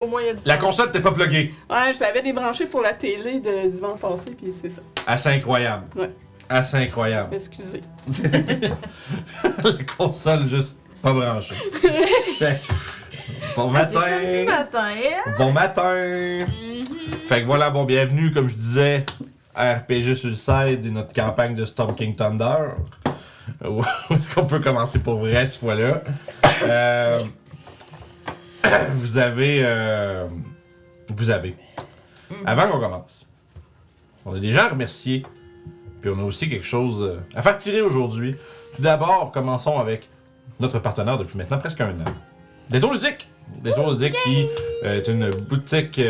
Au moins, il y a du La son. console t'es pas pluguée. Ouais, je l'avais débranché pour la télé de dimanche passé, puis c'est ça. Assez incroyable. Ouais. Assez incroyable. Excusez. la console juste pas branchée. Fait que, bon Ah, C'est matin. samedi matin, hein? Bon matin. Fait que voilà, bon, bienvenue, comme je disais, à RPG sur le side et notre campagne de Storm King Thunder. Où on peut commencer pour vrai cette fois-là? Euh, vous avez. euh, vous avez. Avant qu'on commence, on a des gens à remercier. Puis on a aussi quelque chose euh, à faire tirer aujourd'hui. Tout d'abord, commençons avec notre partenaire depuis maintenant presque un an. Détour Ludique. Détour Ludique qui euh, est une boutique.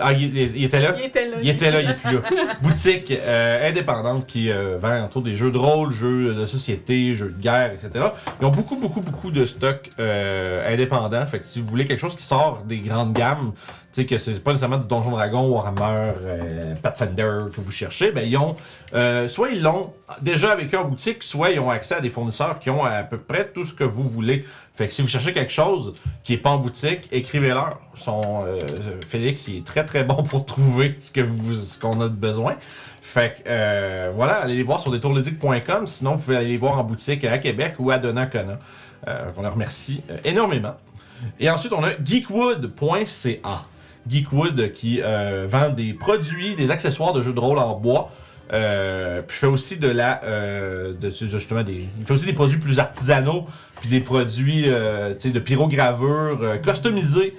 Ah, il, il- il était là? Il était là. Il était là, il est plus là. Boutique euh, indépendante qui euh, vend autour des jeux de rôle, jeux de société, jeux de guerre, etc. Ils ont beaucoup, beaucoup, beaucoup de stocks euh, indépendants. Fait que si vous voulez quelque chose qui sort des grandes gammes, tu sais que c'est pas nécessairement du Donjon Dragon, Warhammer, euh, Pathfinder que vous cherchez, ben ils ont soit ils l'ont déjà avec eux en boutique, soit ils ont accès à des fournisseurs qui ont à peu près tout ce que vous voulez. Fait que si vous cherchez quelque chose qui est pas en boutique, écrivez-leur. Son euh, Félix, il est très très bon pour trouver ce que vous ce qu'on a de besoin. Fait que euh, voilà, allez les voir sur détourludique.com. Sinon, vous pouvez aller les voir en boutique à Québec ou à Donnacona. Euh, on leur remercie énormément. Et ensuite, on a geekwood.ca. Geekwood qui vend des produits, des accessoires de jeux de rôle en bois. Euh, puis fait aussi de la euh, justement des il fait aussi des produits plus artisanaux puis des produits euh, de pyrogravure customisés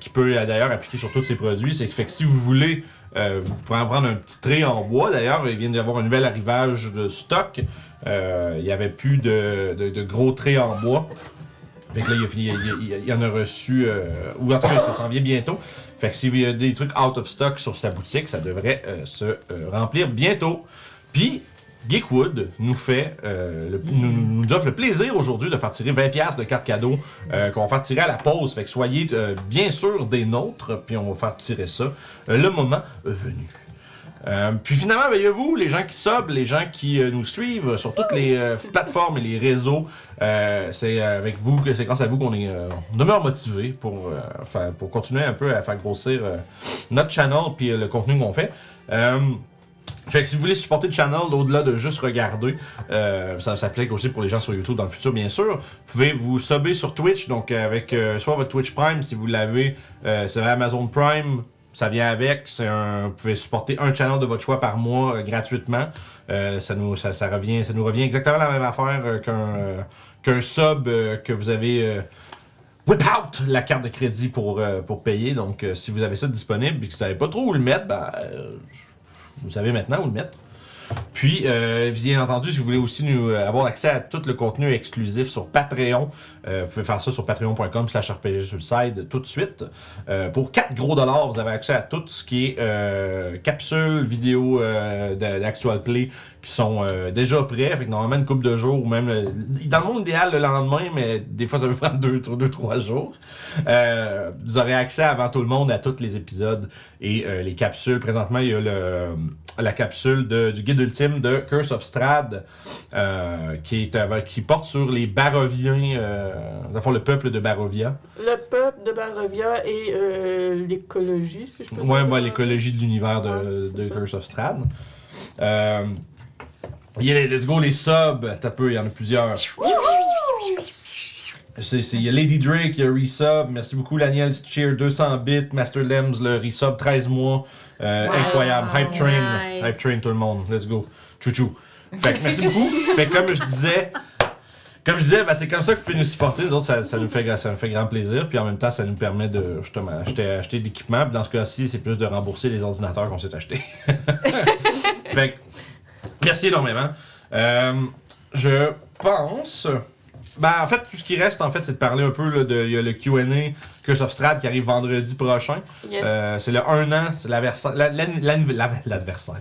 qui peut d'ailleurs appliquer sur tous ces produits. C'est que fait que si vous voulez vous pouvez en prendre un petit trait en bois. D'ailleurs il vient d'y avoir un nouvel arrivage de stock. Il y avait plus de, gros traits en bois. Fait que là, il, a en a reçu, ou en tout cas, ça s'en vient bientôt. Fait que s'il y a des trucs out of stock sur sa boutique, ça devrait euh, se euh, remplir bientôt. Puis, Geekwood nous fait, euh, nous, offre le plaisir aujourd'hui de faire tirer 20$ de cartes cadeaux qu'on va faire tirer à la pause. Fait que soyez bien sûr des nôtres, puis on va faire tirer ça le moment venu. Euh, puis finalement, ben, il y a vous, les gens qui sub, les gens qui euh, nous suivent sur toutes les euh, plateformes et les réseaux. C'est avec vous, que c'est grâce à vous qu'on est demeure motivé pour, pour continuer un peu à faire grossir notre channel puis le contenu qu'on fait. Fait que si vous voulez supporter le channel au-delà de juste regarder, ça s'applique aussi pour les gens sur YouTube dans le futur bien sûr. Vous pouvez vous subber sur Twitch, donc avec soit votre Twitch Prime si vous l'avez, c'est Amazon Prime, ça vient avec. Vous pouvez supporter un channel de votre choix par mois euh, gratuitement. Euh, ça, nous, ça, ça revient, ça nous revient exactement la même affaire euh, qu'un qu'un sub que vous avez whip out la carte de crédit pour, pour payer. Donc, si vous avez ça disponible et que vous savez pas trop où le mettre, ben, vous savez maintenant où le mettre. Puis, euh, bien entendu, si vous voulez aussi nous, euh, avoir accès à tout le contenu exclusif sur Patreon, euh, vous pouvez faire ça sur patreon.com slash RPG sur le tout de suite. Euh, pour 4 gros dollars, vous avez accès à tout ce qui est euh, capsules, vidéos d'Actual Play qui sont déjà prêts. Fait que normalement, une couple de jours ou même... dans le monde idéal, le lendemain, mais des fois, ça peut prendre 2 deux, deux, trois jours. Euh, vous aurez accès avant tout le monde à tous les épisodes et euh, les capsules. Présentement, il y a le, la capsule de- du guide ultime de Curse of Strad euh, qui, est, qui porte sur les Baroviens, euh, dans le peuple de Barovia. Le peuple de Barovia et euh, l'écologie, si je peux Ouais, dire. moi, l'écologie de l'univers de, Ouais. Curse of Strad. Euh, il y a les, let's go, les subs, t'as peu, il y en a plusieurs. C'est, c'est- il y a Lady Drake, il y a Resub, merci beaucoup Daniel Cheer 200 bits, Master Lems, le Resub 13 mois, Euh, Wow. incroyable, Hype Train, Nice. Hype Train tout le monde, let's go, chouchou. Fait que merci beaucoup, fait que comme je disais, comme je disais, ben, c'est comme ça que vous pouvez nous supporter, nous autres ça, ça nous fait, ça nous fait grand plaisir, puis en même temps ça nous permet de justement acheter, acheter de l'équipement, puis dans ce cas-ci c'est plus de rembourser les ordinateurs qu'on s'est achetés. fait que, merci énormément. Euh, je pense. Ben, en fait, tout ce qui reste, en fait, c'est de parler un peu là, de. Il y a le QA Curse of Strad qui arrive vendredi prochain. Yes. Euh, c'est le 1 an, c'est l'adversaire. la- la- L'adversaire.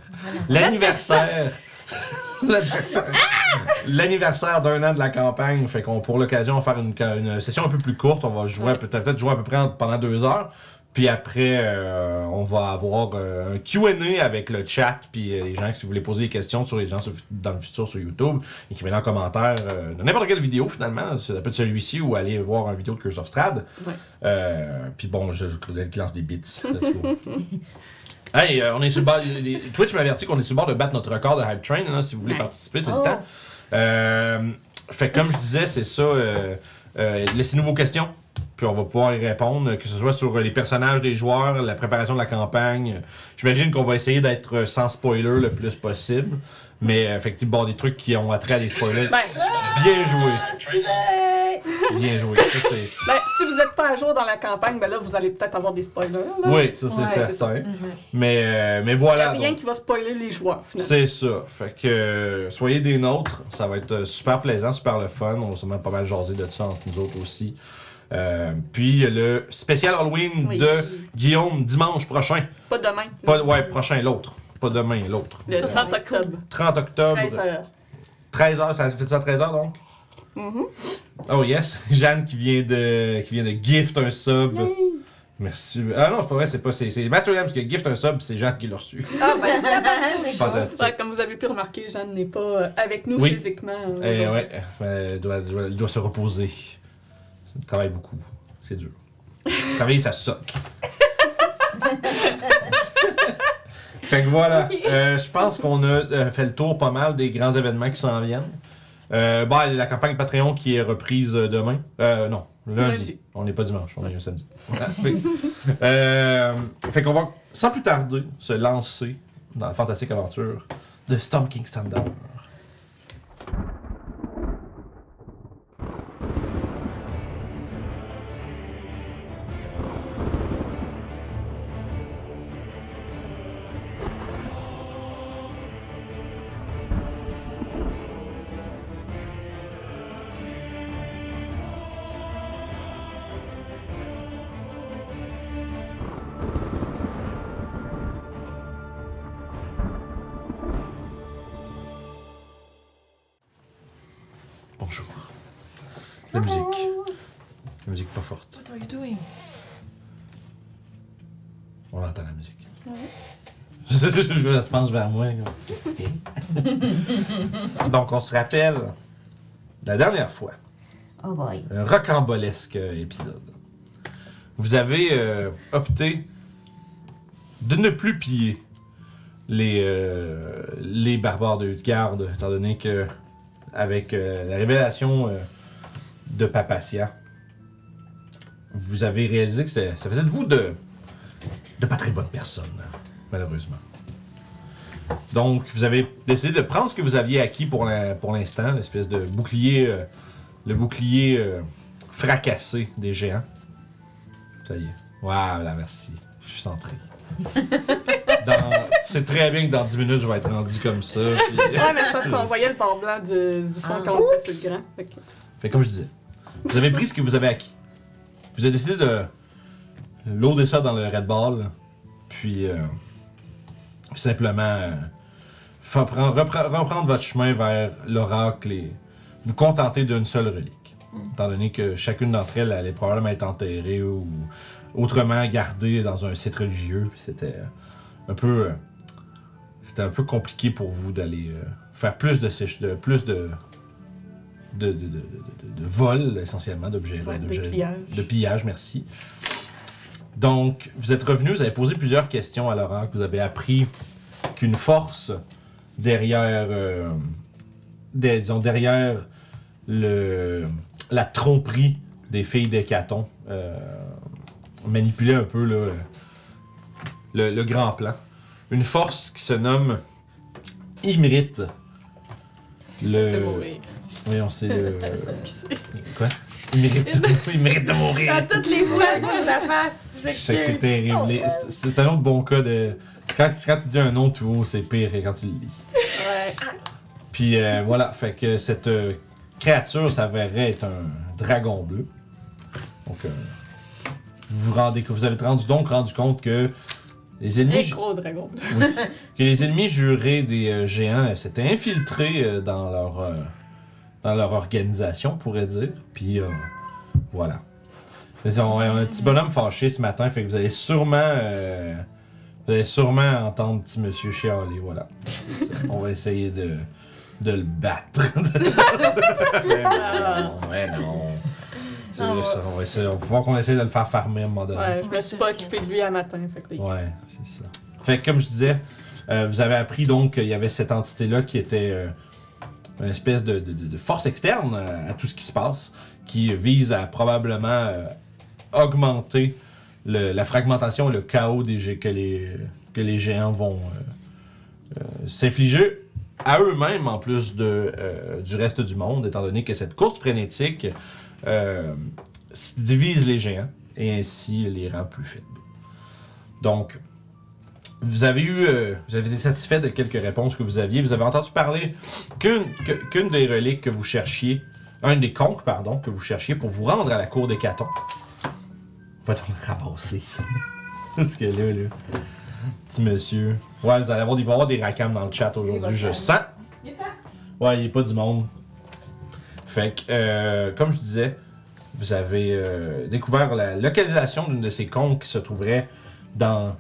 L'anniversaire. L'anniversaire d'un an de la campagne. Fait qu'on, pour l'occasion, on va faire une, une session un peu plus courte. On va jouer, peut-être jouer à peu près en- pendant deux heures. Puis après, euh, on va avoir euh, un Q&A avec le chat, puis euh, les gens, si vous voulez poser des questions sur les gens sur- dans le futur sur YouTube, écrivez-les en commentaire de n'importe quelle vidéo finalement, ça peut être celui-ci ou aller voir une vidéo de Curse of Strad. Ouais. Puis bon, je Claudel qui lance des bits. Hey, on est sur le bord, les- Twitch m'avertit qu'on est sur le bord de battre notre record de Hype Train, là, si vous voulez Ouais. participer, c'est Oh. le temps. Euh, fait comme je disais, c'est ça. Laissez-nous vos questions. Puis on va pouvoir y répondre, que ce soit sur les personnages des joueurs, la préparation de la campagne. J'imagine qu'on va essayer d'être sans spoiler le plus possible. Mais euh, effectivement, bon, des trucs qui ont attrait à des spoilers. Ben, Bien joué. Bien joué. Ça, c'est... ben, si vous n'êtes pas à jour dans la campagne, ben là, vous allez peut-être avoir des spoilers. Là. Oui, ça c'est Ouais, certain. Mhm. Mais, euh, mais Il n'y a voilà. rien donc. qui va spoiler les joueurs, finalement. C'est ça. Fait que euh, soyez des nôtres. Ça va être super plaisant, super le fun. On va sûrement pas mal jaser de ça entre nous autres aussi. Euh, puis le spécial Halloween Oui. de Guillaume dimanche prochain. Pas demain. Pas, ouais, prochain, l'autre. Pas demain, l'autre. Le Ça 30 va être octobre. 30 octobre, 13 heures. 13h, ça fait ça à 13h donc? Mhm. Oh yes, Jeanne qui vient de qui vient de gift un sub. Merci. Ah non, c'est pas vrai, c'est pas c'est c'est Master Lams qui gift un sub, c'est Jeanne qui l'a reçu. Ah, ben, Fantastique. Ouais, comme vous avez pu remarquer, Jeanne n'est pas euh, avec nous Oui. physiquement. euh, Eh ouais, euh, elle doit, doit se reposer. Travaille beaucoup. C'est dur. Travailler, ça soque. fait que voilà. Euh, je pense qu'on a euh, fait le tour pas mal des grands événements qui s'en viennent. Euh, bah, la campagne Patreon qui est reprise euh, demain. Non, lundi. Lundi. On n'est pas dimanche, on est un samedi. Ah, fait fait qu'on va, sans plus tarder, se lancer dans la fantastique aventure de Storm King Standard. Je se penche vers moi. comme, Donc, on se rappelle la dernière fois, Oh boy. un rocambolesque épisode. Vous avez euh, opté de ne plus piller les, euh, les barbares de Utgarde, étant donné que, avec euh, la révélation de Papacia, vous avez réalisé que ça faisait de vous de, de pas très bonnes personnes, malheureusement. Donc, vous avez décidé de prendre ce que vous aviez acquis pour la- pour l'instant, l'espèce de bouclier, euh, le bouclier euh, fracassé des géants. Ça y est. Voilà, merci. Je suis centré. Dans- C'est très bien que dans 10 minutes, je vais être rendu comme ça. puis- Ouais, mais c'est parce qu'on voyait le port blanc du, du fond Ah. quand on était sur le grand. Fait que- Fait comme je disais, vous avez pris ce que vous avez acquis. Vous avez décidé de loader ça dans le Red Ball, puis euh, simplement euh, reprendre votre chemin vers l'oracle et vous contenter d'une seule relique. Étant donné que chacune d'entre elles allait probablement être enterrée ou autrement gardée dans un site religieux. C'était euh, un peu. euh, C'était un peu compliqué pour vous d'aller faire plus de, de plus de de, de, de, de, de- de vol, essentiellement, d'objets. Ouais, de pillage. De pillage, merci. Donc, vous êtes revenu, vous avez posé plusieurs questions à l'oracle. Vous avez appris qu'une force derrière, euh, des- disons, derrière le, la tromperie des filles d'Hécaton euh, manipulait un peu là, le, le grand plan. Une force qui se nomme Imrite. Le, mourir. oui, on sait. euh, quoi? Il mérite, de, il mérite de mourir. À toutes les je la face. C'est terrible. Les- c'est- C'est un autre bon cas de. Quand, quand tu dis un nom tout haut, c'est pire que quand tu le lis. Ouais. Puis euh, voilà, fait que cette euh, créature s'avérait être un dragon bleu. Donc, euh, vous vous rendez, vous avez rendu donc rendu compte que les ennemis, gros dragon. oui, que les ennemis jurés des euh, géants euh, s'étaient infiltrés euh, dans leur euh, dans leur organisation, on pourrait dire. Puis euh, voilà. Mais on, a un petit bonhomme fâché ce matin, fait que vous allez sûrement. euh, vous allez sûrement entendre petit monsieur chialer, voilà. C'est ça. on va essayer de, de le battre. mais non, mais non. C'est juste ça, on va essayer, on va voir qu'on essaie de le faire farmer à un moment donné. Ouais, je me suis pas occupé de lui à matin. Fait que Ouais, c'est ça. Fait que comme je disais, euh, vous avez appris donc qu'il y avait cette entité-là qui était euh, une espèce de, de- de- de force externe euh, à tout ce qui se passe, qui vise à probablement euh, augmenter la fragmentation et le chaos que, les, que les géants vont euh, euh, s'infliger à eux-mêmes en plus de, euh, du reste du monde, étant donné que cette course frénétique divise les géants et ainsi les rend plus faibles. Donc, vous avez eu, vous avez été satisfait de quelques réponses que vous aviez. Vous avez entendu parler qu'une des reliques que vous cherchiez, un des conques, pardon, que vous cherchiez pour vous rendre à la cour des catons. Va t'en ramasser. Parce que là, là, petit monsieur. Ouais, vous allez avoir, il va des racams dans le chat aujourd'hui, je sens. Ouais, il est pas du monde. Fait que, euh, comme je disais, vous avez euh, découvert la localisation d'une de ces conques qui se trouverait dans,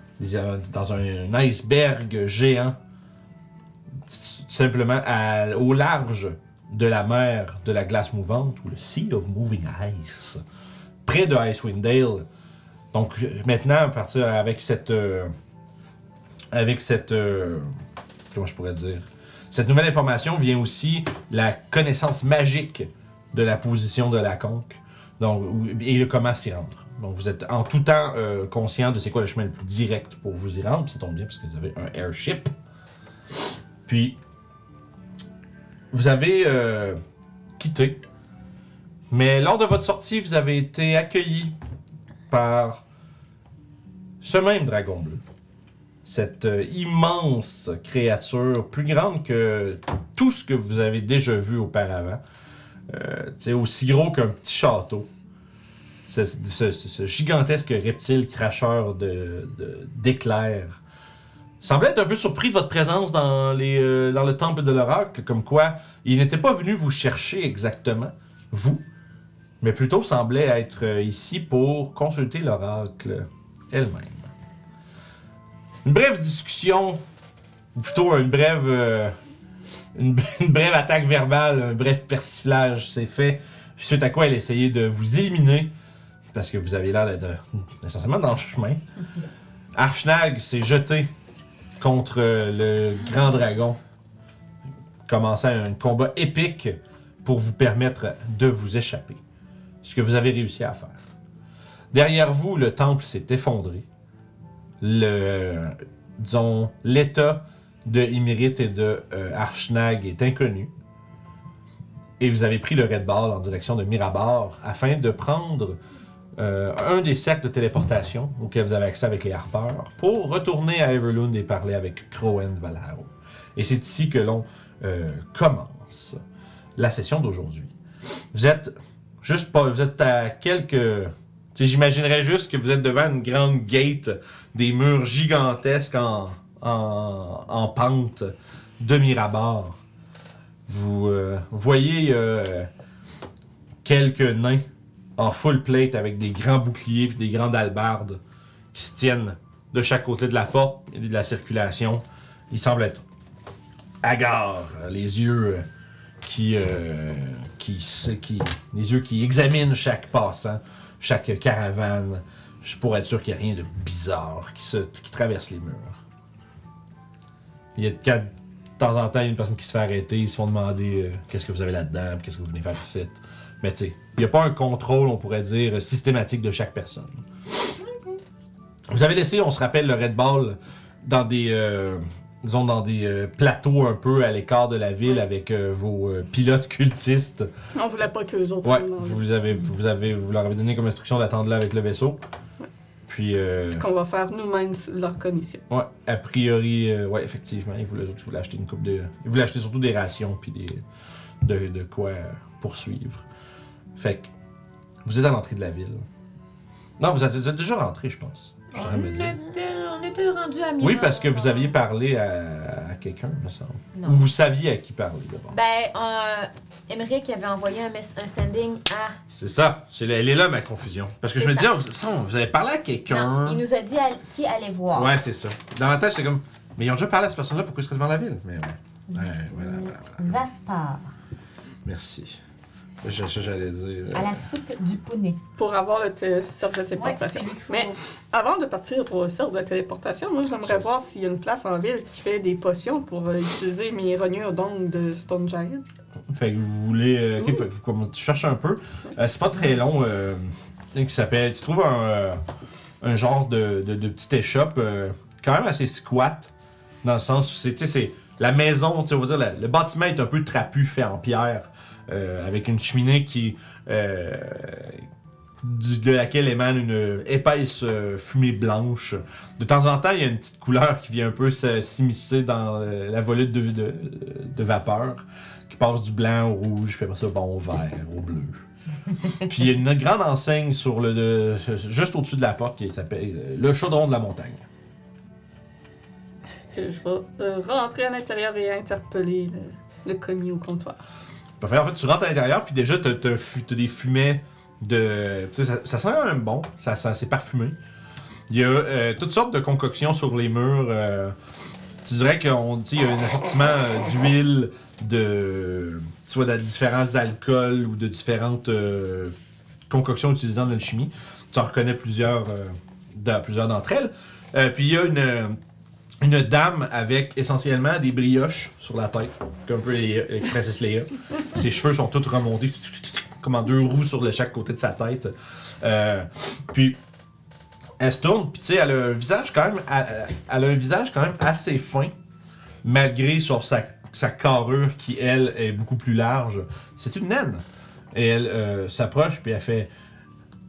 dans un, iceberg géant, simplement au large de la mer de la glace mouvante, ou le Sea of Moving Ice, près de Icewind Dale. Donc maintenant, à partir avec cette... euh, avec cette... euh, comment je pourrais dire? Cette nouvelle information vient aussi la connaissance magique de la position de la conque. Donc, et le comment s'y rendre. Donc, vous êtes en tout temps euh, conscient de c'est quoi le chemin le plus direct pour vous y rendre. Puis ça tombe bien parce que vous avez un airship. Puis, vous avez quitté. Mais lors de votre sortie, vous avez été accueilli par ce même dragon bleu. Cette euh, immense créature, plus grande que tout ce que vous avez déjà vu auparavant. Euh, tu sais, aussi gros qu'un petit château. Ce, gigantesque reptile cracheur de- d'éclairs semblait être un peu surpris de votre présence dans, les, euh, dans le temple de l'oracle, comme quoi il n'était pas venu vous chercher exactement, vous, mais plutôt semblait être euh, ici pour consulter l'oracle elle-même. Une brève discussion, ou plutôt une brève, euh, une, brève attaque verbale, un bref persiflage s'est fait, suite à quoi elle essayait de vous éliminer, parce que vous avez l'air d'être euh, essentiellement dans le chemin. Archnag s'est jeté contre le grand dragon, commençant un combat épique pour vous permettre de vous échapper. Ce que vous avez réussi à faire. Derrière vous, le temple s'est effondré. Le, disons, l'état de Imirit et de euh, Archnag est inconnu. Et vous avez pris le Red Ball en direction de Mirabar afin de prendre euh, un des cercles de téléportation auxquels vous avez accès avec les harpeurs pour retourner à Everlund et parler avec Crowen Valharo. Et c'est ici que l'on euh, commence la session d'aujourd'hui. Vous êtes juste pas, vous êtes à quelques, j'imaginerais juste que vous êtes devant une grande gate, des murs gigantesques en, en, en pente de Mirabar. Vous euh, voyez euh, quelques nains en full plate avec des grands boucliers et des grandes albardes qui se tiennent de chaque côté de la porte et de la circulation. Ils semblent être hagards, les yeux qui, euh, qui, les yeux qui examinent chaque passant, chaque caravane, pour être sûr qu'il n'y a rien de bizarre qui, se, qui traverse les murs. Il y a de, temps en temps une personne qui se fait arrêter, ils se font demander euh, qu'est-ce que vous avez là-dedans, qu'est-ce que vous venez faire ici. Mais tu sais, il n'y a pas un contrôle, on pourrait dire, systématique de chaque personne. Vous avez laissé, on se rappelle, le Red Ball dans des, euh, disons, dans des euh, plateaux un peu à l'écart de la ville avec euh, vos euh, pilotes cultistes. On voulait pas qu'eux autres. Ouais, vous, avez, vous, avez, vous leur avez donné comme instruction d'attendre là avec le vaisseau. Puis, euh, Qu'on va faire nous-mêmes leur commission. ouais, a priori, ouais, effectivement, ils voulaient, ils voulaient acheter une coupe de. Ils voulaient acheter surtout des rations, puis des, de, de quoi poursuivre. Fait que, vous êtes à l'entrée de la ville. Non, vous êtes, vous êtes déjà rentré, je pense. On était, on était rendu à. Oui, parce que vous aviez parlé à, à quelqu'un, me semble. Non. Ou vous saviez à qui parler d'abord. Ben, euh, Emmerich avait envoyé un, mess- un sending à. C'est ça. C'est elle est là ma confusion. Parce que je me disais, vous, ça, vous avez parlé à quelqu'un. Non, il nous a dit à- qui allait voir. Ouais, c'est ça. Dans ma tête, c'est comme. Mais ils ont déjà parlé à cette personne-là, pourquoi seraient devant la ville? Mais ouais. Ouais, voilà, voilà, voilà. Zaspar, Merci. Je- Ça, j'allais dire. euh, à la soupe du poney. Pour avoir le cercle de téléportation. Mais avant de partir pour le cercle de téléportation, moi j'aimerais voir s'il y a une place en ville qui fait des potions pour euh, utiliser mes rognures d'ongles de Stone Giant. Fait que vous voulez. euh, fait que vous- comme tu cherches un peu. Euh, c'est pas très long. Euh, qui s'appelle. Tu trouves un, euh, un genre de, de, de petite échoppe euh, quand même assez squat. Dans le sens où c'est. tu sais, c'est La maison, tu on va dire, la- le bâtiment est un peu trapu, fait en pierre. Euh, avec une cheminée qui. euh, de laquelle émane une épaisse euh, fumée blanche. De temps en temps, il y a une petite couleur qui vient un peu s'immiscer dans la volute de, de, de vapeur, qui passe du blanc au rouge, puis après ça, bon, au vert, au bleu. puis il y a une grande enseigne sur le, de- juste au-dessus de la porte qui s'appelle le chaudron de la montagne. Je vais rentrer à l'intérieur et interpeller le, le commis au comptoir. En fait, tu rentres à l'intérieur, puis déjà, t'as, t'as t'as des fumets de. Tu sais, ça, sent quand même bon. Ça, c'est parfumé. Il y a euh, toutes sortes de concoctions sur les murs. euh, tu dirais qu'on y a un assortiment euh, d'huile, de. Tu de différents alcools ou de différentes concoctions utilisant de l'alchimie. Tu en reconnais plusieurs, plusieurs d'entre elles. Puis il y a une. Euh, une dame avec essentiellement des brioches sur la tête, comme un peu Princess Leia. Ses cheveux sont tous remontés, comme en deux roues sur le chaque côté de sa tête. Euh, puis elle se tourne, puis tu sais, elle a un visage quand même, elle, elle a un visage quand même assez fin, malgré sur sa, sa carrure qui elle est beaucoup plus large. C'est une naine. Et elle euh, s'approche puis elle fait,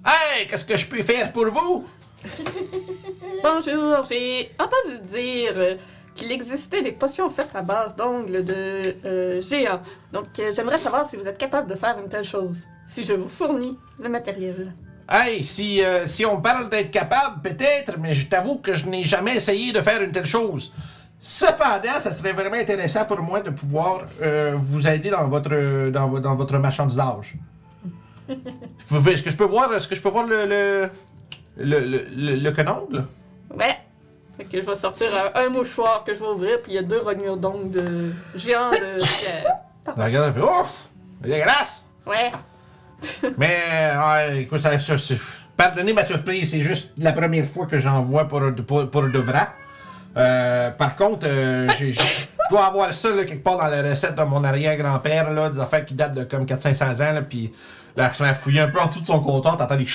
Hey, qu'est-ce que je peux faire pour vous? Bonjour, j'ai entendu dire euh, qu'il existait des potions faites à base d'ongles de euh, géants. Donc euh, j'aimerais savoir si vous êtes capable de faire une telle chose. Si je vous fournis le matériel. Hey, si, euh, si on parle d'être capable, peut-être, mais je t'avoue que je n'ai jamais essayé de faire une telle chose. Cependant, ça serait vraiment intéressant pour moi de pouvoir vous aider dans votre, dans, vo- dans votre marchandisage. Est-ce que je peux voir, est-ce que je peux voir le, le, le, le, le, le? Ouais. Fait que je vais sortir un, un mouchoir que je vais ouvrir, puis il y a deux rognures d'ongles de géants de. La regarde, elle fait Ouf! Dégueulasse! Ouais. Mais, ouais, écoute, ça, ça, c'est- pardonnez ma surprise, c'est juste la première fois que j'en vois pour, pour, pour de vrai. Euh, par contre, euh, je dois avoir ça là, quelque part dans la recette de mon arrière-grand-père, là, des affaires qui datent de comme 400-500 ans, là, puis là, je vais fouiller un peu en dessous de son comptoir, t'entends des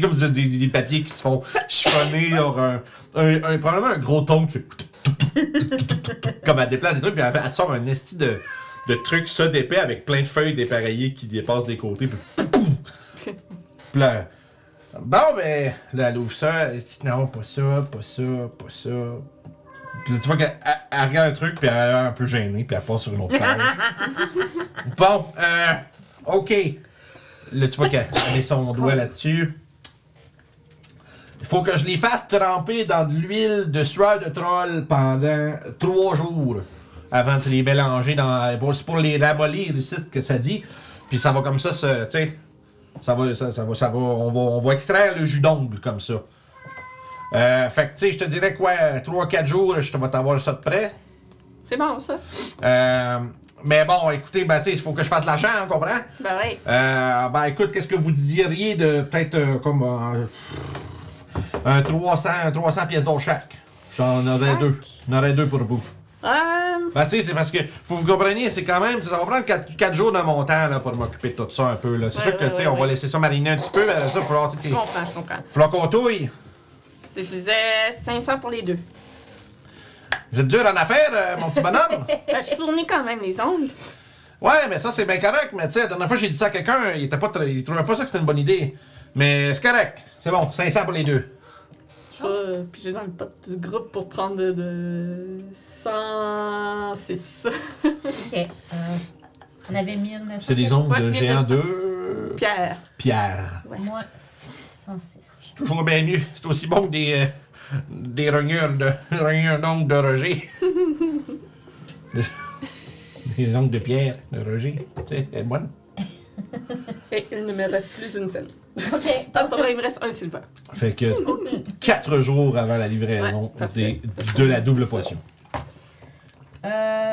comme des, des- des papiers qui se font chiffonner, genre un, un, un- probablement un gros ton qui fait comme elle déplace des trucs, puis elle, elle te sort un esti de, de trucs ça d'épais avec plein de feuilles dépareillées qui dépassent des côtés, puis Puis là, bon, ben, là, elle ouvre ça, elle dit non, pas ça, pas ça, pas ça. Puis là, tu vois qu'elle elle- elle regarde un truc, puis elle est un peu gênée, puis elle passe sur une autre page. bon, euh, ok. Là, tu vois qu'elle elle met son doigt là-dessus. Il faut que je les fasse tremper dans de l'huile de sueur de troll pendant trois jours avant de les mélanger dans. pour- C'est pour les ramollir ici que ça dit. Puis ça va comme ça, tu sais. Ça va, ça, ça va, ça va, on va, on va extraire le jus d'ongle comme ça. Euh, fait que, tu sais, je te dirais quoi, 3-4 jours, je te vais t'avoir ça de près. C'est bon, ça. Euh, mais bon, écoutez, ben, tu sais, il faut que je fasse l'argent, on comprend? Ben ouais. Euh, ben, écoute, qu'est-ce que vous diriez de peut-être euh, comme euh, un 300, un 300 pièces d'or chaque? J'en aurais deux. J'en aurais deux pour vous. Euh, Ben, tu c'est parce que, faut vous compreniez, c'est quand même, ça va prendre 4, jours de mon temps là, pour m'occuper de tout ça un peu. là. C'est Ouais, sûr que, ouais, tu sais, ouais, on va laisser ça mariner un petit peu, mais ça, il va falloir, tu sais, je comprends, je comprends. falloir qu'on touille. Je disais 500 pour les deux. Vous êtes dur en affaires, euh, mon petit bonhomme? Ben, je fournis quand même les ongles. Ouais, mais ça, c'est bien correct, mais tu sais, la dernière fois, j'ai dit ça à quelqu'un, il était pas il trouvait pas ça que c'était une bonne idée. Mais c'est correct. C'est bon, 500 pour les deux. Je vais euh, piger dans le pot du groupe pour prendre de, de 106 Ok. Euh, on avait 1900. C'est des ongles Ouais, de géant 1900. de pierres. pierre. Moi, 106. c'est toujours bien mieux. C'est aussi bon que des, euh, des rognures de, d'ongles de Roger. des ongles de pierre de Roger. Tu sais, elle est bonne. Et il ne me reste plus une scène. Ok. Pas vrai, il me reste un silver. Fait que quatre jours avant la livraison Ouais, des- de la double potion. Euh,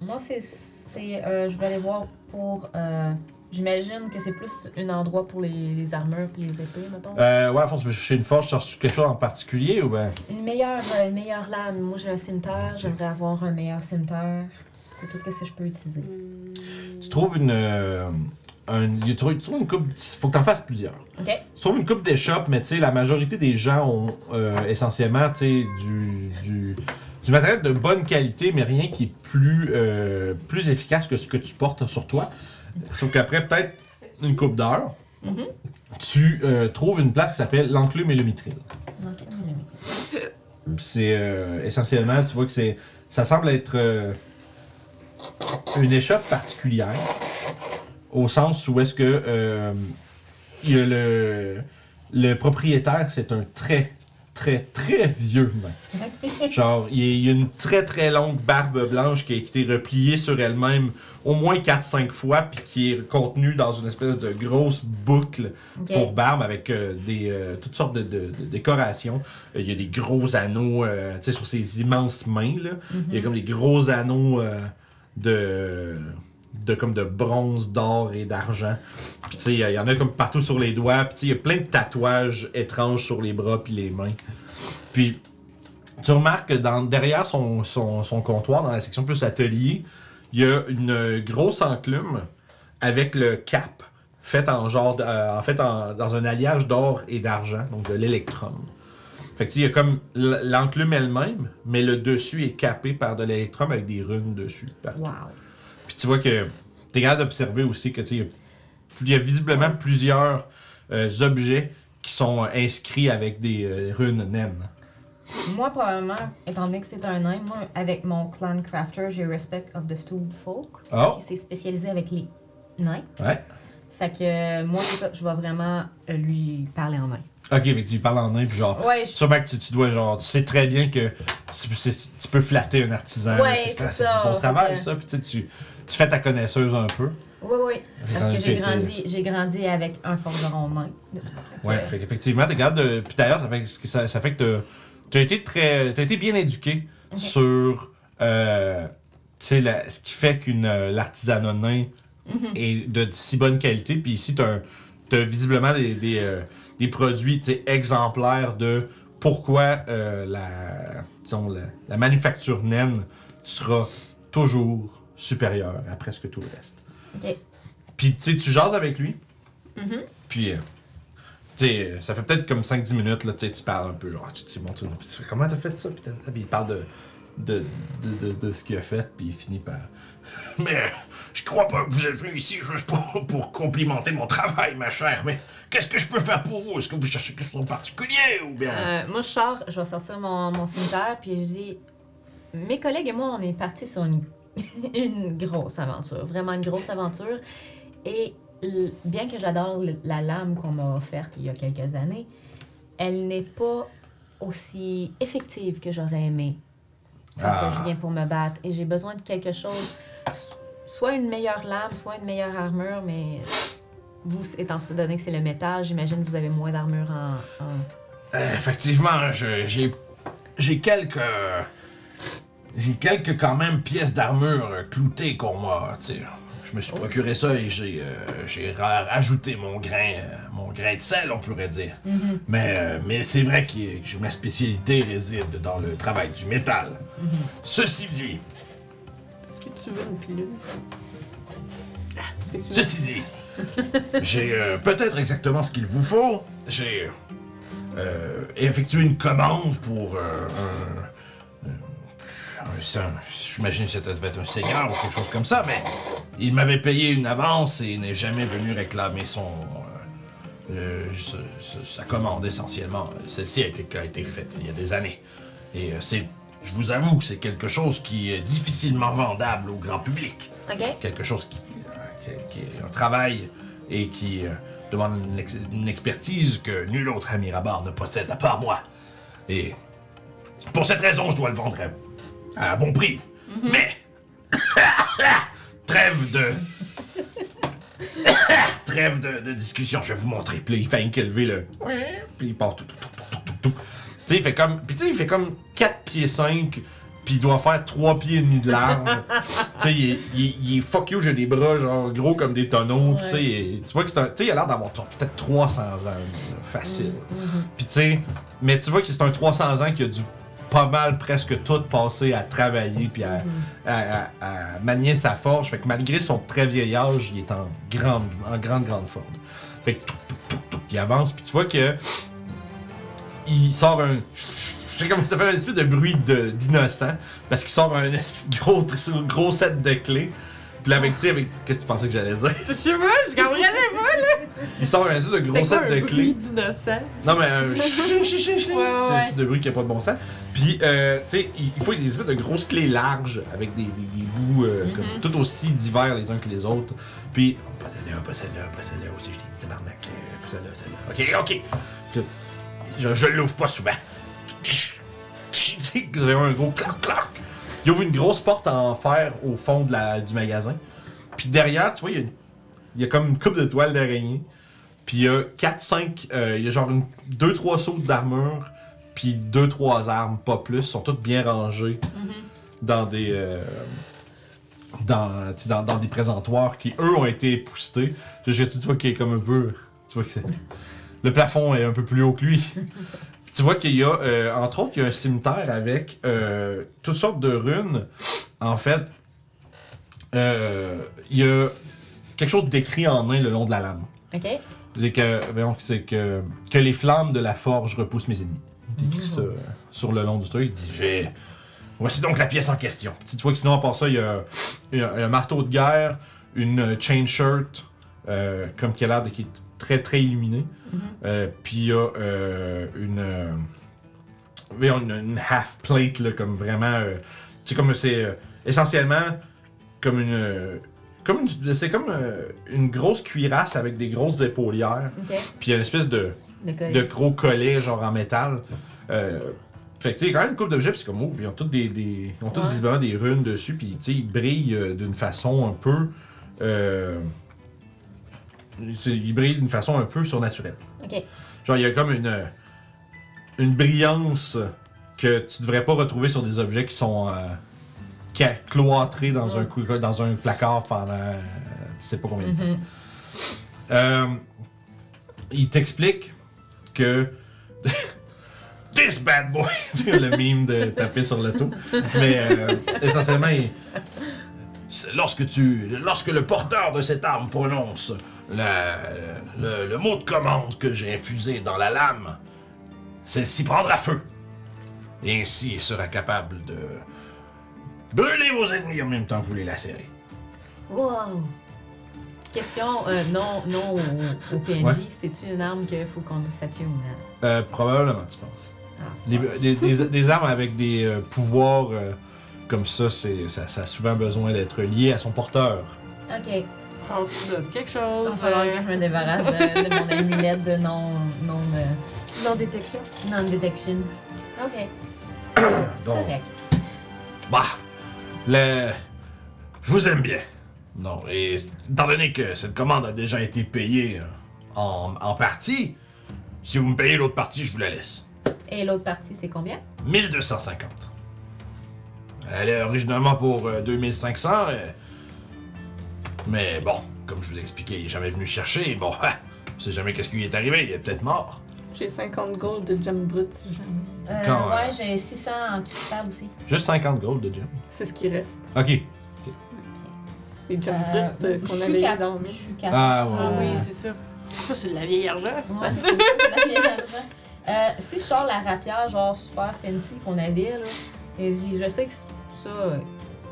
moi, c'est. c'est, euh, je vais aller voir pour. euh, J'imagine que c'est plus un endroit pour les, les armures puis les épées, mettons. Euh, ouais, à fond, tu veux chercher une force, tu cherches quelque chose en particulier ou ben. Une meilleure, euh, une meilleure lame. Moi, j'ai un cimetière. J'aimerais avoir un meilleur cimetière. C'est tout ce que je peux utiliser. Tu trouves une. Euh, un, tu trouves une coupe. Faut que t'en fasses plusieurs. Ok. Tu trouves une coupe d'échoppe, mais tu sais, la majorité des gens ont euh, essentiellement, tu sais, du, du, du matériel de bonne qualité, mais rien qui est plus, euh, plus efficace que ce que tu portes sur toi. Sauf qu'après, peut-être une coupe d'heure, Mhm. tu euh, trouves une place qui s'appelle l'enclume et le mitril. C'est essentiellement, tu vois que c'est, ça semble être une échoppe particulière, au sens où est-ce que euh, il y a le, le propriétaire, c'est un très, très, très vieux nain. Genre, il y a- une très, très longue barbe blanche qui a été repliée sur elle-même au moins 4-5 fois, puis qui est contenue dans une espèce de grosse boucle pour barbe avec euh, des, euh, toutes sortes de, de- de décorations. Euh, Il y a des gros anneaux euh, tu sais, sur ses immenses mains. Là. Il y a comme des gros anneaux de, de, comme de bronze, d'or et d'argent. Puis tu sais, il y en a comme partout sur les doigts. Puis tu sais, il y a plein de tatouages étranges sur les bras puis les mains. Puis tu remarques que dans, derrière son, son, son comptoir, dans la section plus atelier, il y a une grosse enclume avec le cap fait en genre, euh, en fait en- dans un alliage d'or et d'argent, donc de l'électrum. Fait que il y a comme l'enclume elle-même, mais le dessus est capé par de l'électrum avec des runes dessus. partout. Wow. Tu vois que t'es capable d'observer aussi que tu sais, il y a- il y, a visiblement plusieurs euh, objets qui sont euh, inscrits avec des euh, runes naines. Moi, probablement, étant donné que c'est un nain, moi, avec mon clan crafter, j'ai Respect of the Stewed Folk, Oh, qui s'est spécialisé avec les nains. ouais. Fait que euh, moi, je vais vraiment lui parler en nain. Ok, que tu parles en nain, puis genre. Ouais, je Sûrement que tu, tu dois, genre, tu sais très bien que tu, peux flatter un artisan. Ouais, c'est du bon travail, ça. Puis tu, tu, fais ta connaisseuse un peu. Oui, oui. Parce que j'ai grandi, j'ai grandi avec un forgeron nain. Ouais, Euh, fait qu'effectivement, t'es capable de. Puis d'ailleurs, ça fait, que ça, ça fait que t'as- t'as été très. T'as été bien éduqué sur. Euh, tu sais, la- ce qui fait qu'une euh, l'artisanat nain Mhm. est de si bonne qualité. Puis ici, t'as un- t'as visiblement des, des, euh, des produits exemplaires de pourquoi euh, la, disons, la, la manufacture naine sera toujours supérieure à presque tout le reste. Ok. Puis tu sais, tu jases avec lui. Mhm. Puis, euh, tu sais, euh, ça fait peut-être comme 5-10 minutes, là, tu sais, tu parles un peu, genre, tu puis tu fais, comment t'as fait ça? Puis, il parle de, de, de, de, de ce qu'il a fait, puis il finit par. Mais, je crois pas que vous êtes venu ici juste pour, pour complimenter mon travail, ma chère, mais qu'est-ce que je peux faire pour vous? Est-ce que vous cherchez quelque chose en particulier ou bien? Euh, moi, je sors, je vais sortir mon, mon cimetière, puis je dis Mes collègues et moi, on est partis sur une, une grosse aventure, vraiment une grosse aventure. Et bien que j'adore la lame qu'on m'a offerte il y a quelques années, elle n'est pas aussi effective que j'aurais aimé Ah. je viens pour me battre. Et j'ai besoin de quelque chose, soit une meilleure lame, soit une meilleure armure, mais vous, étant donné que c'est le métal, j'imagine que vous avez moins d'armure en- en Euh, effectivement, j'ai j'ai quelques j'ai quelques quand même pièces d'armure cloutées qu'on m'a. Je me suis procuré ça et j'ai euh, rajouté mon grain euh, mon grain de sel, on pourrait dire. Mais euh, mais c'est vrai que que ma spécialité réside dans le travail du métal. Ceci dit, Est-ce que tu veux une pilule? Est-ce que tu veux... Ceci dit, j'ai euh, peut-être exactement ce qu'il vous faut. J'ai euh, effectué une commande pour euh, un. un- un- J'imagine que ça devait être un seigneur ou quelque chose comme ça, mais il m'avait payé une avance et n'est jamais venu réclamer son. sa commande essentiellement. Celle-ci a été, a été faite il y a des années. Et c'est. Je vous avoue que c'est quelque chose qui est difficilement vendable au grand public OK? quelque chose qui, euh, qui- qui est un travail et qui, euh, demande une, ex- une expertise que nul autre à Mirabar ne possède à part moi. Et pour cette raison, je dois le vendre à, à un bon prix. Mais trêve de trêve de, de discussion, je vais vous montrer. Puis là, il fait un lever le puis il part tout tout tout tout tout tout. Tu sais, il fait comme puis tu sais, il fait comme 4 pieds 5 puis il doit faire 3 pieds et demi de large. tu sais, il, est- il est- il est fuck you, j'ai des bras genre gros comme des tonneaux. Tu sais, il- tu vois que c'est un tu sais, il a l'air d'avoir peut-être 300 ans là, facile. Puis tu sais, mais tu vois que c'est un 300 ans qui a dû pas mal presque tout passer à travailler puis à, à- à- à manier sa forge. Fait que malgré son très vieil âge, il est en grande, en grande, grande forme. Fait que tout, tout, tout, tout, il avance puis tu vois que il sort un. Je sais comment ça fait un espèce de bruit de- d'innocent parce qu'il sort un gros, gros set de clés. Puis là, avec, tu sais, avec. Qu'est-ce que tu pensais que j'allais dire? Je sais pas, je comprenais pas. Il sort un espèce de gros set un de bruit clés. d'innocent? Non, mais un ching, ching, ching, ching. Ouais, ouais, C'est un espèce de bruit qui a pas de bon sens. Puis, euh, tu sais, il il faut des espèces de grosses clés larges avec des, des, des bouts euh, Mhm. comme, tout aussi divers les uns que les autres. Puis, oh, pas celle-là, pas celle-là, pas celle-là aussi, je l'ai mis tabarnak. euh, Pas celle-là, celle-là. Ok, ok. Puis, Je, je l'ouvre pas souvent. Vous avez un gros clac, clac. Il ouvre une grosse porte en fer au fond de la, du magasin. Puis derrière, tu vois, il y a, il y a comme une coupe de toile d'araignée. Puis il y a 4-5, il y a genre 2-3 sauts d'armure, puis 2-3 armes, pas plus. Ils sont toutes bien rangées dans des. euh, dans, des présentoirs qui, eux, ont été époussetés. Je, je- tu vois qu'il est comme un peu. Tu vois que c'est- le plafond est un peu plus haut que lui. tu vois qu'il y a, euh, entre autres, il y a un cimetière avec euh, toutes sortes de runes. En fait, euh, il y a quelque chose d'écrit en nain le long de la lame. Ok. C'est que, voyons, c'est que, que les flammes de la forge repoussent mes ennemis. Il écrit ça sur le long du truc. Il dit J'ai. Voici donc la pièce en question. Tu vois que sinon, à part ça, il y a, il y a un marteau de guerre, une chain shirt, euh, comme qui a l'air de qui très très illuminé. Euh, Puis il y a euh, une, euh, une, une half plate, là, comme vraiment. tu sais, comme c'est essentiellement comme une. comme une- c'est comme une grosse cuirasse avec des grosses épaulières, Ok. puis il y a une espèce de, De gros collet genre en métal. Euh, fait que tu sais, quand même une coupe d'objets, puis c'est comme, oh, ils ont tous des, des- ils ont tous Ouais. visiblement des runes dessus, puis tu sais, ils brillent d'une façon un peu. Euh, ils brillent d'une façon un peu surnaturelle. Ok. Genre, il y a comme une, une brillance que tu devrais pas retrouver sur des objets qui sont euh, cloîtrés dans, un, cou- dans un placard pendant euh, tu sais pas combien de temps. Mhm. Euh, il t'explique que. This bad boy! Le mime de taper sur le tout. Mais euh, essentiellement, il- lorsque, tu, lorsque le porteur de cette arme prononce la- le, le mot de commande que j'ai infusé dans la lame, celle-ci prendra feu. Et ainsi, il sera capable de brûler vos ennemis en même temps que vous les lacérez. Wow. Question euh, non, non au, au PNJ. Ouais. C'est-tu une arme qu'il faut qu'on s'attune à? Euh, probablement, tu penses. Ah. Les- des, des- des armes avec des euh, pouvoirs euh, comme ça, ça a souvent besoin d'être lié à son porteur. Ok. Quelque Il chose. va falloir euh, que je me débarrasse de, de mon amulette de non, non, Non détection. non detection. Ok. Donc, correct. bah, le... je vous aime bien. Non, et étant donné que cette commande a déjà été payée euh, en, en partie, si vous me payez l'autre partie, je vous la laisse. Et l'autre partie, c'est combien? 1250. Elle est originalement pour euh, 2500, euh, mais bon, comme je vous l'ai expliqué, il est jamais venu chercher. Bon, on sait jamais qu'est-ce qui lui est arrivé, il est peut-être mort. J'ai 50 gold de gem brut si jamais. Euh, Quand, euh, ouais, j'ai 600 en cristal aussi. Juste 50 gold de gem. C'est ce qui reste. Ok. Les gem Euh, bruts euh, je qu'on suis avait eu cap- dans le Je suis. Ah, ouais. Ah oui, c'est ça. Ça, c'est de la vieille argent. Ouais, c'est la vieille argent. Euh, si je sors la rapière, genre super fancy qu'on avait, là, et j- je sais que ça.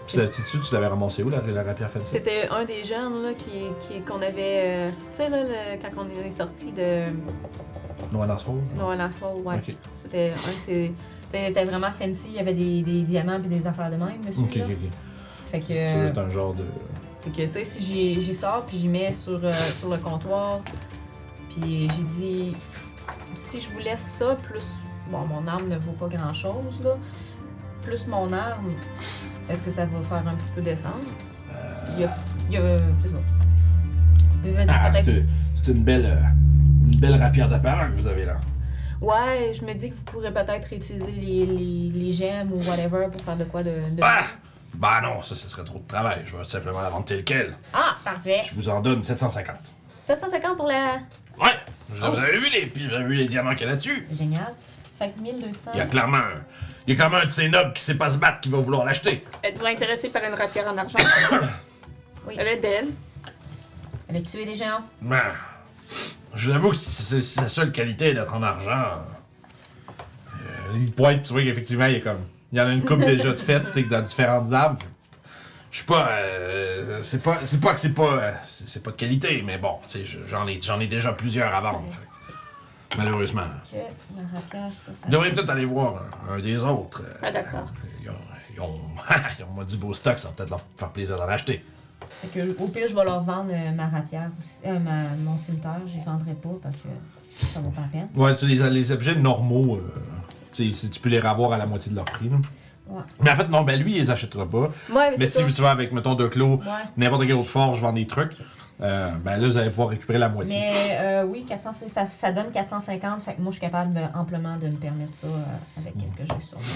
Euh, Tu l'as- tu, tu l'avais ramassé où, la, la rapière fancy? C'était un des jeunes là, qui, qui- qu'on avait. euh, tu sais, là, le- quand on est sorti de dans Soul? Noël Soul, ouais. C'était un de ces. C'était vraiment fancy, il y avait des, des diamants et des affaires de même dessus. Ok, là. ok, ok. Fait que. Ça doit être un genre de. Fait que, tu sais, si j'y j'y sors puis j'y mets sur, euh, sur le comptoir, Puis j'ai dit, si je vous laisse ça, plus. Bon, mon arme ne vaut pas grand chose, là. Plus mon arme, est-ce que ça va faire un petit peu descendre? Il y a. Il y a. C'est ça. Je peux Ah, peut-être- c'est c'est une belle, euh, une belle rapière de parole que vous avez là. Ouais, je me dis que vous pourrez peut-être utiliser les, les, les gemmes ou whatever pour faire de quoi de. de- Ah! Bah non, ça, ce serait trop de travail. Je vais simplement la vendre telle quelle. Ah, parfait. Je vous en donne 750. 750 pour la. Ouais! Je- Oh. Vous avez vu les, puis vous avez vu les diamants qu'il y a là-dessus? Génial. Fait que 1200. Il y a clairement un, il y a clairement un de ces nobles qui sait pas se battre qui va vouloir l'acheter. Êtes-vous intéressé par une rapière en argent? Oui. Elle est belle. Elle a tué des géants? Ben, je vous avoue que c'est c'est la seule qualité d'être en argent. Euh, il pointe, tu vois qu'effectivement, il y a comme. Il y en a une coupe déjà de faite, tu sais, dans différentes armes. Je suis pas. euh, c'est pas. C'est pas que c'est pas. euh, c'est pas de qualité, mais bon, tu sais, je- j'en ai, j'en ai déjà plusieurs à vendre. fait malheureusement. Vous devriez peut-être aller voir un, un des autres. euh, Ah, d'accord. Ils ont, ils ont, ils ont du beau stock, ça va peut-être leur faire plaisir d'en acheter. Fait que, au pire, je vais leur vendre euh, ma rapière aussi. Euh, ma- mon cimetière, je les vendrai pas parce que ça vaut pas la peine. Ouais, tu sais, les, les objets normaux, euh, tu sais, tu peux les revoir à la moitié de leur prix. là. Ouais. Mais en fait, non, ben lui, il les achètera pas. Ouais, Mais c'est si tu vas avec, mettons, de clos, Ouais. n'importe quelle autre forge vend des trucs, euh, ben là, vous allez pouvoir récupérer la moitié. Mais euh, oui, 400, c'est- ça, ça donne 450. Fait que moi, je suis capable euh, amplement de me permettre ça euh, avec ce que j'ai sur moi.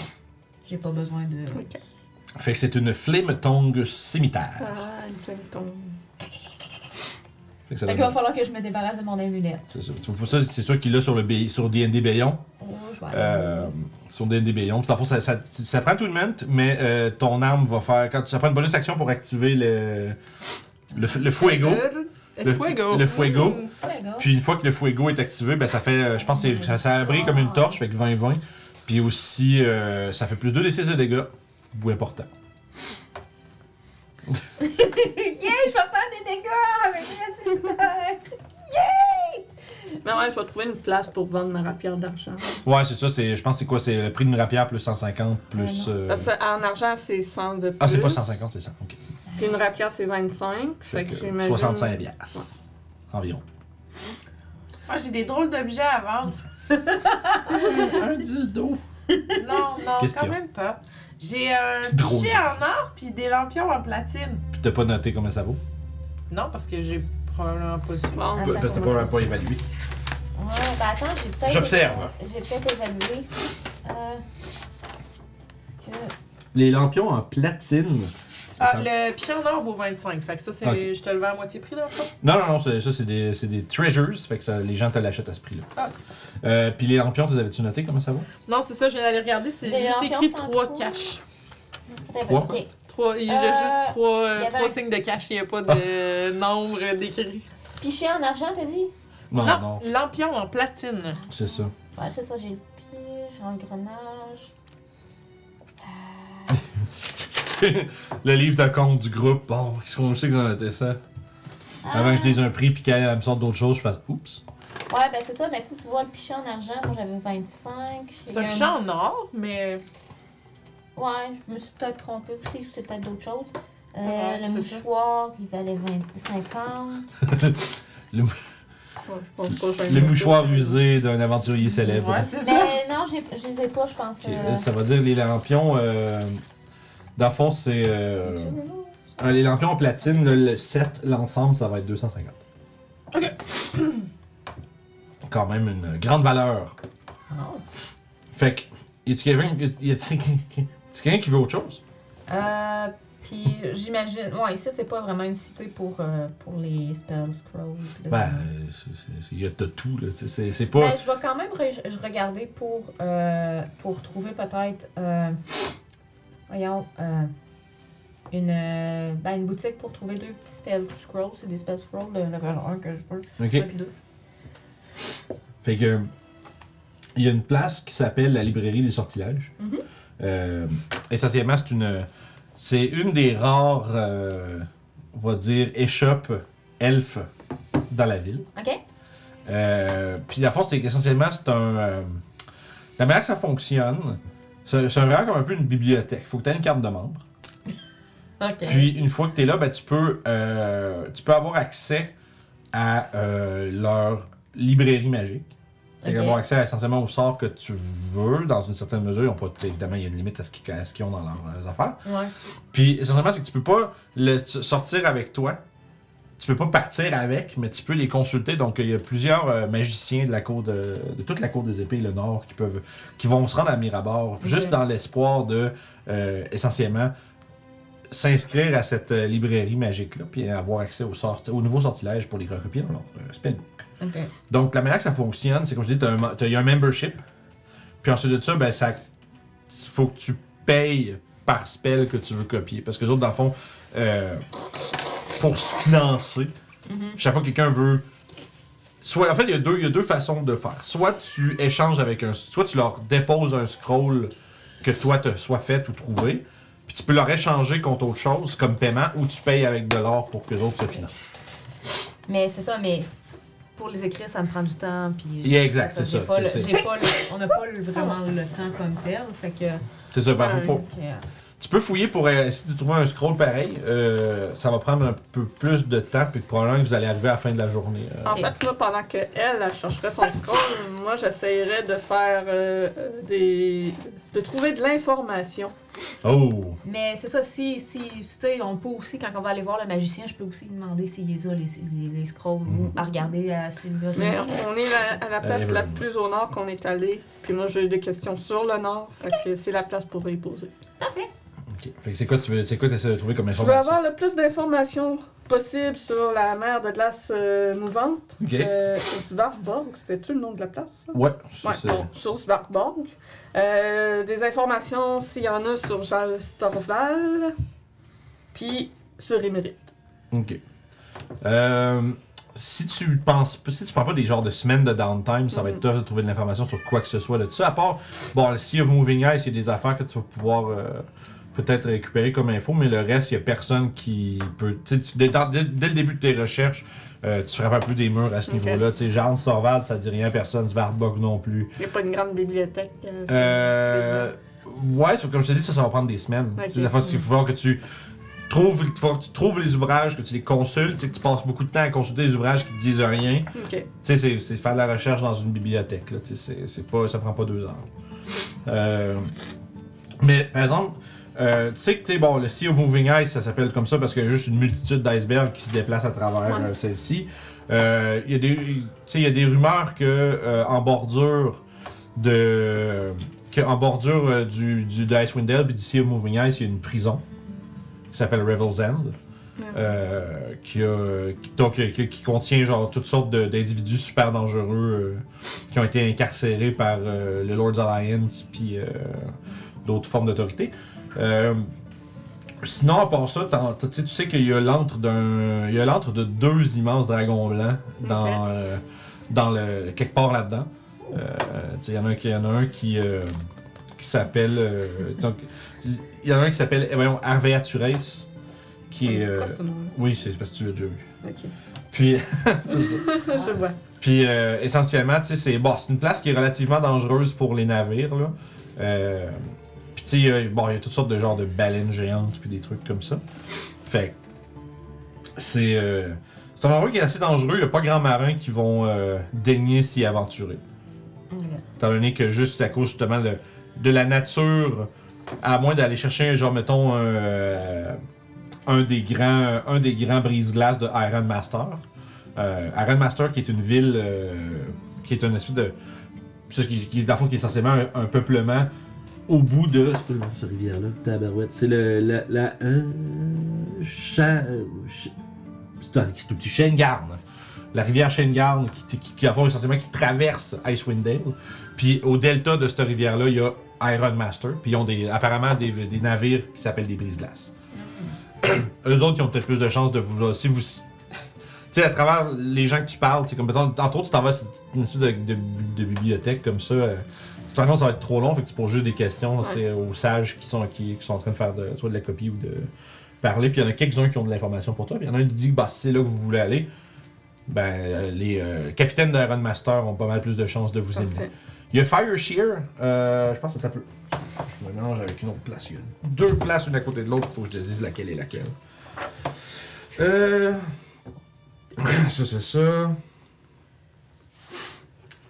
J'ai pas besoin de. Fait que c'est une flame tongue cimetière. Ah, une tombe. Fait que ça Fait qu'il va falloir que je me débarrasse de mon amulette. c'est ça. Pour ça, c'est sûr qu'il l'a sur le B- sur D&D Bayon. Oh, je. Euh, sur D&D Bayon. Fond, ça, ça, ça prend tout le monde, mais euh, ton arme va faire... Quand tu ça prend une bonus action pour activer le... Le, le fuego. Le fuego. Le fuego. Mm. Ouais, gars. Puis une fois que le fuego est activé, ben ça fait, euh, je pense que ça, ça brille comme une torche, fait que 20-20. Puis aussi, euh, ça fait plus 2 des 6 de dégâts. Bout important. yeah, je vais faire des dégâts avec le. Yay! Mais ouais, je vais trouver une place pour vendre ma rapière d'argent. Ouais, c'est ça, c'est, je pense que c'est quoi C'est le prix d'une rapière plus 150 plus. Ouais, euh, Parce que en argent, c'est 100 de plus. Ah, c'est pas 150, c'est 100. Ok. Puis une rapière, c'est 25. Fait, Fait que, que j'imagine. 65 piastres. Environ. Moi, j'ai des drôles d'objets à vendre. un dildo. Non, non, Qu'est-ce quand même pas. J'ai un pichet en or puis des lampions en platine. Puis t'as pas noté combien ça vaut? Non, parce que j'ai probablement pas su. Bon, Ah, T'as ça pas, va. pas évalué. Ouais, ben attends, j'ai peut-être. J'observe. J'ai peut-être évalué. Euh. Est-ce que. Les lampions en platine. Ah, le pichet en or vaut 25. Fait que ça, c'est. Je te le vends à moitié prix dans le fond? Non, non, non, c'est- ça c'est des, c'est des treasures, fait que ça, les gens te l'achètent à ce prix-là. Ah. Euh, puis les lampions, tu les avais-tu noté comment ça vaut Non, c'est ça, je viens d'aller regarder. C'est juste écrit c'est en 3 quoi? cash. Trois? Ok. Trois, il y a Euh, juste 3, y avait un- signes de cash, il n'y a pas de nombre décrit. Pichet en argent, t'as dit? Non, Non, non, lampion en platine. c'est ça. Ouais, c'est ça, j'ai le pige, engrenage. le livre de compte du groupe, bon, qu'est-ce qu'on sait que j'en étais ça? Avant que je dise un prix, puis qu'elle me sorte d'autres choses, je fasse oups. Ouais, ben c'est ça, mais tu sais, tu vois le pichet en argent, moi j'avais 25. C'est un pichet en or, mais. Ouais, je me suis peut-être trompée aussi, c'est peut-être d'autres choses. Euh, Ouais, le ça. mouchoir, il valait 20, 50. Le, Ouais, mouchoir usé d'un aventurier célèbre. Ouais, c'est ça. Mais non, je les ai pas, je pense. Euh, Ça va dire les lampions. Euh, dans le fond, c'est. euh, euh, les lampions en platine, le, le set, l'ensemble, ça va être 250. Ok. Quand même une grande valeur. Oh. Fait que, y a-tu quelqu'un y a-tu quelqu'un qui veut autre chose? Euh, puis j'imagine. Ouais, ici, c'est pas vraiment une cité pour, euh, pour les spell scrolls. Ben, euh, c'est- c'est- c'est- y a de tout, là. C'est c'est pas. Ben, je vais quand même re- je regarder pour, euh, pour trouver peut-être. euh, voyons. euh, une, euh, ben, une boutique pour trouver deux petits spell scrolls. C'est des spell scrolls de level 1 que je veux. Ok. Un puis deux. Fait que. Il y a une place qui s'appelle la librairie des sortilèges. Mhm. Euh, essentiellement, c'est une. C'est une des rares, euh, on va dire, échoppes elfes dans la ville. Ok? Euh, puis la force, c'est qu'essentiellement, c'est un. euh, la manière que ça fonctionne, c'est c'est vraiment comme un peu une bibliothèque. Faut que tu aies une carte de membre. Puis une fois que tu es là, ben, tu, peux, euh, tu peux avoir accès à euh, leur librairie magique. Fait Ok. avoir accès essentiellement aux sorts que tu veux, dans une certaine mesure. Ils ont pas, évidemment, il y a une limite à ce qu'ils ont dans leurs euh, affaires. Ouais. Puis essentiellement, c'est que tu peux pas le sortir avec toi. Tu peux pas partir avec, mais tu peux les consulter. Donc il y a plusieurs euh, magiciens de la cour de, de toute la cour des épées, le nord, qui peuvent qui vont se rendre à Mirabord, juste dans l'espoir de euh, essentiellement s'inscrire à cette euh, librairie magique là, puis avoir accès aux aux nouveaux sortilèges pour les recopier dans leur euh, spellbook. Ok. Donc, la manière que ça fonctionne, c'est comme je dis, il y a un membership. Puis ensuite de ça, ben, ça. faut que tu payes par spell que tu veux copier. Parce que les autres, dans le fond, euh, pour se financer, Mhm. chaque fois que quelqu'un veut. Soit, en fait, il y, a deux, il y a deux façons de faire. Soit tu échanges avec un. Soit tu leur déposes un scroll que toi te sois fait ou trouvé. Puis tu peux leur échanger contre autre chose comme paiement ou tu payes avec de l'or pour que les autres se financent. Mais c'est ça, mais pour les écrire, ça me prend du temps. Puis Yeah, exact, c'est ça, pas c'est- le- c'est- j'ai pas le- on n'a pas le- vraiment le temps comme tel. Fait que. C'est ça, par Ouais. faut- donc, euh, Tu peux fouiller pour euh, essayer de trouver un scroll pareil. Euh, ça va prendre un peu plus de temps, puis probablement que vous allez arriver à la fin de la journée. euh. En fait, moi, pendant qu'elle, elle chercherait son scroll, moi, j'essayerais de faire euh, euh, des. de trouver de l'information. Oh! Mais c'est ça, si, si tu sais, on peut aussi, quand on va aller voir le magicien, je peux aussi lui demander s'il les a, les, les, les scrolls, ou à regarder à Sylvain. Mais on est la- à la place la plus au nord qu'on est allé. Puis moi, j'ai des questions sur le nord. Fait que c'est la place pour y poser. Parfait. Fait que c'est quoi tu veux, c'est quoi tu essaies de trouver comme Je veux information? avoir le plus d'informations possible sur la mer de glace euh, mouvante. Ok. Euh, Svarborg, c'était-tu le nom de la place? ça? Ouais, ça, Ouais, c'est- bon, sur Svarborg. Euh, des informations, s'il y en a, sur Jal Storval. Puis sur Émérite. Ok. Euh, si tu penses, si tu prends pas des genres de semaines de downtime, ça va être Mhm. tough de trouver de l'information sur quoi que ce soit là dessus. À part, bon, Sea of Moving Ice, il y a des affaires que tu vas pouvoir euh, peut-être récupérer comme info, mais le reste, il y a personne qui peut. tu dès, le début de tes recherches, euh, tu frappes un peu des murs à ce niveau-là. Tu sais, Jarn Storval, ça dit rien, personne, Svartbog non plus. Il n'y a pas une grande bibliothèque. euh, Euh, ouais, c'est- comme je te dis, ça, ça va prendre des semaines. Ok. Tu sais, des fois, il faut que tu trouves, tu trouves les ouvrages, que tu les consultes, que tu passes beaucoup de temps à consulter les ouvrages qui te disent rien. Tu sais, c'est, c'est faire de la recherche dans une bibliothèque. Là, c'est, c'est pas, ça prend pas deux heures. Euh, mais par exemple, euh, tu sais que tu bon, le Sea of Moving Ice, ça s'appelle comme ça parce qu'il y a juste une multitude d'icebergs qui se déplacent à travers Ouais. euh, celle-ci. Euh, Il y a des, rumeurs que en bordure de, que en bordure du, du Dale puis du Sea of Moving Ice, il y a une prison qui s'appelle Revel's End. Euh, qui, a, qui, donc, qui, qui contient genre toutes sortes d'individus super dangereux euh, qui ont été incarcérés par euh, le Lord's Alliance puis d'autres formes d'autorité. Euh, sinon, à part ça, tu sais- qu'il y a l'antre d'un, il y a l'antre de deux immenses dragons blancs dans, euh, dans le quelque part là-dedans. Euh, il y en a un qui, y en a un qui, qui s'appelle, il y en a un qui s'appelle, eh, voyons, Tures, qui est, C'est quoi ce nom-là? oui, c'est parce que tu l'as déjà vu. Ok. Puis, Je vois. puis euh, essentiellement, tu sais, c'est bon, c'est une place qui est relativement dangereuse pour les navires, là. Euh, tu sais, a- bon, il y a toutes sortes de genres de baleines géantes, puis des trucs comme ça. Fait c'est euh, c'est un endroit qui est assez dangereux. Il n'y a pas grand marin qui vont euh, daigner s'y aventurer. Étant donné que juste à cause justement de, de la nature, à moins d'aller chercher, genre, mettons, un, euh, un des grands, un des grands brise-glaces de Iron Master. Euh, Iron Master, qui est une ville, euh, qui est une espèce de. Qui, qui, dans le fond, qui est essentiellement un, un peuplement au bout de. C'est pas cette rivière-là, tabarouette. C'est le, la, la, euh, cha, tout petit Shengarn. La rivière Shengarn, qui, qui, qui, essentiellement, qui traverse Icewind Dale. Puis au delta de cette rivière-là, il y a Iron Master. Puis ils ont des, apparemment des, navires qui s'appellent des brise-glaces. Eux autres, ils ont peut-être plus de chances de vous. Vous. Tu sais, à travers les gens que tu parles, comme entre autres, tu t'en vas à une espèce de bibliothèque comme ça. euh, tu te rends compte que ça va être trop long, fait que tu poses juste des questions c'est aux sages qui sont, qui, qui sont en train de faire de, soit de la copie ou de parler. Puis il y en a quelques-uns qui ont de l'information pour toi. Puis il y en a un qui dit que bah, c'est là que vous voulez aller, ben, euh, les euh, capitaines d'Iron Master ont pas mal plus de chances de vous aider. Parfait. Il y a Fire Shear, euh, je pense que c'est un peu. Je me mélange avec une autre place. Il y a deux places une à côté de l'autre, il faut que je te dise laquelle est laquelle. Euh. Ça, c'est ça.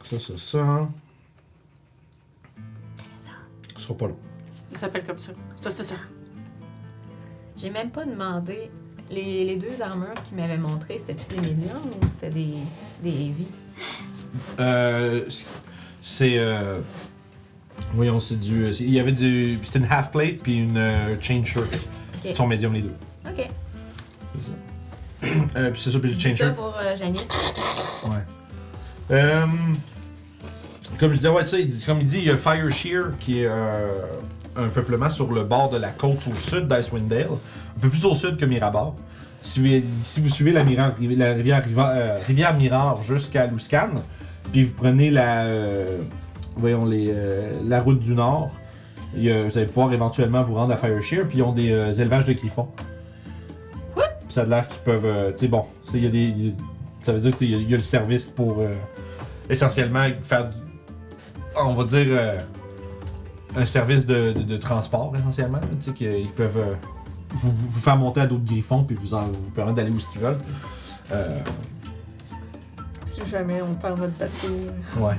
Ça, ça, ça. Sera pas long. Il s'appelle comme ça. Ça, c'est ça. J'ai même pas demandé. Les, les deux armures qu'il m'avait montrées, c'était-tu des médiums ou c'était des, des heavy? Euh, c'est. Euh, voyons, c'est du. c'est- Il y avait du. C'était une half plate puis une euh, chain shirt. Ils sont médium les deux. Ok. C'est ça. Euh, puis c'est ça, puis le chain dis ça shirt. pour euh, Janice. Ouais. Euh, comme je disais, ouais, ça, il dit, comme il dit, il y a Fire Shear qui est euh, un peuplement sur le bord de la côte au sud d'Icewind Dale, un peu plus au sud que Mirabar. Si vous, si vous suivez la, Mira- la rivière, euh, rivière jusqu'à Luscan, puis vous prenez la, euh, voyons, les, euh, la route du nord, vous allez pouvoir éventuellement vous rendre à Fire Shear, puis ils ont des euh, élevages de griffons. Puis ça a l'air qu'ils peuvent. euh, tu sais, bon, tu sais, il y a des. il y a- ça veut dire qu'il y, y a le service pour essentiellement faire du. On va dire. euh, un service de, de- de transport essentiellement. Tu sais, qu'ils peuvent euh, vous, vous faire monter à d'autres griffons puis vous, en, vous permettre d'aller où qu'ils veulent. Euh, Si jamais on perd notre bateau. ouais.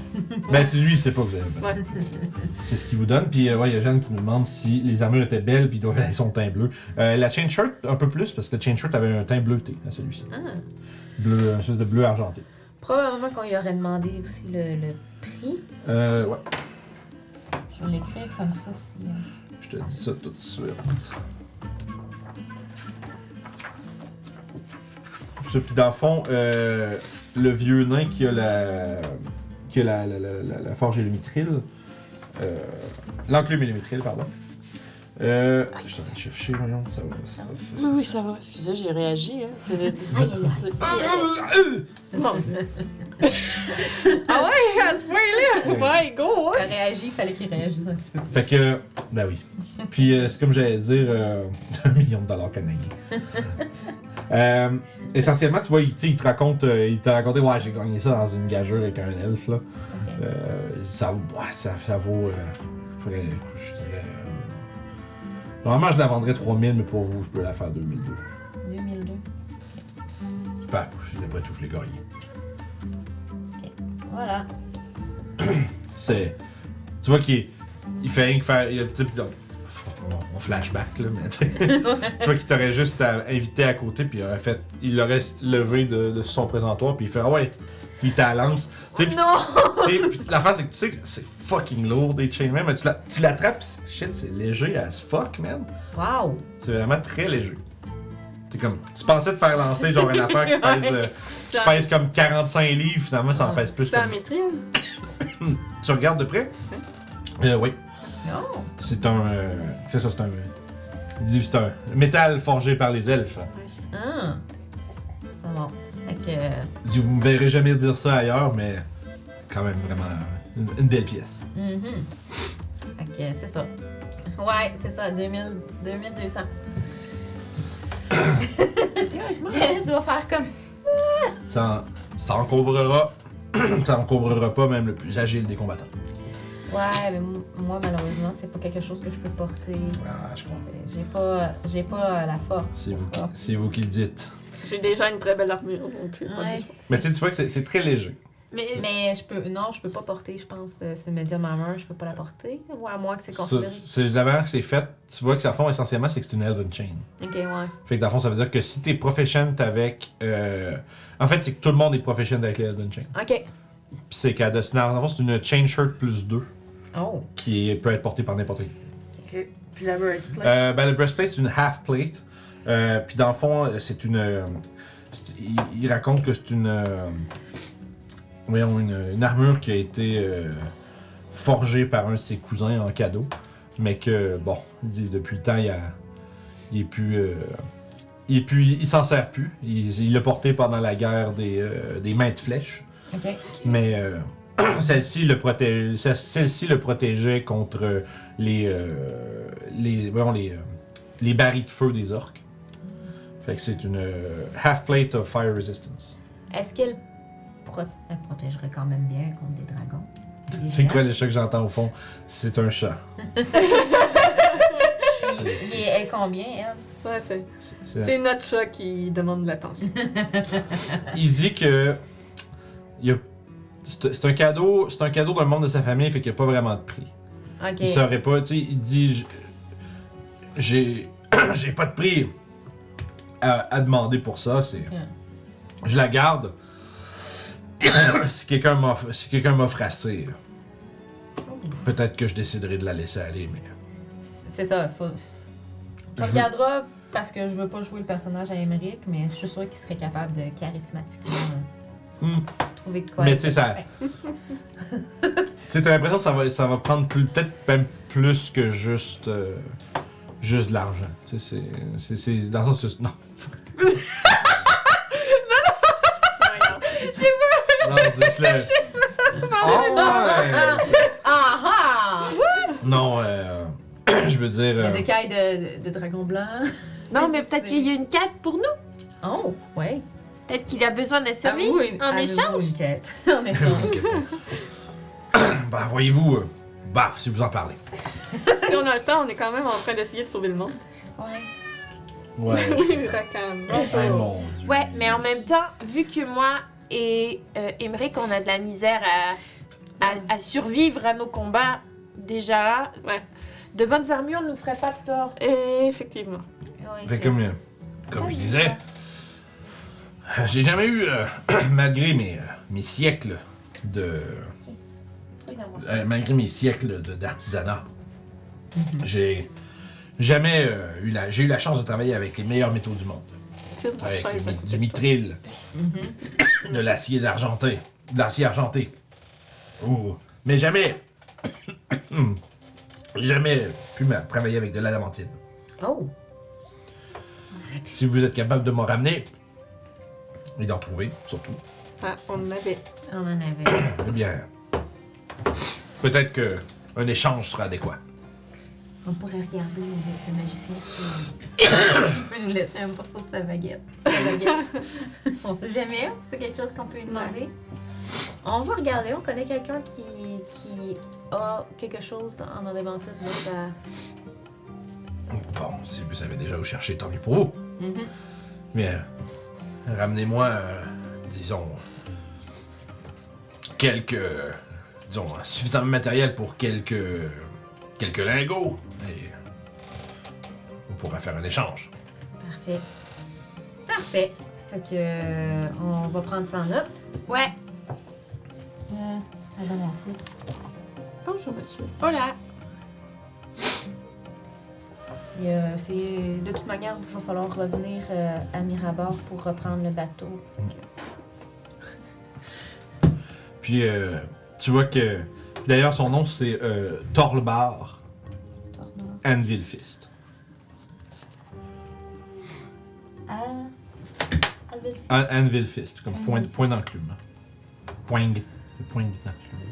Mais tu- lui, il sait pas que vous avez un bateau. Ouais. C'est ce qu'il vous donne. Puis, euh, ouais, il y a Jeanne qui nous demande si les armures étaient belles puis ils aller son teint bleu. Euh, la chain shirt, un peu plus, parce que la chain shirt avait un teint bleuté à celui-ci. Ah. Bleu, un espèce de bleu argenté. Probablement qu'on lui aurait demandé aussi le, le prix. Euh, ouais. Je vais l'écrire comme ça si. euh, Je te dis ça tout de suite. Ça, puis dans le fond, euh, le vieux nain qui a la, qui a la, la, la, la- la forge et le mitril, euh, l'enclume et le mitril, pardon. Euh, je suis en train de chercher, voyons, ça va. ça- ça- Oui, oui, ça va. Excusez, j'ai réagi. Hein. C'est le- c'est- Mon Dieu. Ah ouais, à ce point-là! Ouais, go! Il a réagi, il fallait qu'il réagisse un petit peu. Fait que, ben oui. Puis euh, c'est comme j'allais dire, euh, un million de dollars canadiens. Euh, essentiellement, tu vois, il, te raconte, euh, il t'a raconté, ouais, j'ai gagné ça dans une gageure avec un elfe là. Euh, ça, vaut- ouais, ça, ça vaut, euh, je pourrais, je euh, normalement je la vendrais 3000, mais pour vous, je peux la faire 2002. 2002. Super, après tout, je l'ai gagné. Voilà. C'est, tu vois qu'il il fait rien que faire, il a, on, flashback là, mais tu vois qu'il t'aurait juste à invité à côté, puis il aurait fait, il l'aurait levé de, de son présentoir, puis il fait, ah ouais, il t'a lance. Tu sais, puis l'affaire c'est que tu sais que c'est fucking lourd des chainmail, mais tu la- tu l'attrapes, c'est- shit, c'est léger as fuck, man. Wow! C'est vraiment très léger. C'est comme, tu pensais te faire lancer genre une affaire qui pèse, euh, qui Ça- pèse comme 45 livres, finalement ça en Ah. pèse plus. C'est à Comme... Mitril? Tu regardes de près? Euh, oui. Non! C'est un. euh, c'est ça, c'est un. c'est un métal forgé par les elfes. Ah! C'est bon. Fait que. euh, vous me verrez jamais dire ça ailleurs, mais quand même vraiment une, une belle pièce. mhm. Fait que c'est ça. Ouais, c'est ça, 2000, 2200. Janice doit faire comme. Ça, en- ça encombrera. ça encombrera pas même le plus agile des combattants. Ouais, mais moi, malheureusement, c'est pas quelque chose que je peux porter. Ah, je comprends. C'est- J'ai pas, j'ai pas euh, la force. C'est vous, qui, c'est vous qui le dites. J'ai déjà une très belle armure, donc euh, pas. Mais tu sais, tu vois que c'est, c'est très léger. Mais, Mais je peux, non, je peux pas porter, je pense, euh, ce medium armor, je peux pas la porter. Ou à moins que c'est Ça, considéré. c'est la manière que c'est fait. Tu vois que ça fond essentiellement, c'est que c'est une Elven Chain. Ok, ouais. Fait que dans le fond, ça veut dire que si t'es proficient avec. euh, En fait, c'est que tout le monde est proficient avec les Elven Chain. Ok. Puis c'est qu'à de dans le fond, c'est une chain shirt plus 2 Oh. qui est- peut être portée par n'importe qui. Ok. Puis la breastplate. Euh, ben, le breastplate, c'est une half plate. Euh, puis dans le fond, euh, c'est une. euh, c'est- il, il raconte que c'est une. euh, voyons, une, une armure qui a été euh, forgée par un de ses cousins en cadeau. Mais que, bon, il dit depuis le temps, il, a, il est plus. euh, il est plus. Il s'en sert plus. Il il l'a porté pendant la guerre des, euh, des mains de flèche. Ok. Mais euh, celle-ci le, protège, ce- celle-ci le protégeait contre les, euh, les, voyons, les, euh, les barils de feu des orques. Fait que c'est une euh, half plate of fire resistance. Est-ce qu'elle pro- elle protégerait quand même bien contre des dragons? Des C'est quoi le chat que j'entends au fond? C'est un chat. Il est, elle est combien, elle? Ouais, c'est- c'est notre chat qui demande de l'attention. Il dit que il y a, C'est un cadeau, c'est un cadeau d'un membre de sa famille, fait qu'il n'y a pas vraiment de prix. Ok. Il saurait pas, tu sais, il dit j'ai j'ai pas de prix à, à demander pour ça, c'est je la garde. si quelqu'un m'offre si quelqu'un m'offre assez, peut-être que je déciderai de la laisser aller, mais C'est ça, faut. Je- regarderas parce que je veux pas jouer le personnage à Emmerich, mais je suis sûre qu'il serait capable de charismatiquement euh. Trouver de quoi. Mais tu sais, ça- tu sais t'as l'impression que ça va ça va prendre plus- peut-être même plus que juste euh, juste de l'argent. Tu sais c'est c'est c'est dans le sens non. Non, c'est juste le- Oh, ouais. Ah ah! Non, euh, je veux dire. euh, Les écailles de, de, de dragon blanc. Non, mais peut-être qu'il y a une quête pour nous. Oh, ouais. Peut-être qu'il a besoin d'un service Avez-vous une- en avez-vous échange. une quête? en échange. bah, voyez-vous, euh, bah, si vous en parlez. Si on a le temps, on est quand même en train d'essayer de sauver le monde. Ouais. Ouais. Oui, Rakan. Ay, mon Dieu. Ouais, mais en même temps, vu que moi et euh, Emmerich, on a de la misère à, à, à survivre à nos combats, déjà là, Ouais. de bonnes armures nous feraient pas de tort. Effectivement. Ouais, Fait c'est- comme, euh, comme je disais, j'ai jamais eu, euh, malgré mes, euh, mes siècles de. euh, malgré mes siècles d'artisanat, j'ai jamais euh, eu la. J'ai eu la chance de travailler avec les meilleurs métaux du monde. Avec à du, mitril, Mhm. de l'acier d'argenté, de l'acier argenté. Ouh. Mais jamais. jamais pu travailler avec de l'adamantine. Oh! Si vous êtes capable de m'en ramener, et d'en trouver, surtout. Ah, on en avait. On en avait. eh bien, peut-être que un échange sera adéquat. On pourrait regarder avec le magicien si il peut nous laisser un morceau de sa baguette. Sa baguette. on sait jamais, hein. c'est quelque chose qu'on peut lui demander. On va regarder, on connaît quelqu'un qui, qui a quelque chose dans- en adventiste de sa. Bon, si vous savez déjà où chercher, tant mieux pour vous. Mhm. Bien, ramenez-moi, euh, disons, quelques, euh, disons, suffisamment de matériel pour quelques, quelques lingots, et on pourra faire un échange. Parfait. Parfait. Fait que euh, on va prendre ça en note. Ouais, Euh, ça va, merci. Bonjour, monsieur. voilà. Puis, euh, c'est de toute manière, il va falloir revenir euh, à Mirabar pour reprendre le bateau. Puis, euh, tu vois que, d'ailleurs, son nom, c'est Torlbar Tornado. Anvilfist. À. Comme point, point d'enclume. Poing. C'est point d'enclume.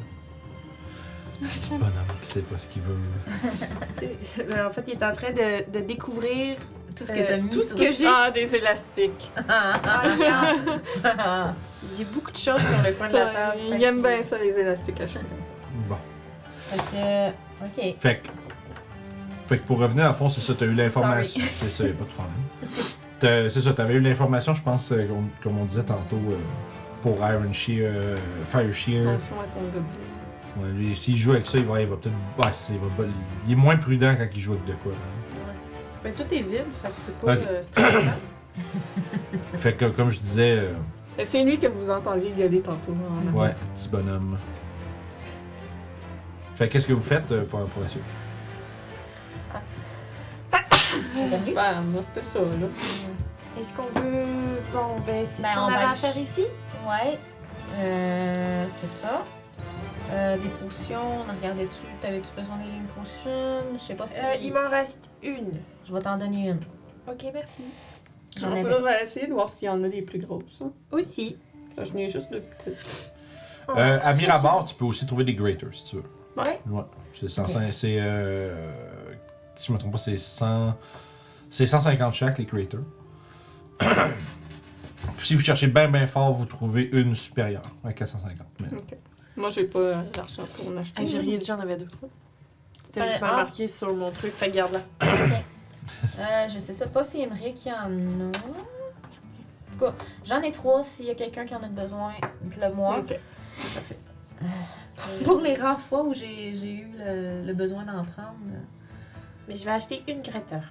C'est bonhomme qui sait pas ce qu'il veut. Euh, en fait, il est en train de, de découvrir Tout ce Euh, que t'as mis tout ce que j'ai. Ah, des élastiques. Ah, regarde, J'ai beaucoup de choses sur le coin de la table. il aime bien ça, les élastiques à cheveux. Bon. Fait que. Ok. Fait que, fait que pour revenir, à fond, c'est ça, t'as eu l'information. C'est ça, y a pas de problème. C'est ça, t'avais eu l'information, je pense, euh, comme- comme on disait tantôt, euh, pour Iron Shear, euh, Fire Shear. Attention à ton gobelet. Ouais, lui, s'il joue avec ça, il va, il va peut-être. Ouais, il, va, pas- il est moins prudent quand il joue avec de quoi. Ben, tout est vide, fait que c'est pas Ok. euh, stressant. Fait que, comme je disais, euh, Et C'est lui que vous entendiez gueuler tantôt. en avant. ouais, petit bonhomme. Fait que qu'est-ce que vous faites euh, pour, pour la suite? Bienvenue. Ben, moi, c'était ça, là. Est-ce qu'on veut. Bon, ben, c'est Ben, ce qu'on on avait va à faire ici? Ouais. Euh, c'est ça. Euh, des potions, on a regardé dessus. T'avais-tu besoin des lignes potions? Je sais pas si. Euh, il m'en reste une. Je vais t'en donner une. Ok, merci. J'en On avais. pourrait essayer de voir s'il y en a des plus grosses. hein. Aussi. Là, je n'ai juste de petites. Euh, à Mirabar, tu peux aussi trouver des graters si tu veux. Ouais. Ouais. C'est 105 c'est. Euh, si je me trompe pas, c'est 100. C'est 150 chaque, les graters. Puis si vous cherchez bien bien fort, vous trouvez une supérieure à 450. Mais... Moi, j'ai pas euh, l'argent pour en acheter. Ah, j'ai rien dit, j'en avais deux. C'était juste ah. marqué sur mon truc, fait que garde là. Euh, je sais ça pas si Emmerich y en a. En tout cas, j'en ai trois. S'il y a quelqu'un qui en a besoin, dites-le moi. Ok. Pour les rares fois où j'ai j'ai eu le, le besoin d'en prendre. Mais je vais acheter une Greta.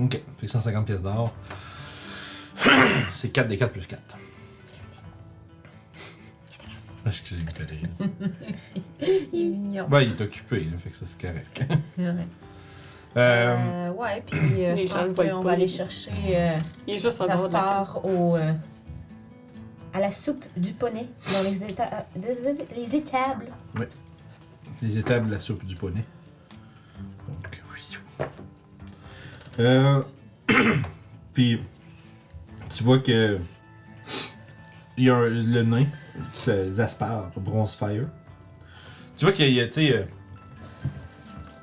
Ok, fait que 150 pièces d'or. C'est 4 des 4 plus 4. Excusez, il fait rire. Il est mignon. Ben, il est occupé, là, fait que ça c'est correct. Ouais. Euh, Euh, ouais, puis euh, je pense qu'on va aller chercher. euh, Il est juste en ça dehors se de la table. part au. euh, à la soupe du poney dans les, éta les étables. les étapes de la soupe du poney. Donc, oui. Euh, Puis, tu vois que. Il y a un- le nain, c'est Zaspar, Bronzefire. Tu vois qu'il y a, tu sais. euh,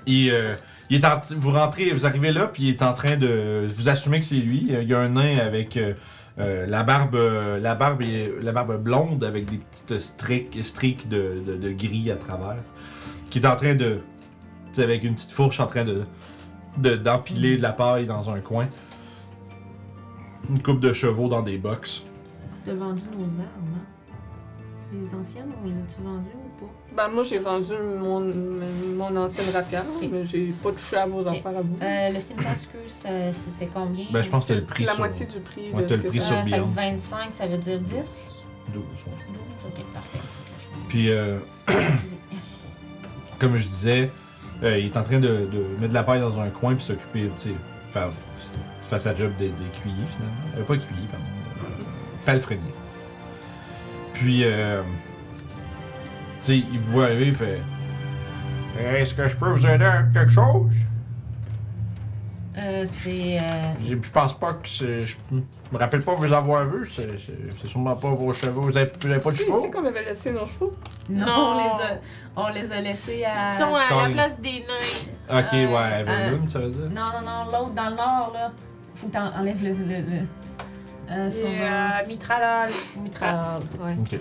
il, euh, il est en, vous rentrez, vous arrivez là, puis il est en train de. Vous assumez que c'est lui. Il y a un nain avec euh, euh, la barbe, euh, la barbe, la barbe blonde avec des petites streaks, streaks de, de- de gris à travers, qui est en train de, tu sais, avec une petite fourche, en train de de- d'empiler de la paille dans un coin. Une coupe de chevaux dans des box. T'as vendu nos armes, hein? Les anciennes, on les a-tu vendues ou pas? Ben, moi, j'ai vendu mon, mon ancienne rapière, Ok. mais j'ai pas touché à vos Ok. affaires à vous. Euh, le cimetière, excuse, c'est c'est combien? Ben, je pense que t'as le C'est prix la sur moitié du prix Ouais, de ce le que prix ça sur Euh, fait que Beyond. 25, ça veut dire 10? 12. ouais. 12? Ok, parfait. Puis, euh, comme je disais, euh, il est en train de, de mettre de la paille dans un coin puis s'occuper, tu sais, faire, faire sa job des, finalement. Euh, pas cueillis, pardon. Euh, palefrenier. Puis, euh, tu sais, il vous voit arriver, il fait Est-ce que je peux vous aider avec quelque chose Euh, c'est. Euh, J'ai- Je pense pas que c'est. Je me rappelle pas vous avoir vu, c'est c'est- c'est sûrement pas vos chevaux. Vous avez, vous avez pas de chevaux? c'est qu'on avait laissé nos chevaux. non, Non. On, les a, on les a laissés à. Ils sont à Quand la place des nains. Ok, Euh, ouais, Everloon, ça veut dire Non, non, non, l'autre dans le nord, là. Faut que t'enlèves le. le, le euh, son C'est nom. euh, Mitralal. Mitral, ouais. Ok.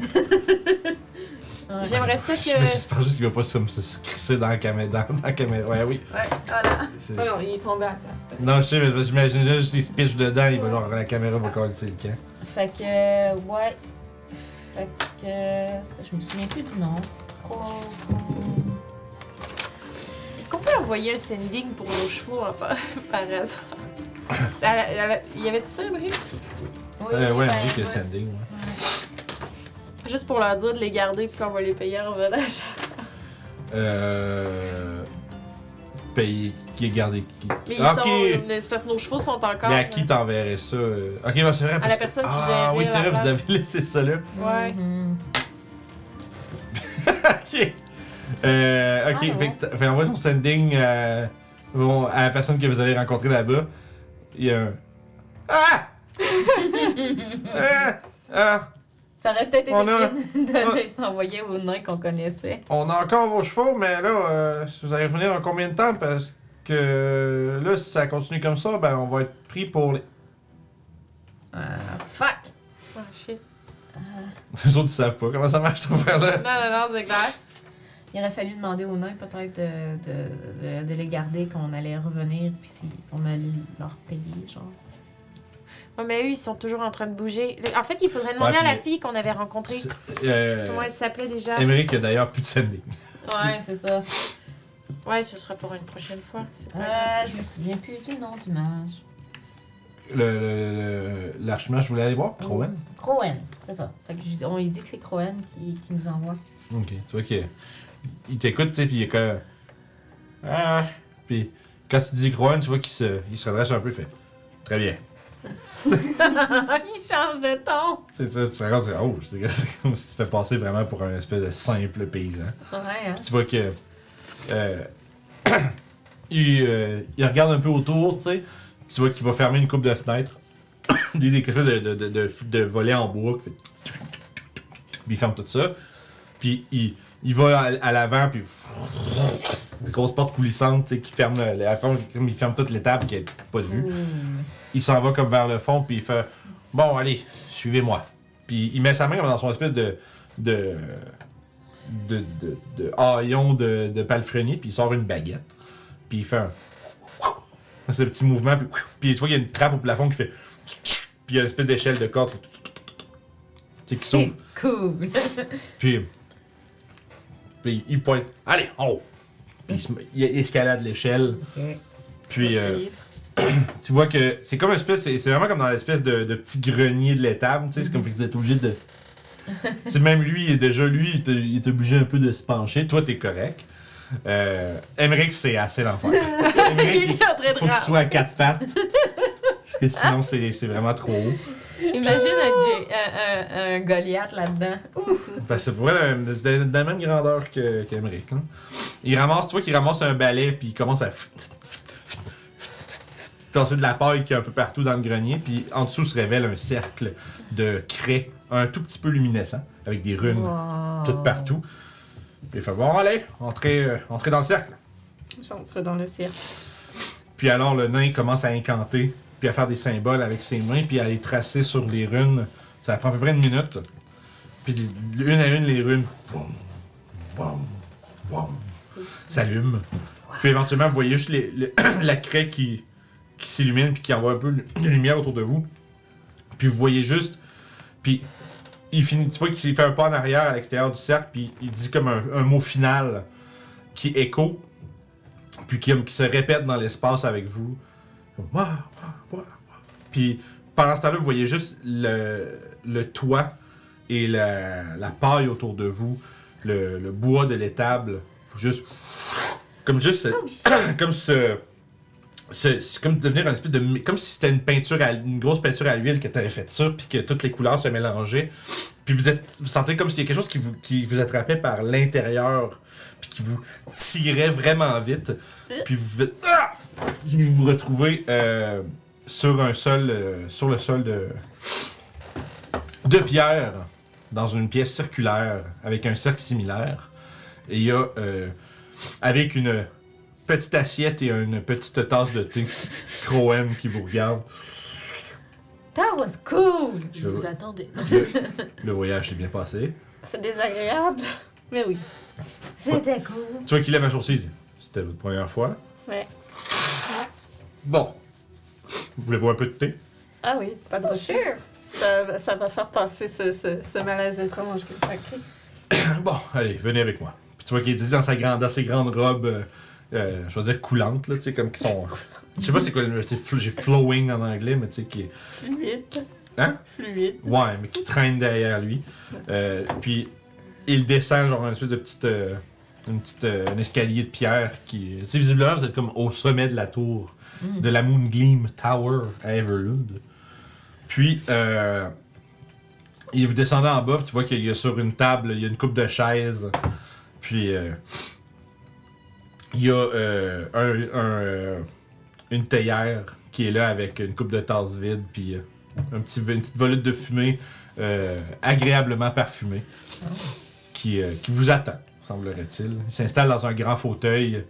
Ouais. J'aimerais ça que. J'espère juste qu'il va pas se, se, se crisser dans la caméra. Dans, dans la caméra. Ouais, oui. Ouais, voilà. C'est- Ah non, il est tombé à la place. non, je sais, mais j'imagine juste s'il se piche dedans, il va genre la caméra va coller le camp. Fait que. Ouais. Fait que. ça, je me souviens plus du nom. Est-ce qu'on peut envoyer un sending pour nos chevaux hein, par, par hasard? Elle a- elle a- Y avait-tu ça, Brick? Oui, Euh, ouais, ben, Henry qui est ouais. sending. Ouais. Juste pour leur dire de les garder puis qu'on va les payer en revenage. Euh. Payer. Qui est gardé qui? Mais ils Ok! sont. C'est parce que nos chevaux sont encore. Mais à qui t'enverrais ça? Euh? Ok, bah c'est vrai. parce la que- personne qui Ah gérait oui, c'est la vrai, vous place. avez laissé ça là. Ouais. Mhm. ok. Euh, ok, Ah, fait que envoyer son sending euh, bon, à la personne que vous avez rencontrée là-bas. Il y a un. Ah! ah! Ah! Ça aurait peut-être été On a- de les s'envoyer aux nains qu'on connaissait. On a encore vos chevaux, mais là, euh, vous allez revenir dans combien de temps? Parce que là, si ça continue comme ça, ben on va être pris pour les. Ah, fuck! Ah, shit. Les autres, ils savent pas comment ça marche cette affaire-là. Non, non, non, c'est clair. Il aurait fallu demander aux nains peut-être de, de, de, de les garder quand on allait revenir, puis si on allait leur payer, genre. Ouais, mais eux, ils sont toujours en train de bouger. En fait, il faudrait demander Ouais, à la fille qu'on avait rencontrée. C'est- Euh, Comment elle s'appelait déjà? Émeric a d'ailleurs plus de sending. Ouais, c'est ça. Ouais, ce sera pour une prochaine fois. C'est pas Euh, je me souviens plus du nom du mage. Le, le, le- l'archimage, je voulais aller voir, Crowen? Crowen, c'est ça. Fait que je- on lui dit que c'est Crowen qui, qui nous envoie. Ok, tu vois qu'il il t'écoute, tu sais, puis il est comme. Ah! Puis quand tu dis Crowen, tu vois qu'il se, il se redresse un peu, il fait. Très bien. il change de ton! C'est ça, tu te rends compte, c'est oh, c'est comme si tu te fais passer vraiment pour un espèce de simple paysan. Ouais, hein? Puis tu vois que. euh, il, euh, il regarde un peu autour, tu sais. Tu vois qu'il va fermer une coupe de fenêtres. Il y a des quelque chose de, de, de, de, de volets en bois. Puis il ferme tout ça. Puis il, il va à, à l'avant, puis. Une grosse porte coulissante, tu sais, qui ferme. le- comme il ferme toute l'étape qui est pas de vue. Il s'en va comme vers le fond, puis il fait Bon, allez, suivez-moi. Puis il met sa main comme dans son espèce de. de. de. de, de haillon de, de palefrenier, puis il sort une baguette. Puis il fait un. Ce petit mouvement, puis, puis tu vois qu'il y a une trappe au plafond qui fait. Puis il y a une espèce d'échelle de corde. tu sais, qui s'ouvre. Cool. Puis, puis il pointe. Allez, en haut! Puis il, se met- il escalade l'échelle. Puis euh, tu vois que c'est comme une espèce. C'est c'est vraiment comme dans l'espèce de, de petit grenier de l'étable. Tu sais, c'est comme que vous êtes obligé de. c'est même lui, il est déjà lui, il est, il est obligé un peu de se pencher. Toi, t'es correct. Euh, Emmerich, c'est assez l'enfer. Emmerich, Il est en train de faut qu'il soit à quatre pattes. Parce que sinon, c'est c'est vraiment trop haut. Imagine un, un, un, un Goliath là-dedans. Que c'est pour vrai, la- c'est de, de la même grandeur que- qu'Emmerich. là. il ramasse, tu vois qu'il ramasse un balai, puis il commence à tasser de la paille qui est un peu partout dans le grenier, puis en dessous se révèle un cercle de craie, un tout petit peu luminescent, avec des runes Wow. toutes partout. Puis il fait bon, allez, entrez, euh, entrez dans le cercle. J'entre dans le cirque. Puis alors le nain commence à incanter, puis à faire des symboles avec ses mains, puis à les tracer sur les runes. Ça prend à peu près une minute. Puis une à une, les runes boum, boum, boum, s'allument. Puis éventuellement, vous voyez juste les- la craie qui, qui s'illumine, puis qui envoie un peu de lumière autour de vous. Puis vous voyez juste. Puis il finit, tu vois qu'il fait un pas en arrière à l'extérieur du cercle, puis il dit comme un, un mot final qui écho puis qui, qui se répète dans l'espace avec vous. Comme. Puis pendant ce temps-là, vous voyez juste le, le toit et la, la paille autour de vous, le, le bois de l'étable, juste comme juste comme ce, ce- c'est comme devenir un espèce de comme si c'était une peinture à, une grosse peinture à l'huile que tu avais fait ça puis que toutes les couleurs se mélangeaient. Puis vous êtes vous sentez comme s'il y a quelque chose qui vous qui vous attrapait par l'intérieur puis qui vous tirait vraiment vite. Puis vous ah! Vous vous retrouvez euh, sur un sol euh, sur le sol de de pierre dans une pièce circulaire avec un cercle similaire. Et il y a euh, avec une petite assiette et une petite tasse de thé Croem qui vous regarde That was cool. Je vous attendais. le, le voyage s'est bien passé C'est désagréable, mais oui. C'était cool. tu vois qu'il lève un sourcil c'était votre première fois Ouais. bon vous voulez voir un peu de thé? Ah oui, pas de. Ça, ça va faire passer ce, ce, ce malaise étrange que ça crée. Bon, allez, venez avec moi. Puis tu vois qu'il est dans, sa grande, dans ses grandes robes, euh, euh, je vais dire coulantes, là, tu sais, comme qui sont. Je sais pas c'est quoi, le- c'est fl- j'ai flowing en anglais, mais tu sais, qui est. Fluide. Hein? Fluide. Ouais, mais qui traîne derrière lui. Euh, puis il descend, genre, une espèce de petite. euh, une petite, un escalier de pierre qui. Tu sais, visiblement, vous êtes comme au sommet de la tour de la Moon Gleam Tower à Everlund. Puis, euh, il vous descendez en bas, puis tu vois qu'il y a sur une table, il y a une coupe de chaises. Puis, euh, il y a euh, un, euh, une théière qui est là avec une coupe de tasse vide, puis euh, un petit, une petite volute de fumée agréablement parfumée qui, qui vous attend, semblerait-il. Il s'installe dans un grand fauteuil,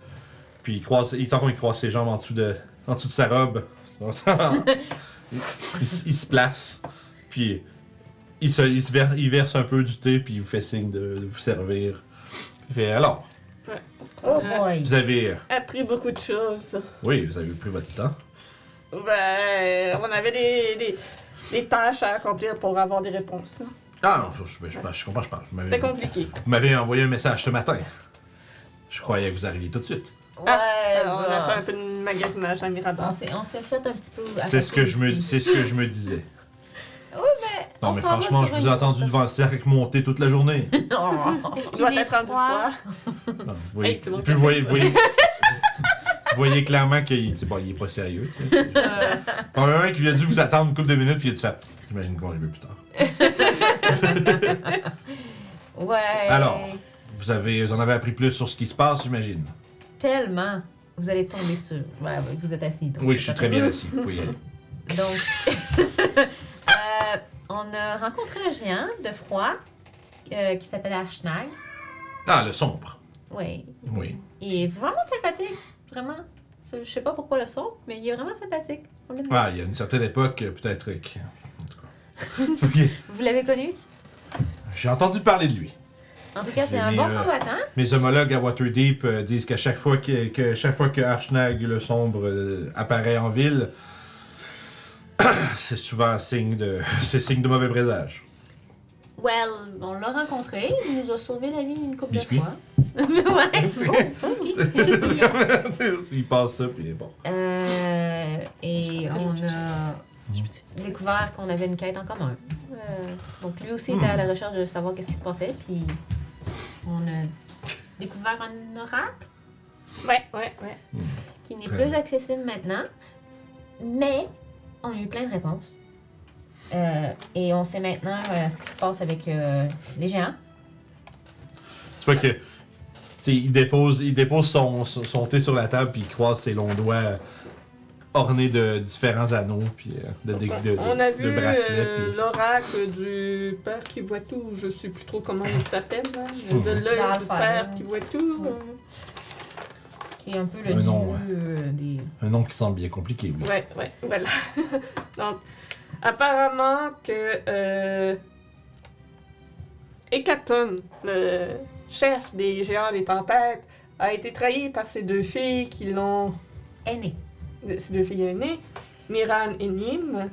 puis il croise, il, il croise ses jambes en dessous de, en dessous de sa robe. il, se- place, puis il, se, il, se ver- il verse un peu du thé, puis il vous fait signe de, de vous servir. Il alors, Oh boy. vous avez. euh, Appris beaucoup de choses. Oui, vous avez pris votre temps. Ben, on avait des, des, des tâches à accomplir pour avoir des réponses. hein. Ah non, je, je, je, je comprends, je parle. C'était compliqué. vous m'avez envoyé un message ce matin. Je croyais que vous arriviez tout de suite. Ouais, Alors, on a bah, fait un peu de magasinage à s'est- on s'est fait un petit peu. C'est ce que je me, c'est ce que je me disais. Oui, mais. Non, on mais franchement, je vous ai entendu devant le cercle monter toute la journée. Oh. Est-ce qu'il est froid? Non, vous voyez, Hey, c'est bon, puis vous voyez, vous voyez, vous voyez clairement qu'il c'est bon, il est pas sérieux. Tu sais. Euh, Probablement qu'il a dû vous attendre une couple de minutes puis il a dû faire. J'imagine qu'on va arriver plus tard. Ouais. Alors. Vous, avez, vous en avez appris plus sur ce qui se passe, j'imagine. Tellement. Vous allez tomber sur. Ouais, vous êtes assis. donc Oui, je suis très bien assis. Vous pouvez y aller. Donc, on a rencontré un géant de froid euh, qui s'appelle Archnag. Ah, le sombre. Oui. Oui. Il est vraiment sympathique. Vraiment. Je sais pas pourquoi le son, mais il est vraiment sympathique. On l'aime bien. Ah, il y a une certaine époque, euh, peut-être. euh, qui- En tout cas. Tu vois, Vous l'avez connu? J'ai entendu parler de lui. En tout cas, c'est un Mais, bon euh, combattant. Mes homologues à Waterdeep euh, disent qu'à chaque fois que, que chaque fois que Archnag le sombre euh, apparaît en ville, c'est souvent un signe de c'est signe de mauvais présage. Well, on l'a rencontré, il nous a sauvé la vie une couple de Biscuit? fois. ouais. il passe ça, puis il est bon. Euh, et Je pense que je on vais a découvert qu'on avait une quête en commun. Euh, donc lui aussi était à la recherche de savoir qu'est-ce qui se passait, puis on a découvert un oracle Ouais, ouais, ouais. qui n'est plus accessible maintenant, mais on a eu plein de réponses. Euh, et on sait maintenant euh, ce qui se passe avec euh, les géants. Tu vois que. tu sais, il dépose, il dépose son, son, son thé sur la table, puis il croise ses longs doigts ornés de différents anneaux, puis euh, de, de, de, de- On a vu puis- l'oracle du père qui voit tout, je sais plus trop comment il s'appelle, là. Mhm. de l'œil du père qui voit tout. Qui est un peu le Un dieu nom, ouais. euh, des. Un nom qui semble bien compliqué, oui. Ouais, ouais, voilà. Donc, apparemment que euh, Hécaton, le chef des géants des tempêtes, a été trahi par ses deux filles qui l'ont aîné. ses deux filles aînées, Miran et Nim,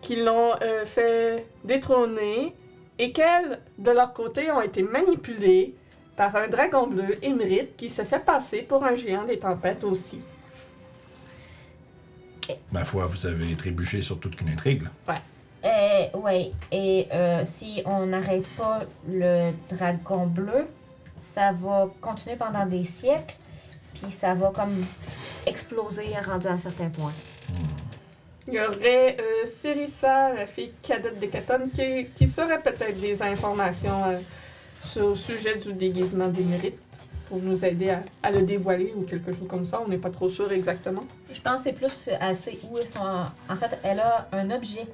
qui l'ont euh, fait détrôner et qu'elles, de leur côté, ont été manipulées par un dragon bleu émérite qui se fait passer pour un géant des tempêtes aussi. Ma foi, vous avez trébuché sur toute qu'une intrigue. là. Euh, ouais, et euh, si on n'arrête pas le dragon bleu, ça va continuer pendant des siècles, puis ça va comme exploser rendu à un certain point. Il y aurait euh, Cérissa, la fille cadette d'Hécaton, qui, qui saurait peut-être des informations euh, au sujet du déguisement d'Émérite pour nous aider à, à le dévoiler ou quelque chose comme ça. On n'est pas trop sûr exactement. Je pense que c'est plus à c'est où ils sont. En... fait, elle a un objet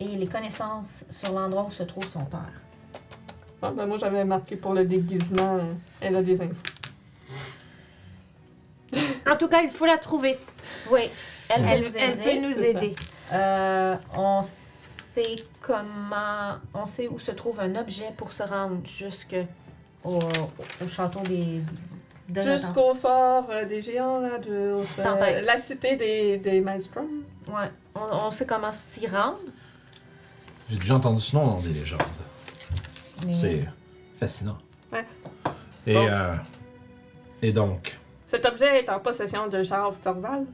et les connaissances sur l'endroit où se trouve son père. Ah, ben, moi, j'avais marqué pour le déguisement, euh, elle a des infos. En tout cas, il faut la trouver. Oui, elle, Ouais. peut Elle, nous elle peut aider. Euh, on sait comment. On sait où se trouve un objet pour se rendre jusque au, au château des. de. Jusqu'au fort euh, des géants, là, de, euh, la cité des, des Maelstrom. Ouais, on, on sait comment s'y rendre. J'ai déjà entendu ce nom dans des légendes. Mais... C'est fascinant. Ouais. Et, Bon. euh, et donc, Cet objet est en possession de Charles Torval.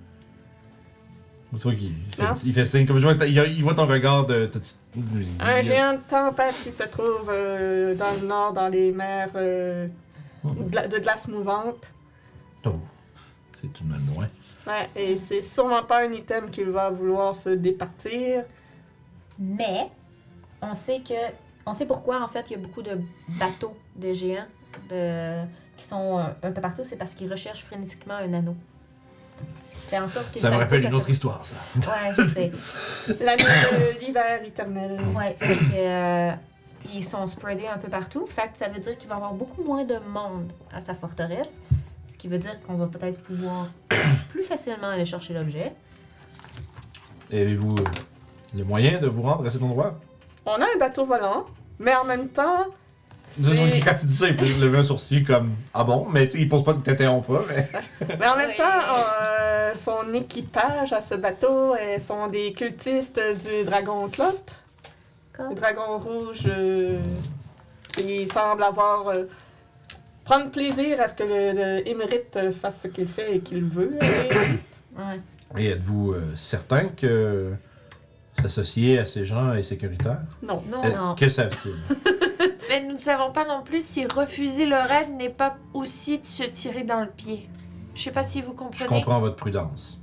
Tu vois qu'il fait, Non. il fait signe, comme je vois, il, il voit ton regard de. de- de- Un il- géant de tempête qui se trouve euh, dans le nord, dans les mers euh, gla- de glace mouvante. Oh, c'est tout de même loin. Ouais, et c'est sûrement pas un item qu'il va vouloir se départir. Mais on sait que on sait pourquoi en fait il y a beaucoup de bateaux de géants de, qui sont euh, un peu partout, c'est parce qu'ils recherchent frénétiquement un anneau. Ce qui fait en sorte que Ça me rappelle une autre se- histoire, ça. Ouais, je sais. L'année de l'hiver éternel. Ouais, fait que, euh, ils sont spreadés un peu partout. Fait que ça veut dire qu'il va y avoir beaucoup moins de monde à sa forteresse. Ce qui veut dire qu'on va peut-être pouvoir plus facilement aller chercher l'objet. Et Avez-vous euh, les moyens de vous rendre à cet endroit? On a un bateau volant, mais en même temps, C'est que quand tu dis ça, il peut lever un sourcil comme Ah bon, mais tu sais, il pose pas de t'interrompt pas, mais. Mais en même temps, euh, son équipage à ce bateau euh, sont des cultistes du dragon Clot. Le dragon rouge euh, qui semble avoir. euh, prendre plaisir à ce que le, le émérite euh, fasse ce qu'il fait et qu'il veut. Et- Ouais. Et êtes-vous euh, certain que s'associer à ces gens est sécuritaire? non. Non. Euh, non. que savent-ils? Mais nous ne savons pas non plus si refuser leur aide n'est pas aussi de se tirer dans le pied. Je sais pas si vous Je comprenez. comprends votre prudence.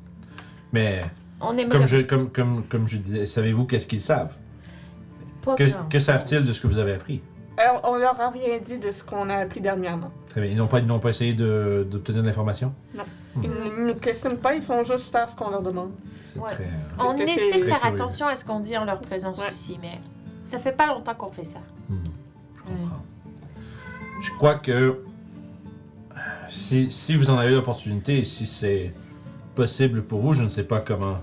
Mais On aimerait comme je, comme, comme, comme je disais, savez-vous qu'est-ce qu'ils savent? pas Que, que savent-ils de ce que vous avez appris? Alors, on leur a rien dit de ce qu'on a appris dernièrement. Très bien. Ils n'ont pas, ils n'ont pas essayé de- d'obtenir de l'information? Ils ne nous questionnent pas, ils font juste faire ce qu'on leur demande. C'est Ouais. très. euh, On essaie de faire curieux. attention à ce qu'on dit en leur présence Ouais. aussi, mais ça fait pas longtemps qu'on fait ça. Hmm, je crois que si, si vous en avez l'opportunité, si c'est possible pour vous, je ne sais pas comment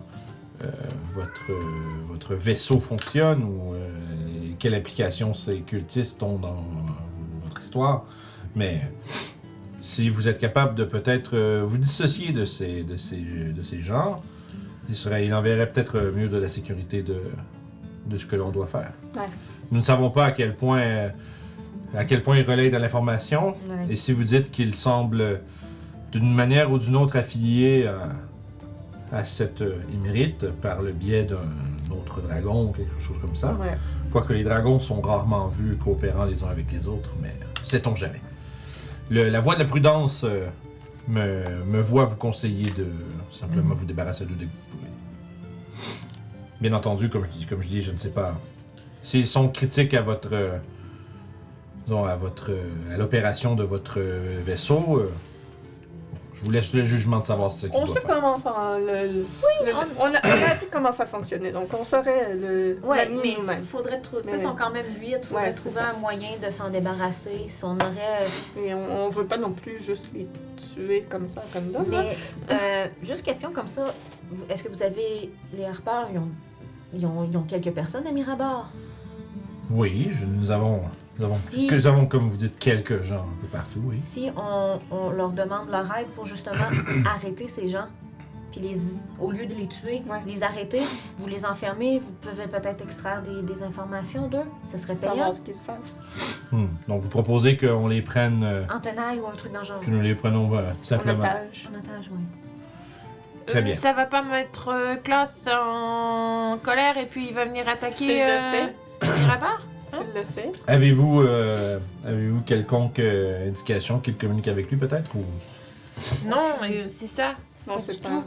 euh, votre, euh, votre vaisseau fonctionne ou euh, quelle implication ces cultistes ont dans euh, votre histoire, mais si vous êtes capable de peut-être euh, vous dissocier de ces, de ces, de ces gens, il, serait, il enverrait peut-être mieux de la sécurité de, de ce que l'on doit faire. Ouais. Nous ne savons pas à quel point, euh, à quel point il relaye de l'information. Ouais. Et si vous dites qu'il semble, euh, d'une manière ou d'une autre, affilié à, à cette euh, émérite par le biais d'un autre dragon ou quelque chose comme ça, Ouais. quoique les dragons sont rarement vus coopérant les uns avec les autres, mais sait-on jamais. Le- la voie de la prudence euh, me, me voit vous conseiller de simplement Mhm. vous débarrasser d'eux dès que vous pouvez. Bien entendu, comme je dis, comme je dis, je ne sais pas. S'ils sont critiques à votre, euh, disons, à votre, à l'opération de votre vaisseau, euh, je vous laisse le jugement de savoir ce qu'il On doit sait faire. comment ça. Le, le- le- on... a, on a appris comment ça fonctionnait, donc on saurait le Ouais, manier mais nous-mêmes. il faudrait trouver. Mais- Ils sont quand même huit. Il faudrait Ouais, c'est trouver ça. un moyen de s'en débarrasser. Si on aurait. Et on, on veut pas non plus juste les tuer comme ça, comme ça. Mais euh, juste question comme ça. vous- Est-ce que vous avez. Les harpeurs, ils ont, ils ont, ils ont quelques personnes à Mirabar? Oui, je- nous avons, nous avons, Si- que nous avons, comme vous dites, quelques gens un peu partout, oui. Si on, on leur demande leur aide pour justement arrêter ces gens, puis les, au lieu de les tuer, Ouais. les arrêter, vous les enfermez, vous pouvez peut-être extraire des, des informations d'eux. Ça serait payant. Ce qu'ils savent. Hmm. Donc vous proposez qu'on les prenne, euh, En tenaille ou un truc dans le genre. que nous les prenons euh, En simplement. otage. En otage, oui. Très bien. Euh, Ça va pas mettre euh, Cloth en colère et puis il va venir attaquer euh, sait. Mirabar S'il le sait. Avez-vous euh, avez-vous quelconque euh, indication qu'il communique avec lui peut-être ou? Non, mais c'est ça. Non, c'est pas. tout.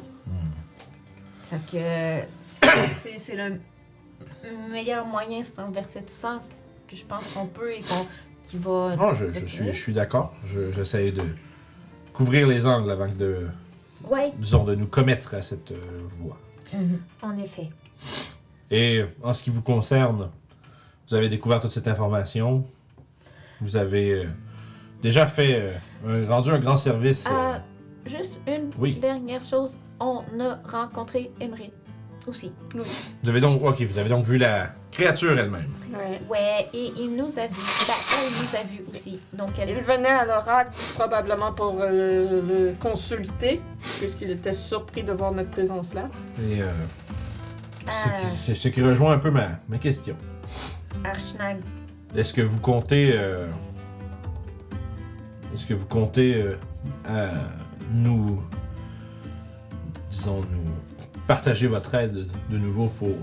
Fait que c'est- c'est c'est le meilleur moyen, c'est envers cette sang que je pense qu'on peut et qu'on qui va. Non, je, je suis je suis d'accord. Je- J'essaie de couvrir les angles avant que de Ouais. disons de nous commettre à cette euh, voie. En effet. Et en ce qui vous concerne, vous avez découvert toute cette information. Vous avez euh, déjà fait euh, un, rendu un grand service. euh, Euh, juste une Oui. dernière chose. On a rencontré Emery aussi. Vous avez donc ok, vous avez donc vu la créature elle-même. Ouais. Ouais, et il nous a vu. Ben, elle nous a vu aussi. Donc elle. Il venait à l'oracle probablement pour euh, le consulter, puisqu'il était surpris de voir notre présence là. Et euh, c'est- Ah. c'est ce qui rejoint un peu ma, ma question. Archnag. Est-ce que vous comptez. euh, Est-ce que vous comptez euh, nous. Disons, nous partager votre aide de, de nouveau pour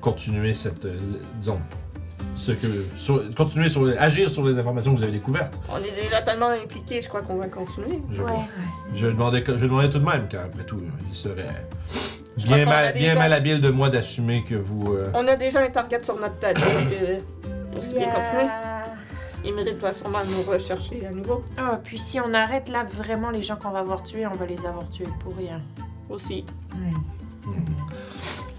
continuer cette. euh, disons. Ce que, sur- continuer sur les- agir sur les informations que vous avez découvertes? On est déjà tellement impliqués, je crois qu'on va continuer. Je, Ouais. je, demandais, je demandais tout de même, car après tout, il serait Je bien, mal, bien déjà- mal habile de moi d'assumer que vous. euh, On a déjà un target sur notre tête, donc euh, aussi bien continuer. Il mérite doit sûrement nous rechercher à nouveau Ah, puis si on arrête là, vraiment les gens qu'on va avoir tués, on va les avoir tués pour rien. aussi. Ouais.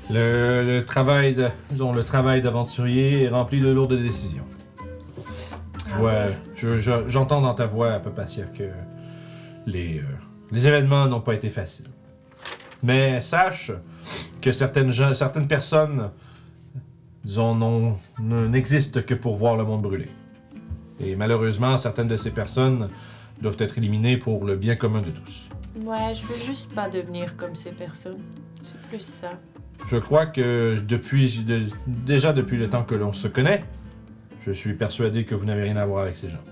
Le, le travail de, disons, le travail d'aventurier est rempli de lourdes décisions. Je vois, je- je- j'entends dans ta voix, Papacia, que les, euh, les événements n'ont pas été faciles. Mais sache que certaines, gens, certaines personnes, disons, n'existent que pour voir le monde brûler. Et malheureusement, certaines de ces personnes doivent être éliminées pour le bien commun de tous. Ouais, je veux juste pas devenir comme ces personnes. C'est plus ça. Je crois que depuis, de- déjà depuis le temps que l'on se connaît, je suis persuadé que vous n'avez rien à voir avec ces gens.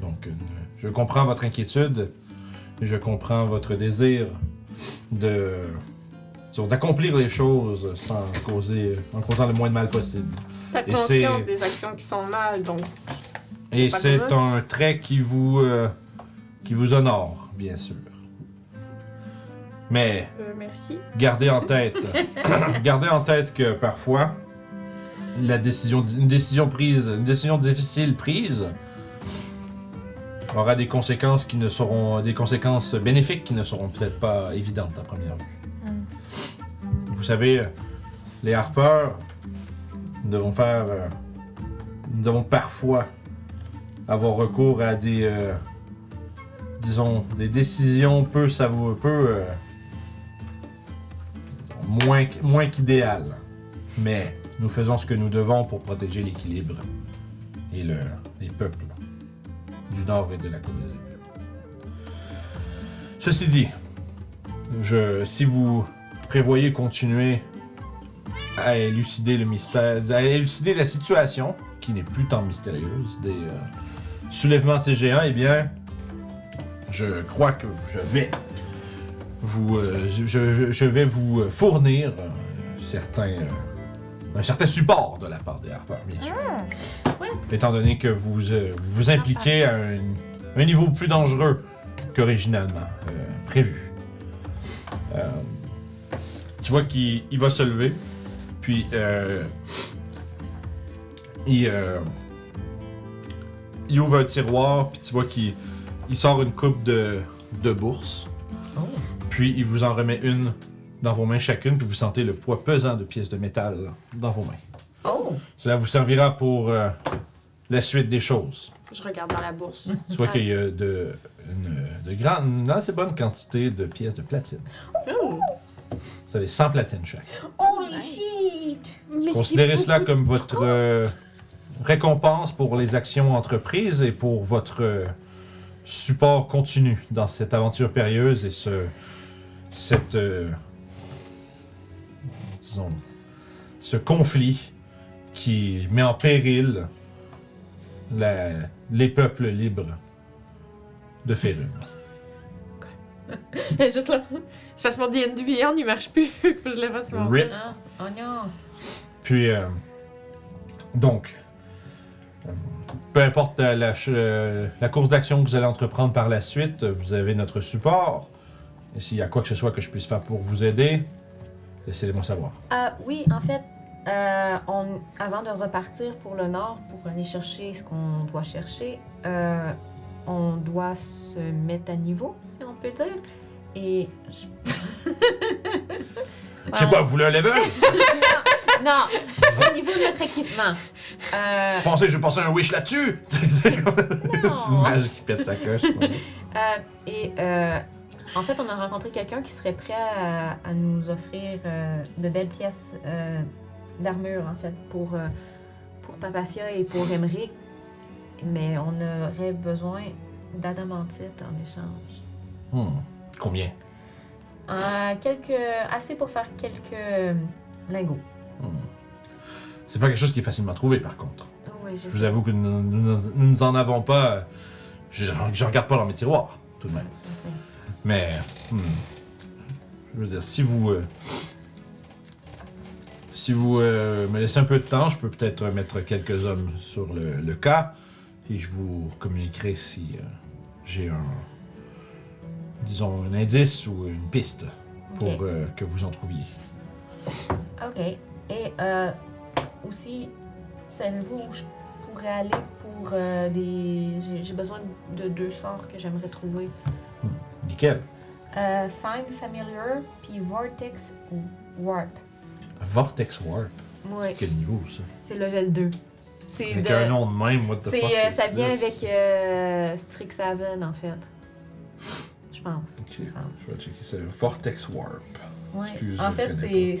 Donc, euh, je comprends votre inquiétude, et je comprends votre désir de d'accomplir les choses sans causer, en causant le moins de mal possible. T'as conscience des actions qui sont mal, donc Et c'est un trait qui vous, euh, qui vous honore, bien sûr. Mais Euh, merci. Gardez en tête, gardez en tête que parfois, la décision, une décision prise, une décision difficile prise, aura des conséquences qui ne seront, des conséquences bénéfiques qui ne seront peut-être pas évidentes à première vue. Vous savez, les harpeurs, nous devons faire, euh, nous devons parfois avoir recours à des, euh, disons, des décisions peu savoureuses, peu euh, moins, moins qu'idéal. Mais nous faisons ce que nous devons pour protéger l'équilibre et le, les peuples du Nord et de la Îles. Ceci dit, je, si vous prévoyez continuer à élucider le mystère, à élucider la situation, qui n'est plus tant mystérieuse, des euh, soulèvements de ces géants, eh bien, je crois que je vais vous, euh, je, vais vous fournir euh, certains, un certain support de la part des harpeurs, bien sûr. Étant donné que vous euh, vous, vous impliquez à un, un niveau plus dangereux qu'originalement euh, prévu. Euh, tu vois qu'il il va se lever, puis euh, il, euh, il ouvre un tiroir, puis tu vois qu'il il sort une coupe de, de bourse. Oh. Puis il vous en remet une dans vos mains chacune, puis vous sentez le poids pesant de pièces de métal dans vos mains. Oh! Cela vous servira pour euh, la suite des choses. Je regarde dans la bourse. Tu vois qu'il y a de, une, de grandes, une assez bonne quantité de pièces de platine. Vous avez 100 platines chaque. Holy shit! Considérez cela comme votre euh, récompense pour les actions entreprises et pour votre euh, support continu dans cette aventure périlleuse et ce, cette, euh, disons, ce conflit qui met en péril la- les peuples libres de Férune. Juste là. C'est parce que mon D&D Beyond, il marche plus. Faut que je le fasse mon Rip. Ah, oh non! Puis, euh, donc, euh, peu importe la, la ch- euh, la course d'action que vous allez entreprendre par la suite, vous avez notre support. Et s'il y a quoi que ce soit que je puisse faire pour vous aider, laissez-le-moi savoir. Ah oui, en fait, euh, on, avant de repartir pour le nord, pour aller chercher ce qu'on doit chercher, euh, on doit se mettre à niveau, si on peut dire. Et je- sais quoi, vous voulez un level? non, au niveau de notre équipement. Euh, pensez je vais passer un wish là-dessus? C'est c'est une mage qui pète sa coche. Euh, et euh, en fait, on a rencontré quelqu'un qui serait prêt à, à nous offrir euh, de belles pièces euh, d'armure, en fait, pour, euh, pour Papacia et pour Emmerich. Mais on aurait besoin d'adamantite en échange. Hmm. Combien? Euh, quelques, assez pour faire quelques lingots. Hmm. C'est pas quelque chose qui est facilement trouvé, par contre. Oui, je Je vous sais, avoue que nous nous- nous en avons pas. Je, je regarde pas dans mes tiroirs, tout de même. Mais, hmm, je veux dire, si vous, euh, si vous euh, me laissez un peu de temps, je peux peut-être mettre quelques hommes sur le, le cas et je vous communiquerai si euh, j'ai un, disons, un indice ou une piste pour Ok. euh, que vous en trouviez. OK. Et euh, aussi, savez-vous où je pourrais aller pour euh, des. j'ai- J'ai besoin de deux sorts que j'aimerais trouver. Euh, Find Familiar, puis Vortex Warp. Vortex Warp? Oui, C'est quel niveau ça? c'est level 2. C'est Avec de- un nom de même, what the fuck? euh, ça vient this? avec euh, Strixhaven, en fait. Je pense. Je vais checker ça. Vortex Warp. Ouais. Excuse, En fait, c'est.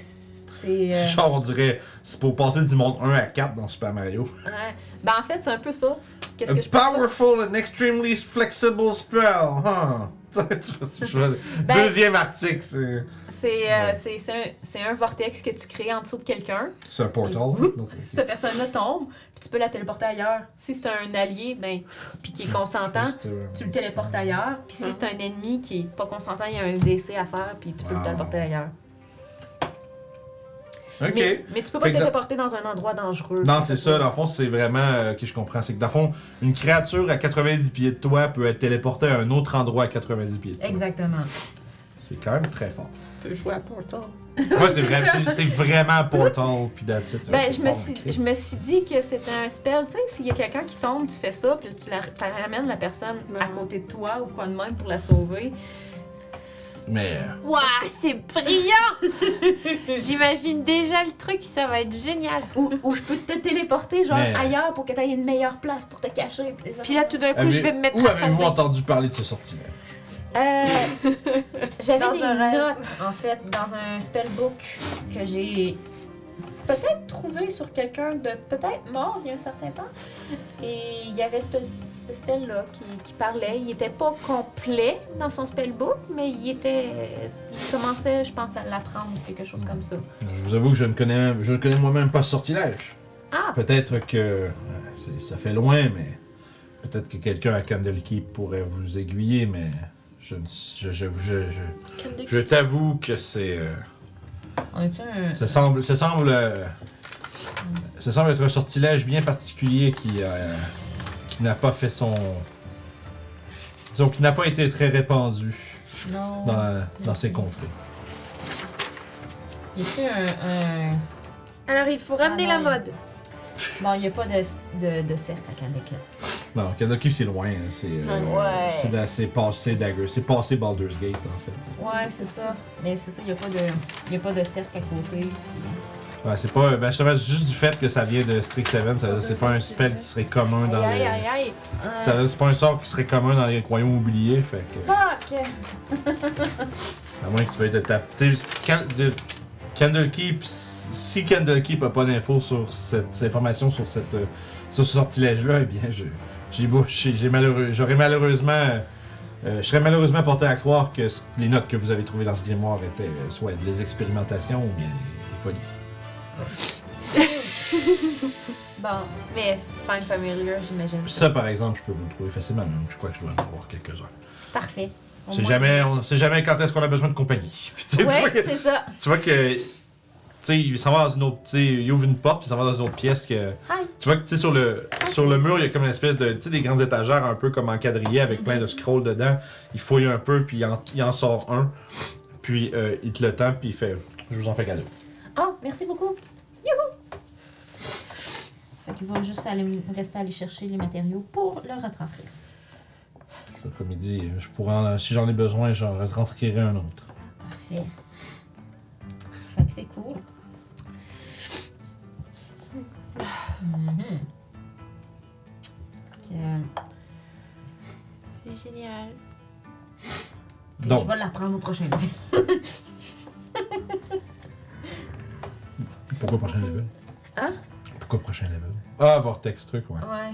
C'est. Euh, genre, on dirait, c'est pour passer du monde 1 à 4 dans Super Mario. ouais. Ben, en fait, c'est un peu ça. Qu'est-ce A que je powerful and extremely flexible spell, huh? Ben- Deuxième article, c'est. C'est euh, Ouais. c'est- c'est un, vortex que tu crées en dessous de quelqu'un. C'est un portal. C'est- Cette personne-là tombe, puis tu peux la téléporter ailleurs. Si c'est un allié, ben, puis qui est consentant, euh, tu le téléportes ailleurs. Puis si c'est un ennemi qui est pas consentant, il y a un DC à faire, puis tu peux Wow. le téléporter ailleurs. Mais, mais tu peux pas dans- téléporter dans un endroit dangereux. Non, c'est ça, dans le fond, c'est vraiment. euh, que je comprends? C'est que dans le fond, une créature à 90 pieds de toi peut être téléportée à un autre endroit à 90 pieds de toi. Exactement. C'est quand même très fort. Tu peux jouer à Portal. Ouais, c'est vrai, vraiment Portal, puis that's it. Ben, je me, suis, je me suis dit que c'était un spell. Tu sais, s'il y a quelqu'un qui tombe, tu fais ça, puis tu la, ramènes la personne à côté de toi ou quoi de même pour la sauver. Mais. Waouh, c'est brillant! J'imagine déjà le truc, ça va être génial. Ou, ou je peux te téléporter genre Mais- ailleurs pour que tu aies une meilleure place pour te cacher. Puis, là, tout d'un coup, Avez- je vais me mettre Où à avez-vous entendu parler de ce sortilège? Euh, J'avais Dans des un rêve. notes, en fait, dans un spellbook que j'ai peut-être trouvé sur quelqu'un de peut-être mort il y a un certain temps. Et il y avait ce, ce spell-là qui, qui parlait. Il était pas complet dans son spellbook, mais il était. Il commençait, je pense, à l'apprendre ou quelque chose comme ça. Je vous avoue que je ne connais, je ne connais moi-même pas ce sortilège. Ah! Peut-être que euh, c'est- ça fait loin, mais peut-être que quelqu'un à Candlekeep pourrait vous aiguiller, mais je, ne- je, je, je, je, je t'avoue que c'est, euh, On est un. ça semble, ça semble, euh, ça semble être un sortilège bien particulier qui, euh, qui n'a pas fait son, disons, qui n'a pas été très répandu Non. dans, dans ces contrées. Y a-t-il un, un- Alors, il faut ramener Ah, la non. mode. Bon, il n'y a pas de, de, de cercle à Candlekeep. Non, Candlekeep c'est loin, hein, c'est, euh, Ouais. c'est, passé Dagger, c'est passé Baldur's Gate en fait. Ouais, c'est ça. Mais c'est ça, il n'y a, pas de- y a pas de cercle à côté. Ouais, c'est pas. Ben, justement, juste du fait que ça vient de Strixhaven, ça veut dire que c'est pas un spell qui serait commun dans Aïe, les. aïe, aïe, aïe. Ça veut dire que c'est pas un sort qui serait commun dans les royaumes oubliés, fait que. Fuck! À moins que tu veuilles te taper. Tu sais, Candlekeep, si Candlekeep a pas d'infos sur cette, cette information sur cette euh, sur ce sortilège-là, eh bien, je, j'ai malheureux, j'aurais malheureusement, euh, je serais malheureusement porté à croire que les notes que vous avez trouvées dans ce grimoire étaient euh, soit des expérimentations ou bien des, des folies. Bon, mais Find Familiar, j'imagine. Ça, par exemple, je peux vous le trouver facilement, même. Je crois que je dois en avoir quelques-uns. Parfait. On sait jamais, on sait jamais quand est-ce qu'on a besoin de compagnie. Puis, tu, Ouais, c'est ça. tu vois que, sais, il s'en va dans une autre, tu sais, il ouvre une porte, puis il s'en va dans une autre pièce que, Hi. tu vois que, tu sais, sur le, sur le mur, il y a comme une espèce de, tu sais, des grandes étagères un peu comme encadrillées avec plein de scrolls dedans. Il fouille un peu, puis il en, il en sort un, puis euh, il te le tend, puis il fait, je vous en fais cadeau. Oh, merci beaucoup. Youhou! Fait qu'il va juste aller, rester à aller chercher les matériaux pour le retranscrire. Comme il dit, je pourrais, en- si j'en ai besoin, j'en retranscrirai un autre. Parfait. Fait que c'est cool. Mhm. C'est génial. puis Donc, Je vais l'apprendre au prochain level. pourquoi prochain level? Hein? Pourquoi prochain level? Ah, Vortex truc, ouais. Ouais.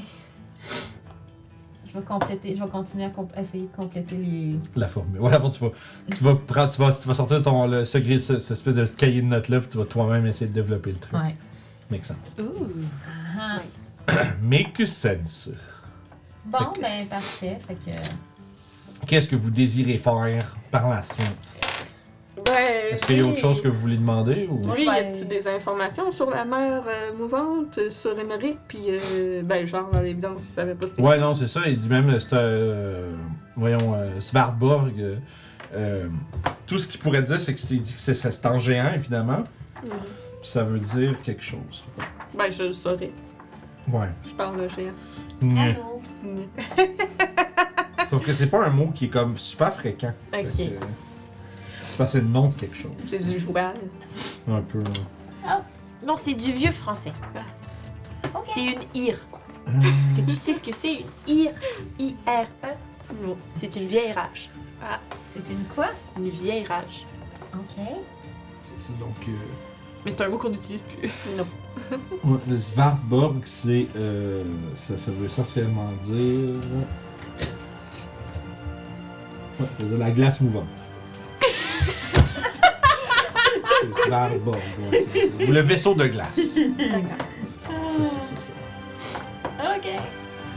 Je vais compléter, je vais continuer à comp- essayer de compléter les. La formule. Ouais, avant, tu vas, tu vas, prendre, tu vas, tu vas sortir ton le, secret, ce- cette espèce de cahier de notes-là, puis tu vas toi-même essayer de développer le truc. Ouais. Make sense. Ouh, Ah. nice. Make sense. Bon, Fait que- ben parfait. Fait que. Qu'est-ce que vous désirez faire par la suite? Ben, Est-ce qu'il y a oui. autre chose que vous voulez demander ou? Je y a-t-il des informations sur la mer euh, mouvante, euh, sur Émeric, puis euh, ben genre à l'évidence, il savait pas c'était Ouais, non, c'est ça. Il dit même, c'est, euh, voyons, euh, Svartborg. euh, euh, tout ce qu'il pourrait dire, c'est qu'il dit que c'est, c'est en géant, évidemment. Mhm. Ça veut dire quelque chose. Ben, je le saurais. Ouais. Je parle de géant. Allô? Mhm. Sauf que c'est pas un mot qui est comme super fréquent. Fait Ok. que, euh, c'est parce que c'est le nom de quelque chose. C'est du joual. Un peu. Non, c'est du vieux français. Ok. C'est une ire. Est-ce que tu sais ce que c'est une ire? I-R-E Non. C'est une vieille rage. C'est une quoi? Une vieille rage. Ok. C'est, c'est donc. euh, Mais c'est un mot qu'on n'utilise plus. Non. Le Svartborg, c'est. euh, ça, ça veut essentiellement dire. Ouais, ça veut dire la glace mouvante. c'est Svartborg, ouais, c'est ça. Ou le vaisseau de glace. C'est D'accord. ça, c'est ça. Ok.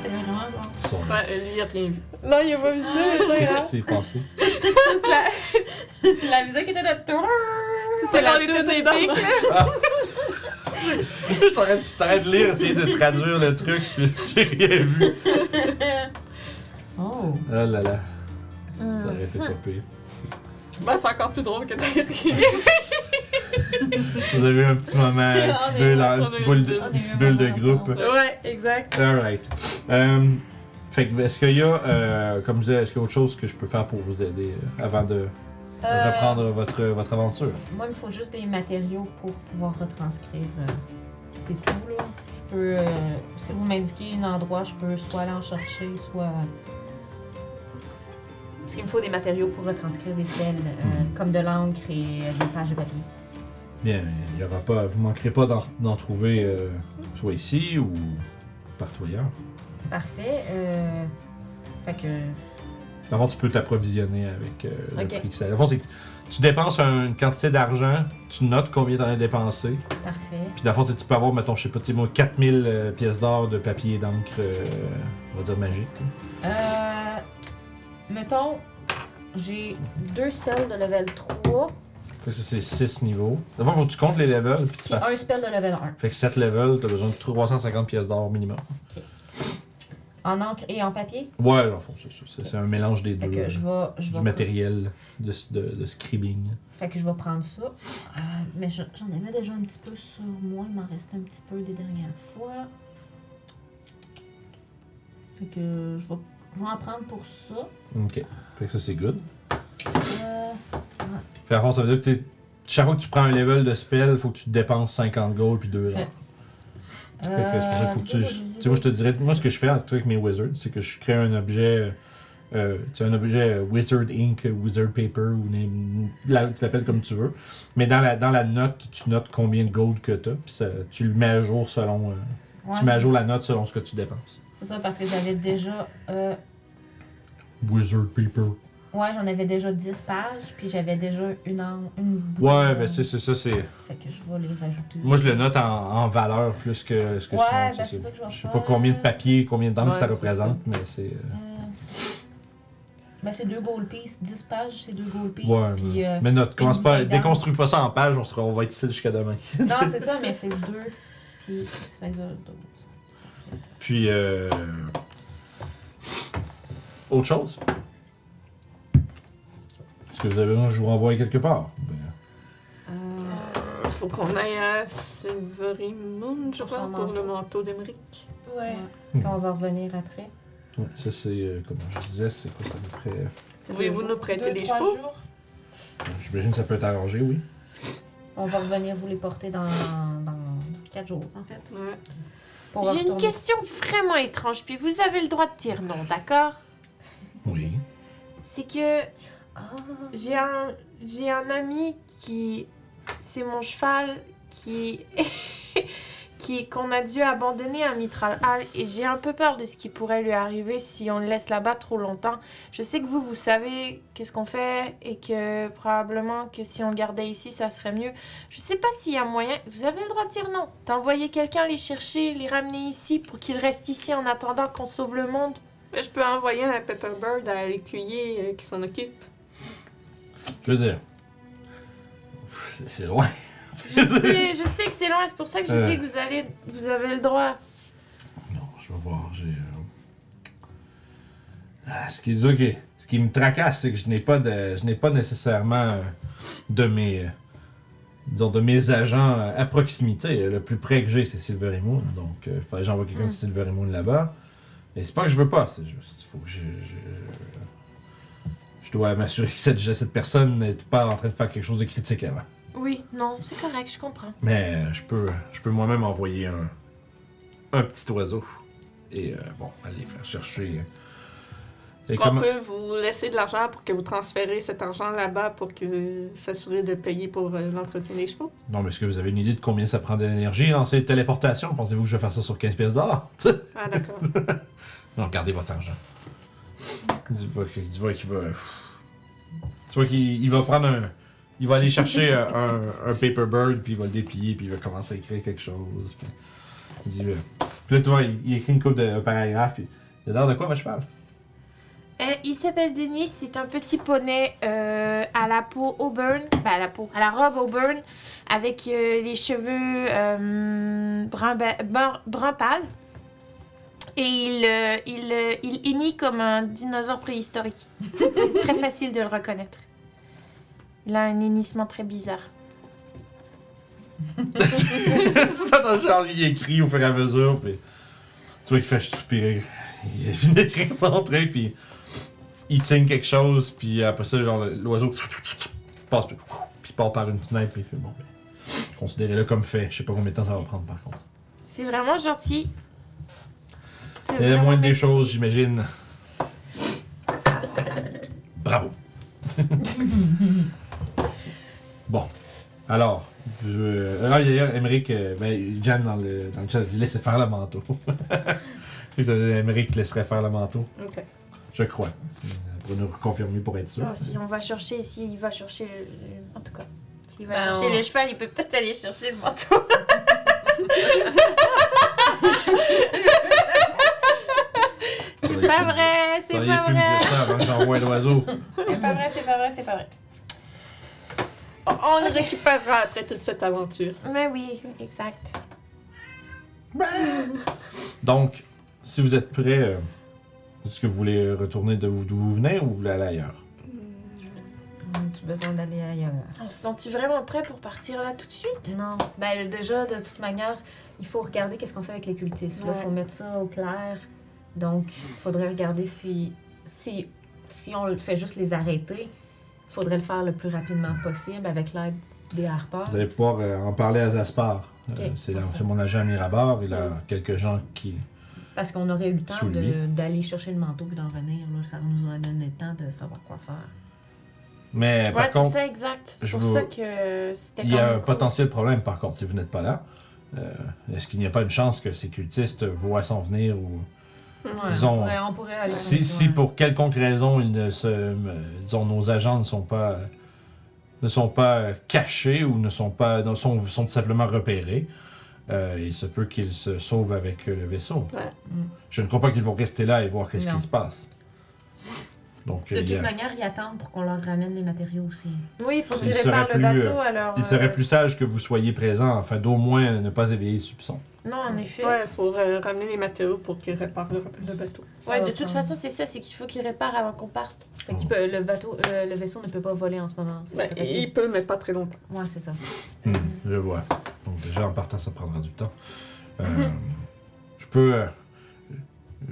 C'était vraiment bon. Son. Ouais, lui, il a rien vu. Non, il a pas vu ça, mais Qu'est-ce qui s'est passé? La musique était de. C'est la dedans. épique. je t'arrête, je t'arrête de lire, essayer de traduire le truc, puis j'ai rien vu. Oh. Oh là là. Ça aurait été pas pire. Ben, c'est encore plus drôle que t'as rien. Vous avez eu un petit moment, un petit bulle, de, on une petite bulle de groupe. ouais, exact. Alright. Euh, fait que, est-ce qu'il y a, euh, comme je disais, est-ce qu'il y a autre chose que je peux faire pour vous aider euh, avant de Euh, reprendre votre, votre aventure? Moi, il me faut juste des matériaux pour pouvoir retranscrire. euh, c'est tout, là. Je peux. euh, si vous m'indiquez un endroit, je peux soit aller en chercher, soit. Parce qu'il me faut des matériaux pour retranscrire des spells, euh, comme de l'encre et des pages de papier. Bien, il y aura pas, vous manquerez pas d'en, trouver euh, soit ici ou partout ailleurs. Parfait. Fait que. Dans le fond, tu peux t'approvisionner avec euh, le prix que ça. Dans le fond, c'est que tu dépenses un- une quantité d'argent, tu notes combien t'en as dépensé, Parfait. puis dans le fond, tu tu peux avoir, mettons, je sais pas, tu sais, moi, 4000 euh, pièces d'or de papier et d'encre, euh, on va dire magique. là. Euh. Mettons, j'ai deux spells de level 3 Fait que ça, c'est 6 niveaux. Fond, faut que tu comptes les levels, puis tu puis un fasses. spell de level 1. Fait que 7 levels, t'as besoin de 350 pièces d'or minimum. En encre et en papier? Ouais, le fond, c'est ça. C'est, c'est un mélange des Fait deux. que euh, je vais. Je du vais matériel de, de. Fait que je vais prendre ça. Euh, mais je- j'en avais déjà un petit peu sur moi. Il m'en restait un petit peu des dernières fois. Fait que je vais, je vais en prendre pour ça. Ok. Fait que ça, c'est good. Euh, Fait à fond, ça veut dire que chaque fois que tu prends un level de spell, faut que tu dépenses 50 gold puis 2 Fait- Fait que c'est pour ça qu'il faut que tu. Tu sais, moi, je te dirais, moi, ce que je fais en tout cas avec mes wizards, c'est que je crée un objet. Euh, tu un objet euh, Wizard Ink, euh, Wizard Paper, ou la- tu l'appelles comme tu veux. Mais dans la, dans la note, tu notes combien de gold que tu as, puis ça- tu le mets à jour selon. euh, Ouais, tu mets à jour la note selon ce que tu dépenses. C'est ça, parce que j'avais déjà. euh, Wizard Paper. Ouais, j'en avais déjà 10 pages, puis j'avais déjà une. En, une Ouais, ben c'est c'est ça, c'est. Fait que je vais les rajouter. Moi, je le note en, en valeur plus que ce que Ouais, ben, c'est ça. que je Je sais pas combien de papier, combien d'encre Ouais, ça représente, mais c'est. euh, Euh, Ben, c'est deux gold pieces. 10 pages, c'est deux gold pieces. Ouais, puis, euh, mais note, commence pas, déconstruis pas ça en page, on, sera, on va être ici jusqu'à demain. Non, c'est ça, mais c'est deux. Puis, ça fait. Puis, euh... autre chose? Est-ce que vous avez besoin que je vous renvoie quelque part? Ben, Euh, Faut qu'on aille à Silvery Moon, je Pour crois, son pour le manteau. manteau d'Emeric. Ouais. Puis on va revenir après. ouais, ça c'est, euh, comme je disais, c'est quoi ça à peu près... euh, C'est Voulez-vous nous prêter Deux, des trois chevaux? jours. J'imagine que ça peut être arrangé, oui. On va revenir vous les porter dans, dans 4 jours, en fait. Ouais. Pour J'ai une retourner. question vraiment étrange, puis vous avez le droit de dire non, d'accord? Oui. C'est que j'ai un, j'ai un ami qui. C'est mon cheval qui. qui qu'on a dû abandonner à Mitral Hall et j'ai un peu peur de ce qui pourrait lui arriver si on le laisse là-bas trop longtemps. Je sais que vous, vous savez qu'est-ce qu'on fait et que probablement que si on le gardait ici, ça serait mieux. Je sais pas s'il y a moyen. Vous avez le droit de dire non. D'envoyer quelqu'un les chercher, les ramener ici pour qu'ils restent ici en attendant qu'on sauve le monde. Mais je peux envoyer un Pepperbird à l'écuyer euh, qui s'en occupe. Je veux dire... C'est, loin. Je sais, je sais que c'est loin, c'est pour ça que je Euh. dis que vous allez, vous avez le droit. Non, je vais voir, j'ai... euh, Ah, ce, qui, ok, ce qui me tracasse, c'est que je n'ai pas de, je n'ai pas nécessairement euh, de mes, euh, disons, de mes agents euh, à proximité. Le plus près que j'ai, c'est Silvery Moon, donc il fallait que j'envoie quelqu'un de Mm. Silvery Moon là-bas. Mais c'est pas que je veux pas, c'est juste, faut que je, je, je dois m'assurer que cette, cette personne n'est pas en train de faire quelque chose de critique avant. Oui, non, c'est correct, je comprends. Mais euh, je peux, je peux moi-même envoyer un, un petit oiseau et euh, bon, aller faire chercher. Est-ce Et qu'on comment- peut vous laisser de l'argent pour que vous transférez cet argent là-bas pour que euh, s'assurer de payer pour euh, l'entretien des chevaux? Non, mais est-ce que vous avez une idée de combien ça prend d'énergie lancer une téléportation Pensez-vous que je vais faire ça sur 15 pièces d'or? Ah, d'accord. Non, gardez votre argent. Tu vois qu'il tu vois qu'il va. Tu vois qu'il il va prendre un. Il va aller chercher euh, un, un paper bird, puis il va le déplier, puis il va commencer à écrire quelque chose. Puis, il dit, euh, puis là, tu vois, il, il écrit une coupe de un paragraphe, puis il a l'air de quoi, votre cheval? Euh, il s'appelle Denis, c'est un petit poney euh, à la peau auburn, ben à la peau, à la robe auburn, avec euh, les cheveux brun, ba- brun, brun pâle. Et il, euh, il, euh, il hennit comme un dinosaure préhistorique. très facile de le reconnaître. Il a un hennissement très bizarre. tu t'entends genre, il écrit au fur et à mesure, puis tu vois qu'il fait soupirer. Il finit d'écrire son truc, puis il signe quelque chose, puis après ça, genre, l'oiseau passe, puis puis il part par une fenêtre, puis il fait bon, ben, considérez-le comme fait. Je sais pas combien de temps ça va prendre par contre. C'est vraiment gentil. C'est Il y a la moindre des choses, j'imagine. Bravo. bon. Alors, je... ah, d'ailleurs, Emmerich, euh, ben, Jan dans le, dans le chat dit laissez faire le manteau. Emmerich laisserait faire le manteau. Ok. Je crois. Pour nous confirmer pour être sûr. Bon, si on va chercher, s'il va chercher le, le- En tout cas, s'il va Ben, chercher on- le cheval, il peut peut-être aller chercher le manteau. c'est pas vrai, c'est pas pu me vrai. dire ça avant que j'envoie l'oiseau. C'est pas vrai, c'est pas vrai, c'est pas vrai. On, le récupérera après toute cette aventure. Mais oui, exact. Donc, si vous êtes prêts, euh, est-ce que vous voulez retourner de d'où vous venez ou vous voulez aller ailleurs? As-tu besoin d'aller ailleurs? On se sent-tu vraiment prêt pour partir là tout de suite? Non. Ben, déjà, de toute manière, il faut regarder qu'est-ce qu'on fait avec les cultistes. Il Ouais. faut mettre ça au clair. Donc, il faudrait regarder si, si, si on le fait juste les arrêter, il faudrait le faire le plus rapidement possible avec l'aide des harpeurs. Vous allez pouvoir euh, en parler à Zaspar. Euh, c'est c'est mon agent Mirabar. Il a quelques gens qui. Parce qu'on aurait eu le temps Sous de- lui. d'aller chercher le manteau et d'en venir. Là. Ça nous aurait donné le temps de savoir quoi faire. Mais Ouais, par c'est contre, ça, exact. C'est pour vous- ça que c'était il y a un cool. potentiel problème par contre si vous n'êtes pas là. Euh, Est-ce qu'il n'y a pas une chance que ces cultistes voient s'en venir ou. Ouais, Disons, on, pourrait, on pourrait aller Si, si pour quelconque raison, ils ne se, euh, disons, nos agents ne sont pas, euh, ne sont pas euh, cachés ou ne sont pas, ne sont, sont tout simplement repérés, euh, il se peut qu'ils se sauvent avec le vaisseau. Ouais. Mm. Je ne crois pas qu'ils vont rester là et voir Non. qui se passe. Donc, De toute a- manière, ils attendent pour qu'on leur ramène les matériaux aussi. Oui, il faut Il qu'ils réparent le bateau, euh, alors... il serait euh, plus sage que vous soyez présents afin d'au moins ne pas éveiller les soupçons. Non, en effet. Ouais, il faut euh, ramener les matériaux pour qu'ils réparent le, le bateau. Ça Ouais, de toute prendre- façon, c'est ça, c'est qu'il faut qu'ils réparent avant qu'on parte. Fait qu'il peut- le bateau, euh, le vaisseau ne peut pas voler en ce moment. Ben, il peut, mais pas très longtemps. Ouais, c'est ça. Hmm, je vois. Donc déjà en partant, ça prendra du temps. Euh, Je peux.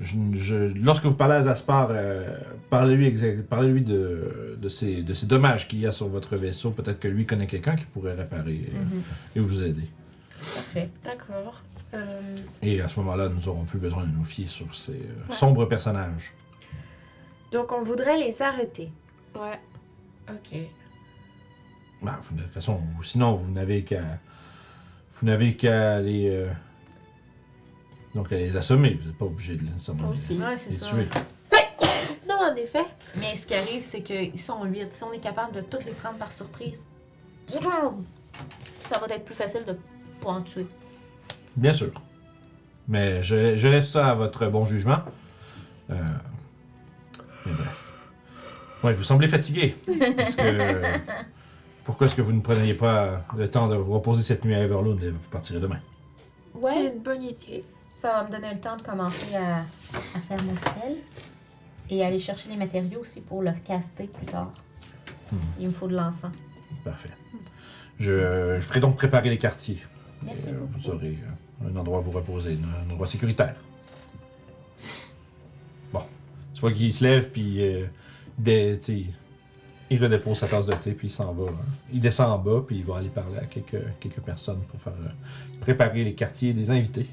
Je- je- lorsque vous parlez à Zaspar, euh, parlez-lui parlez-lui de, de, ces, de ces dommages qu'il y a sur votre vaisseau. Peut-être que lui connaît quelqu'un qui pourrait réparer euh, Mhm. et vous aider. Parfait. D'accord. Euh, Et à ce moment-là, nous n'aurons plus besoin de nous fier sur ces euh, sombres personnages. donc, on voudrait les arrêter. Ouais. Ok. Bah, vous- de toute façon, ou sinon, vous n'avez qu'à. Vous n'avez qu'à les. Donc, les assommer. Vous n'êtes pas obligé de les, Aussi. Ouais, c'est les ça. tuer. Non, en effet. Mais ce qui arrive, c'est qu'ils sont huit. Si on est capable de toutes les prendre par surprise, ça va être plus facile de pas en tuer. Bien sûr. Mais je, je laisse ça à votre bon jugement. Euh, mais bref. Ouais, vous semblez fatigué. Est-ce que. Pourquoi est-ce que vous ne preniez pas le temps de vous reposer cette nuit à Everloon et vous partirez demain? C'est Ouais. une bonne idée. Ça va me donner le temps de commencer à, à faire mon spell. Et aller chercher les matériaux aussi pour le caster plus tard. Hmm. Il me faut de l'encens. Parfait. Je, je ferai donc préparer les quartiers. Merci Et, euh, vous aurez euh, un endroit où vous reposer, un, un endroit sécuritaire. Bon. Tu vois qu'il se lève, puis euh, des- il redépose sa tasse de thé, puis il s'en va. hein. Il descend en bas, puis il va aller parler à quelques, quelques personnes pour faire préparer les quartiers des invités.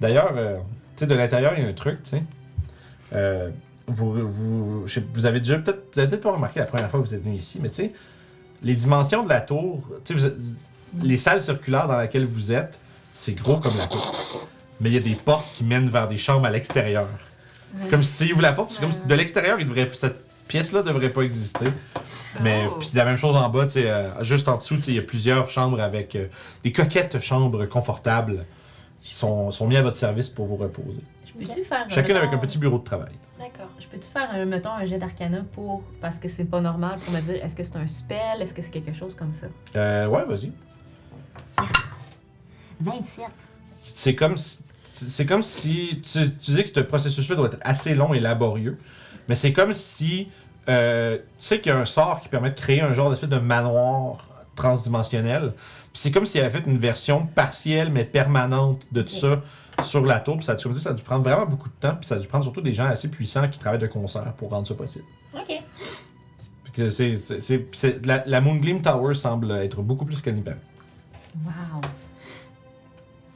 D'ailleurs, euh, tu sais, de l'intérieur, il y a un truc, tu sais. Euh, vous, vous, avez déjà peut-être, vous avez peut-être pas remarqué la première fois que vous êtes venu ici, mais tu sais, les dimensions de la tour, tu sais, les salles circulaires dans lesquelles vous êtes, c'est gros comme la tour. Mais il y a des portes qui mènent vers des chambres à l'extérieur. C'est Comme si tu ouvres la porte, c'est comme si de l'extérieur, il devrait, cette pièce-là devrait pas exister. Mais Oh. puis c'est la même chose en bas, tu sais, euh, juste en dessous, tu sais, il y a plusieurs chambres avec euh, des coquettes chambres confortables qui sont, sont mis à votre service pour vous reposer. Je peux-tu faire. Chacune avec un petit bureau de travail. D'accord. Je peux-tu faire, un, mettons, un jet d'arcana pour. Parce que c'est pas normal pour me dire est-ce que c'est un spell, est-ce que c'est quelque chose comme ça? Euh, ouais, vas-y. 27. c'est comme si, c'est comme si tu, tu dis que ce processus-là doit être assez long et laborieux, mais c'est comme si euh, tu sais qu'il y a un sort qui permet de créer un genre d'espèce de manoir transdimensionnel. Puis c'est comme s'il avait fait une version partielle mais permanente de tout ça sur la tour. Puis ça, comme ça a dû prendre vraiment beaucoup de temps. Puis ça a dû prendre surtout des gens assez puissants qui travaillent de concert pour rendre ça possible. Ok. C'est- c'est- c'est- c'est- la, la Moongleam Tower semble être beaucoup plus qu'elle n'y paraît. Wow.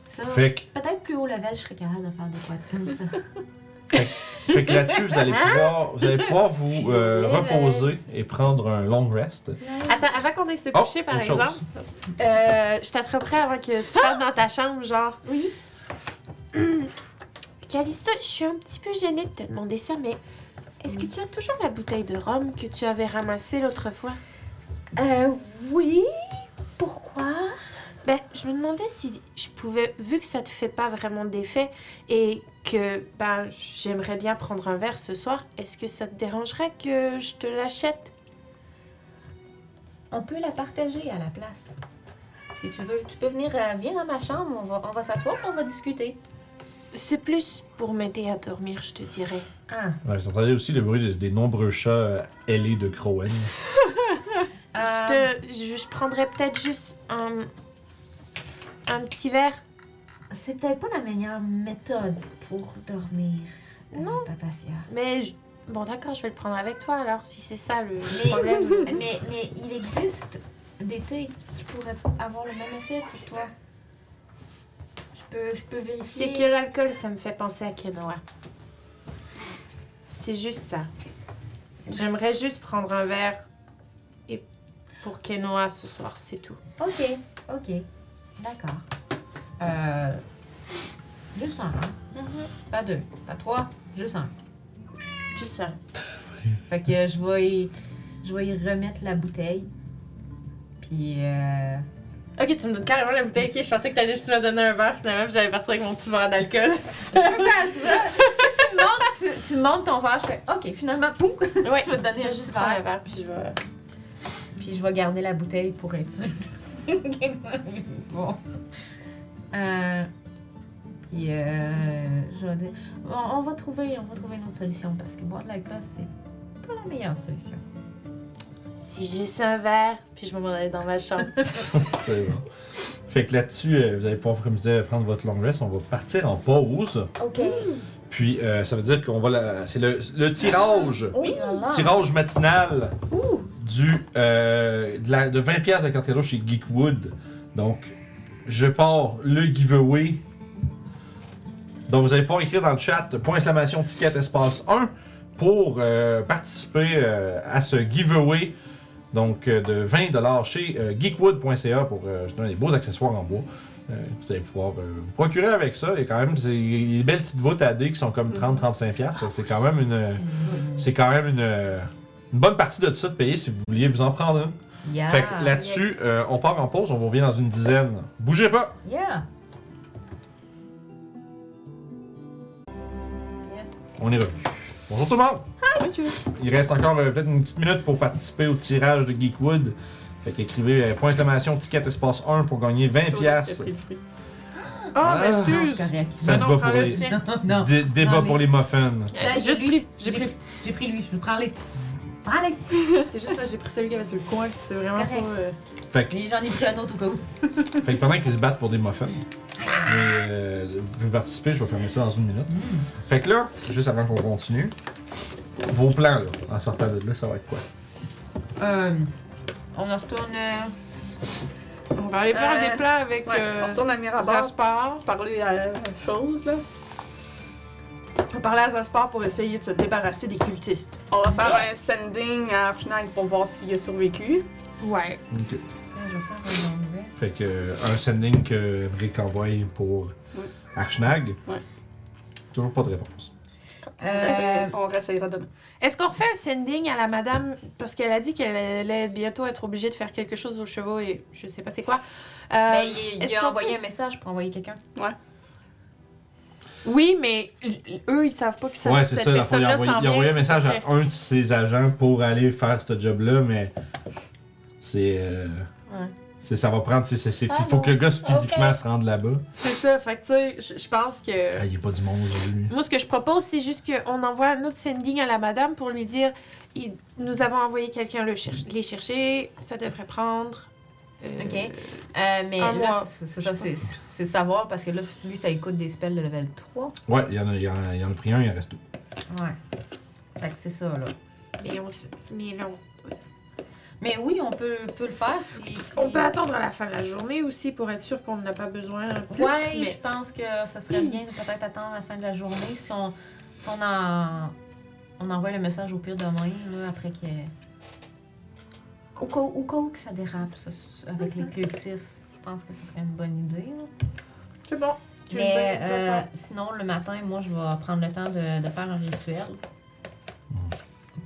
Ça, Fait que peut-être plus haut level, je serais capable de faire des quoi comme ça. Fait que là-dessus, vous allez pouvoir, vous allez pouvoir vous euh, reposer et prendre un long rest. Attends, avant qu'on aille se Oh, coucher, par autre chose. exemple, euh, je t'attraperai avant que tu partes dans ta chambre, genre. Oui. Calista, je suis un petit peu gênée de te demander ça, mais est-ce que tu as toujours la bouteille de rhum que tu avais ramassée l'autre fois? Euh, oui. Pourquoi? Ben, je me demandais si je pouvais, vu que ça te fait pas vraiment d'effet et que ben j'aimerais bien prendre un verre ce soir, est-ce que ça te dérangerait que je te l'achète? On peut la partager à la place. Si tu veux, tu peux venir, euh, viens dans ma chambre, on va, on va s'asseoir, on va discuter. C'est plus pour m'aider à dormir, je te dirais. Ah. Ouais, vous entendez aussi le bruit des, des nombreux chats euh, ailés de Crowen. Euh, Je te, je, je prendrais peut-être juste un, un petit verre. C'est peut-être pas la meilleure méthode pour dormir. euh, Non. Papacia. Mais je- bon, d'accord, je vais le prendre avec toi alors, si c'est ça le Mais- problème. Mais, mais il existe des thés qui pourraient avoir le même effet sur toi. Je peux, je peux vérifier. C'est que l'alcool, ça me fait penser à quinoa. C'est juste ça. J'aimerais juste prendre un verre et pour quinoa ce soir, c'est tout. Ok, ok. D'accord. Euh. Juste un, hein? Pas deux, pas trois, juste un. Juste ça. Fait que je vais y, je vais y remettre la bouteille. Puis, euh. Ok, tu me donnes carrément la bouteille. Ok, je pensais que t'allais juste me donner un verre finalement, puis j'allais partir avec mon petit verre d'alcool. Je peux faire ça! si tu montes, tu, tu montes ton verre, je fais OK, finalement, poum! ouais, Je vais te donner je un juste un verre. verre, puis je vais. Puis je vais garder la bouteille pour être sûre. Bon. Euh, puis euh, je vais dire, on, on va trouver, on va trouver une autre solution parce que boire de l'alcool c'est pas la meilleure solution. C'est juste un verre, puis je vais m'en aller dans ma chambre. C'est bon. Fait que là-dessus, euh, vous allez pouvoir, comme je disais, prendre votre long rest. On va partir en pause. Ok. Puis ça ça veut dire qu'on va. la- C'est le, le tirage. Oui. Tirage matinal du, euh, de, la- de 20$ piastres de chez Geekwood. Donc, je pars le giveaway. Donc, vous allez pouvoir écrire dans le chat point exclamation ticket espace 1 pour euh, participer euh, à ce giveaway. Donc, euh, de 20$ chez euh, geekwood.ca pour euh, justement des beaux accessoires en bois. Euh, vous allez pouvoir euh, vous procurer avec ça. Et quand même, c'est il y a des belles petites voûtes à dés qui sont comme 30-35$. piastres. Fait que C'est quand même une. C'est quand même une, une bonne partie de ça de payer si vous vouliez vous en prendre une. Yeah. fait que là-dessus, yes. euh, on part en pause, on vous revient dans une dizaine. Bougez pas! Yeah. Yes. On est revenu. Bonjour tout le monde! Il reste encore euh, peut-être une petite minute pour participer au tirage de Geekwood. Fait qu'écrivez euh, point exclamation ticket espace 1 pour gagner 20$. piastres. Oh, Ah. mais Non, excuse! c'est correct. Ça se va pour les. tiens. Non. Dé- débat Non, mais- pour les muffins. J'ai juste pris, j'ai pris. J'ai pris lui, je prends les. Prends-les. C'est juste parce que j'ai pris celui qui avait sur le coin, puis c'est vraiment Correct. pas. euh, Fait que, Et j'en ai pris un autre au cas où. fait que pendant qu'ils se battent pour des muffins, euh, vous pouvez participer, je vais fermer ça dans une minute. Fait que là, juste avant qu'on continue, vos plans là, en sortant de là, ça va être quoi? Euh, on en retourne. euh, On va aller faire Euh, des plans avec Ouais, euh, on retourne à Mirabar, Zaspar. parler à la chose, là. On va parler à Zaspar pour essayer de se débarrasser des cultistes. On va faire un sending à Archnag pour voir s'il a survécu. Ouais. Ok. Là, je vais faire un rest. Fait que euh, un sending que Rick envoie pour. Archnag. Ouais. Toujours pas de réponse. Euh, On réessayera demain. Est-ce qu'on refait un sending à la madame? Parce qu'elle a dit qu'elle allait bientôt être obligée de faire quelque chose aux chevaux et je sais pas c'est quoi. Euh, ben, il, a qu'on envoyé peut- un message pour envoyer quelqu'un. Oui, mais eux ils savent pas que ça, ouais, c'est ça. Il a envoyé, il a envoyé un message à un de ses agents pour aller faire ce job-là, mais c'est. euh, Ouais. C'est- ça va prendre. c'est- c'est- c'est- Il Ah faut non. que le gars physiquement se rende là-bas. C'est ça, fait que tu sais, je pense que. Ah, il n'y a pas du monde aujourd'hui. Moi, ce que je propose, c'est juste qu'on envoie un autre sending à la madame pour lui dire nous avons envoyé quelqu'un le cher- les chercher, ça devrait prendre. euh, Ok. Euh, mais Un là, c'est c'est ça, c'est c'est savoir parce que là, lui, ça écoute des spells de level 3. Ouais, il y, en a, il, y en a, il y en a pris un, il en reste deux. Ouais. Fait que c'est ça, là. Mais on, se- mais là, on se- Mais oui, on peut, peut le faire si. si- On peut attendre à la fin de la journée aussi pour être sûr qu'on n'a pas besoin plus. Ouais, mais- je pense que ça serait bien de peut-être attendre la fin de la journée si on, Si on, en... on envoie le message au pire demain, là, après que. Au cas, au cas où que ça dérape, ça, ça, avec les cultistes, je pense que ce serait une bonne idée. là. C'est bon. Tu veux Mais euh, sinon, le matin, moi, je vais prendre le temps de, de faire un rituel.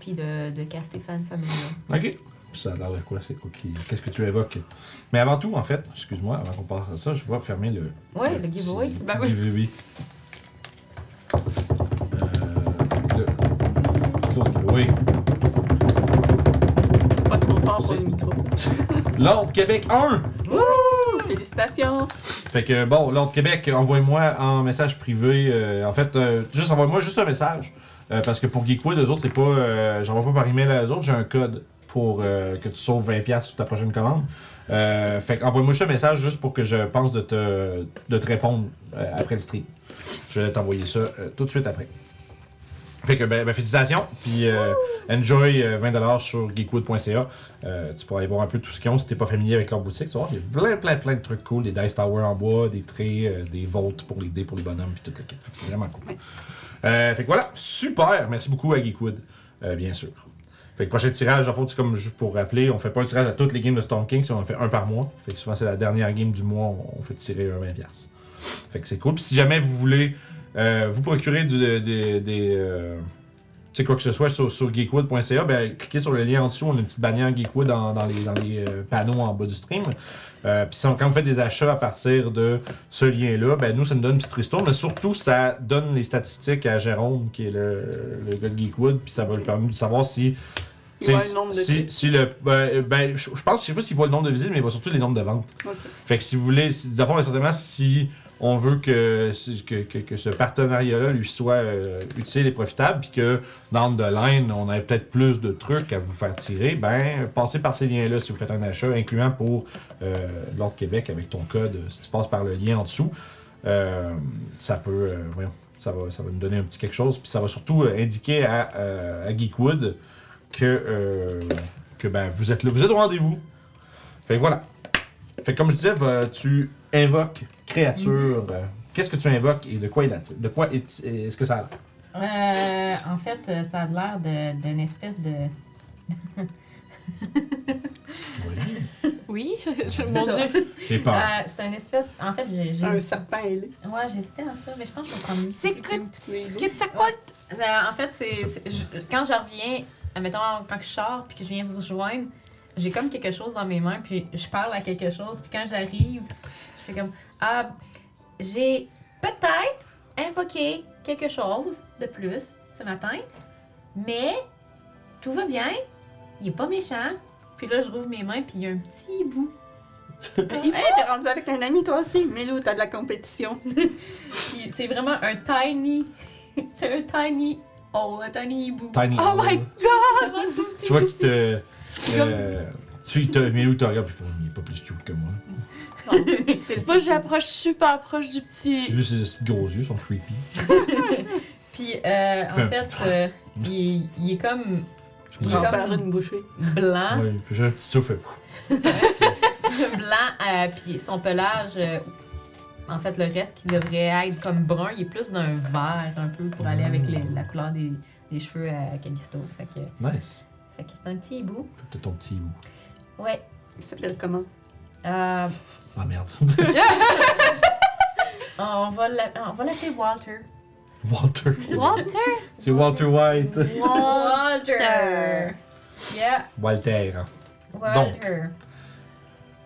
Puis de, de caster Fan Familia. Ok. Ça a l'air de quoi? C'est quoi qui. Qu'est-ce que tu évoques? Mais avant tout, en fait, excuse-moi, avant qu'on passe à ça, je vais fermer le. Ouais, le petit- giveaway. Le Ben petit oui. giveaway. Euh, le... Close giveaway. Pas trop fort pour le micro. L'Ordre Québec 1! Wouh! Félicitations! Fait que bon, l'Ordre Québec, envoie-moi en message privé. euh, en fait, euh, juste envoie-moi juste un message. Euh, parce que pour Geekwood, eux autres, c'est pas. euh, J'envoie pas par email à eux autres, j'ai un code pour euh, que tu sauves 20$ sur ta prochaine commande. Euh, fait envoie-moi juste un message juste pour que je pense de te, de te répondre euh, après le stream. Je vais t'envoyer ça euh, tout de suite après. Fait que ben, ben, félicitations, puis enjoy euh, 20$ sur geekwood.ca. Tu pourras aller voir un peu tout ce qu'ils ont si t'es pas familier avec leur boutique. Tu il y a plein, plein, plein de trucs cool, des dice towers en bois, des euh, des volts pour les dés pour les bonhommes, puis tout le kit. Fait que c'est vraiment cool. Fait que voilà, super, merci beaucoup à Geekwood, bien sûr. Fait que prochain tirage, en fait, c'est comme juste pour rappeler, on fait pas un tirage à toutes les games de Storm King, si on en fait un par mois. Fait que souvent c'est la dernière game du mois, on fait tirer un 20$. Fait que c'est cool. Puis si jamais vous voulez euh, vous procurer des. euh, sais, quoi que ce soit sur, sur geekwood.ca, ben, cliquez sur le lien en dessous. On a une petite bannière Geekwood dans, dans les, dans les euh, panneaux en bas du stream. Euh, Puis quand vous faites des achats à partir de ce lien-là, ben, nous, ça nous donne une petite ristourne. Mais surtout, ça donne les statistiques à Jérôme, qui est le, le gars de Geekwood. Puis ça va lui permettre de savoir si. Il voit le nombre de si, le. Ben, ben, je pense, je sais pas s'il voit le nombre de visites, mais il voit surtout les nombres de ventes. Fait que si vous voulez, si, d'abord, essentiellement, si on veut que, ce partenariat-là lui soit euh, utile et profitable, puis que dans the line, on ait peut-être plus de trucs à vous faire tirer, ben, passez par ces liens-là si vous faites un achat, incluant pour euh, l'Ordre Québec avec ton code, euh, si tu passes par le lien en dessous, euh, ça peut, voyons, ça va, ça va nous donner un petit quelque chose, puis ça va surtout indiquer à, Geekwood que, que ben, vous êtes là, vous êtes au rendez-vous. Fait que voilà. Fait que comme je disais, tu invoques créature. Qu'est-ce que tu invoques et de quoi il a De quoi est- est-ce que ça a l'air? Euh, en fait, euh, ça a l'air de- d'une espèce de. Oui, C'est mon ça. dieu. J'ai peur. Euh, c'est une espèce. En fait, j'ai. Un serpent ailé. Ouais, j'hésitais à ça, mais je pense que je vais prendre C'est good. petite. Quetzalcoatl. Ben, en fait, c'est. Quand je reviens, admettons, quand je sors puis que je viens vous rejoindre, j'ai comme quelque chose dans mes mains, puis je parle à quelque chose, puis quand j'arrive, je fais comme Ah, j'ai peut-être invoqué quelque chose de plus ce matin, mais tout va bien, il est pas méchant. Puis là, je rouvre mes mains, puis il y a un petit bout. Hey, t'es rendu avec un ami toi aussi? Mélou, t'as de la compétition. C'est vraiment un tiny. c'est un tiny. Oh, un tiny bout. Tiny. Oh my Hole. Petit Tu vois qu'il te. Euh, tu te mets où tu regardes, puis il est pas plus cute que moi. T'es le Moi, j'approche super proche du petit. juste ses gros yeux, sont creepy. Puis euh, en fait, euh, il, est- il est comme Je Il vais est en faire comme- une bouchée. blanc, Ouais, juste un petit souffle. blanc, euh, puis son pelage, euh, en fait, le reste qui devrait être comme brun, il est plus d'un vert un peu pour aller avec les- la couleur des, des cheveux à Callisto. Fait que, Nice. fait que c'est un petit bout. T'as ton petit bout. Ouais. Il s'appelle comment? Euh, Ah merde. on va la- on va l'appeler Walter. Walter. Walter? C'est Walter White. Walter! Yeah, Walter. Walter.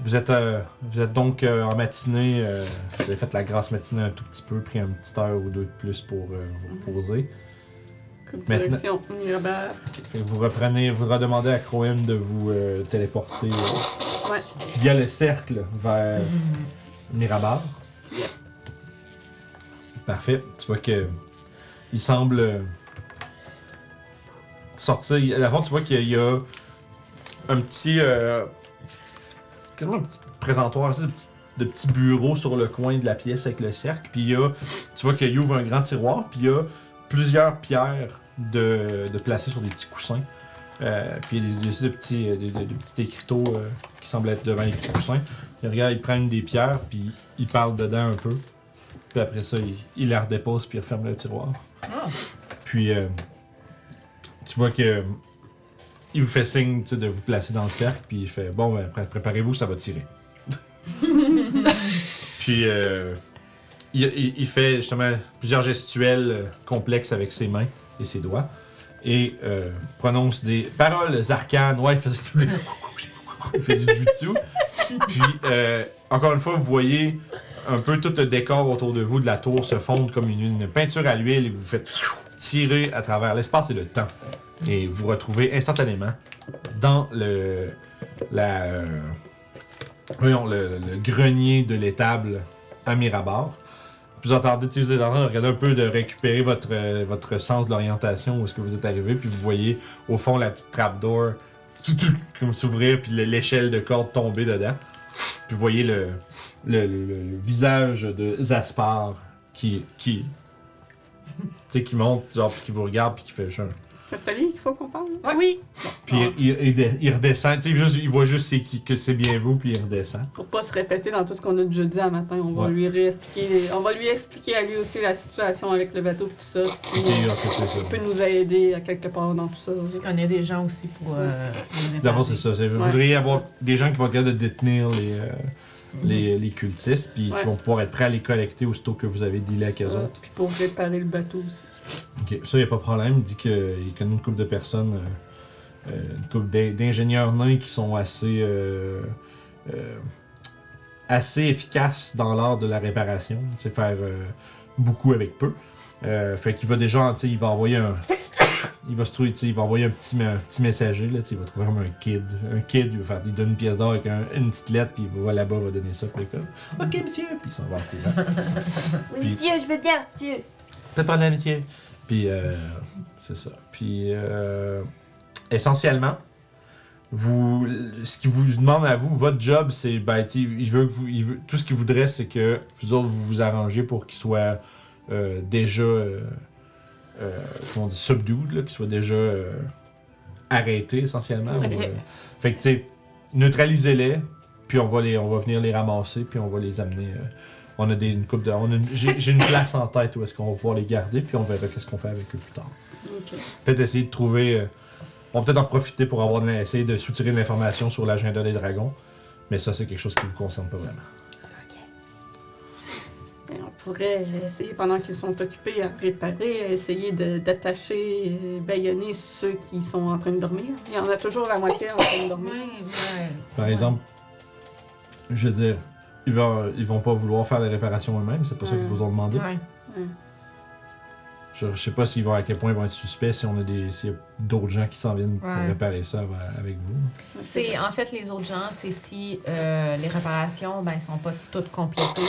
Vous êtes, euh, vous êtes donc euh, en matinée, euh, vous avez fait la grasse matinée un tout petit peu, pris une petite heure ou deux de plus pour euh, vous reposer. Direction Mirabert. Vous reprenez, vous redemandez à Crowen de vous euh, téléporter euh, Ouais. via le cercle vers Mm. Mirabar. Yeah. Parfait. Tu vois que il semble sortir. À la fin, tu vois qu'il y a un petit, euh, un petit présentoir, de petits, de petits bureaux sur le coin de la pièce avec le cercle. Puis il y a, tu vois qu'il ouvre un grand tiroir. Puis il y a plusieurs pierres de, de placées sur des petits coussins. Euh, puis il y a des, des- des petits, euh, des, des- des petits écriteaux euh, qui semblent être devant les petits coussins. Il regarde, il prend une des pierres, puis il parle dedans un peu. Puis après ça, il, il la redépose, puis il referme le tiroir. Ah. Puis, euh, tu vois que il vous fait signe de vous placer dans le cercle, puis il fait Bon, ben, pré- préparez-vous, ça va tirer. puis, euh, il, fait justement plusieurs gestuels euh, complexes avec ses mains et ses doigts, et euh, prononce des paroles arcanes. Ouais, il fait, des- il fait du jutsu. Puis, euh, encore une fois, vous voyez un peu tout le décor autour de vous de la tour se fondre comme une, peinture à l'huile et vous vous faites tirer à travers l'espace et le temps. Et vous retrouvez instantanément dans le, la, voyons, le grenier de l'étable à Mirabar. Vous entendez, vous êtes en train de regarder un peu de récupérer votre, euh, votre sens de l'orientation où est-ce que vous êtes arrivé, puis vous voyez au fond la petite trapdoor comme s'ouvrir, puis le- l'échelle de corde tomber dedans. Puis vous voyez le, le, visage de Zaspar qui, qui, qui monte, genre, qui vous regarde, puis qui fait genre. C'est à lui qu'il faut qu'on parle. Oui. Puis il, il- il- il redescend, tu sais, juste, il voit juste que c'est bien vous, puis il redescend. Pour pas se répéter dans tout ce qu'on a déjà dit à matin, on va Ouais. lui réexpliquer. On va lui expliquer à lui aussi la situation avec le bateau et tout ça. si ok, c'est ça. il peut nous aider à quelque part dans tout ça. Je connais des gens aussi pour. Euh, D'abord, c'est ça. c'est- Vous Ouais, voudriez c'est avoir ça. des gens qui vont être capables de détenir les, euh, les, les cultistes, puis Ouais. qui vont pouvoir être prêts à les collecter aussitôt que vous avez dealé avec eux autres. Puis pour réparer le bateau aussi. Ok, ça, y a pas de problème. Il dit qu'il connaît une couple de personnes, euh, euh, une couple d'in- d'ingénieurs nains qui sont assez. euh, assez efficaces dans l'art de la réparation. Tu sais, faire beaucoup avec peu. Fait qu'il va déjà, tu sais, il va envoyer un. Il va se trouver, il va envoyer un petit, un petit messager, là, tu il va trouver vraiment un kid. Un kid, il va faire, il donne une pièce d'or avec un- une petite lettre, puis il va là-bas, il va donner ça, puis il Ok, monsieur, puis il s'en va en courant. Oui, Dieu, je veux bien, Dieu. Pas de l'amitié. Puis, euh, c'est ça. Puis, euh, essentiellement, vous, ce qu'il vous demande à vous, votre job, c'est, ben, il veut que vous, il veut, tout ce qu'il voudrait, c'est que vous autres, vous vous arrangez pour qu'il soit euh, déjà, euh, euh, comment on dit, subdued, qu'il soit déjà arrêté, essentiellement. Ou, fait que, tu sais, neutralisez-les, puis on va, les, on va venir les ramasser, puis on va les amener. On a des, une coupe de. on a une- J'ai j'ai une place en tête où est-ce qu'on va pouvoir les garder, puis on verra qu'est-ce qu'on fait avec eux plus tard. Ok. Peut-être essayer de trouver. euh, on va peut-être en profiter pour avoir de essayer de soutirer de l'information sur l'agenda des dragons. Mais ça, c'est quelque chose qui vous concerne pas vraiment. Et on pourrait essayer, pendant qu'ils sont occupés à réparer, essayer de- d'attacher, euh, baïonner ceux qui sont en train de dormir. Il y en a toujours la moitié en train de Ouais, dormir. ouais. Par Ouais. exemple, je veux dire, ils vont, ils vont pas vouloir faire les réparations eux-mêmes, c'est pas ça qu'ils vous ont demandé. Ouais. Je, je sais pas s'ils vont, à quel point ils vont être suspects si on a des, s'il y a d'autres gens qui s'en viennent pour réparer ça av- avec vous. C'est en fait les autres gens, c'est si euh, les réparations ben sont pas toutes complétées.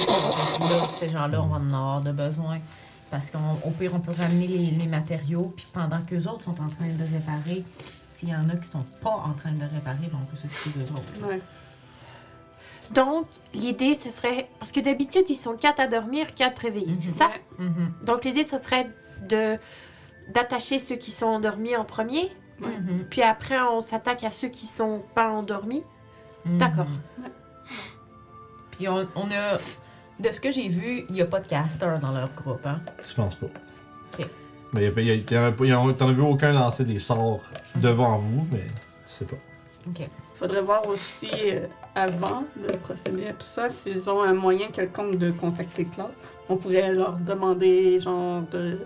Donc là, ces gens-là, on va en avoir de besoin. Parce qu'au pire, on peut ramener les, les matériaux, puis pendant qu'eux autres sont en train de réparer, s'il y en a qui sont pas en train de réparer, ben on peut s'occuper d'eux autres. Ouais. Donc, l'idée, ce serait. Parce que d'habitude, ils sont quatre à dormir, quatre réveillés, c'est Mhm. ça? Ouais. Mhm. Donc, l'idée, ce serait de d'attacher ceux qui sont endormis en premier, Ouais. Mhm. puis après, on s'attaque à ceux qui sont pas endormis. D'accord. Ouais. Puis on, on a. De ce que j'ai vu, il n'y a pas de caster dans leur groupe, hein? Je pense pas. Ok. Mais t'en as vu aucun lancer des sorts devant vous, mais tu sais pas. OK. Faudrait voir aussi, euh, avant de procéder à tout ça, s'ils ont un moyen quelconque de contacter Claude. On pourrait leur demander, genre, de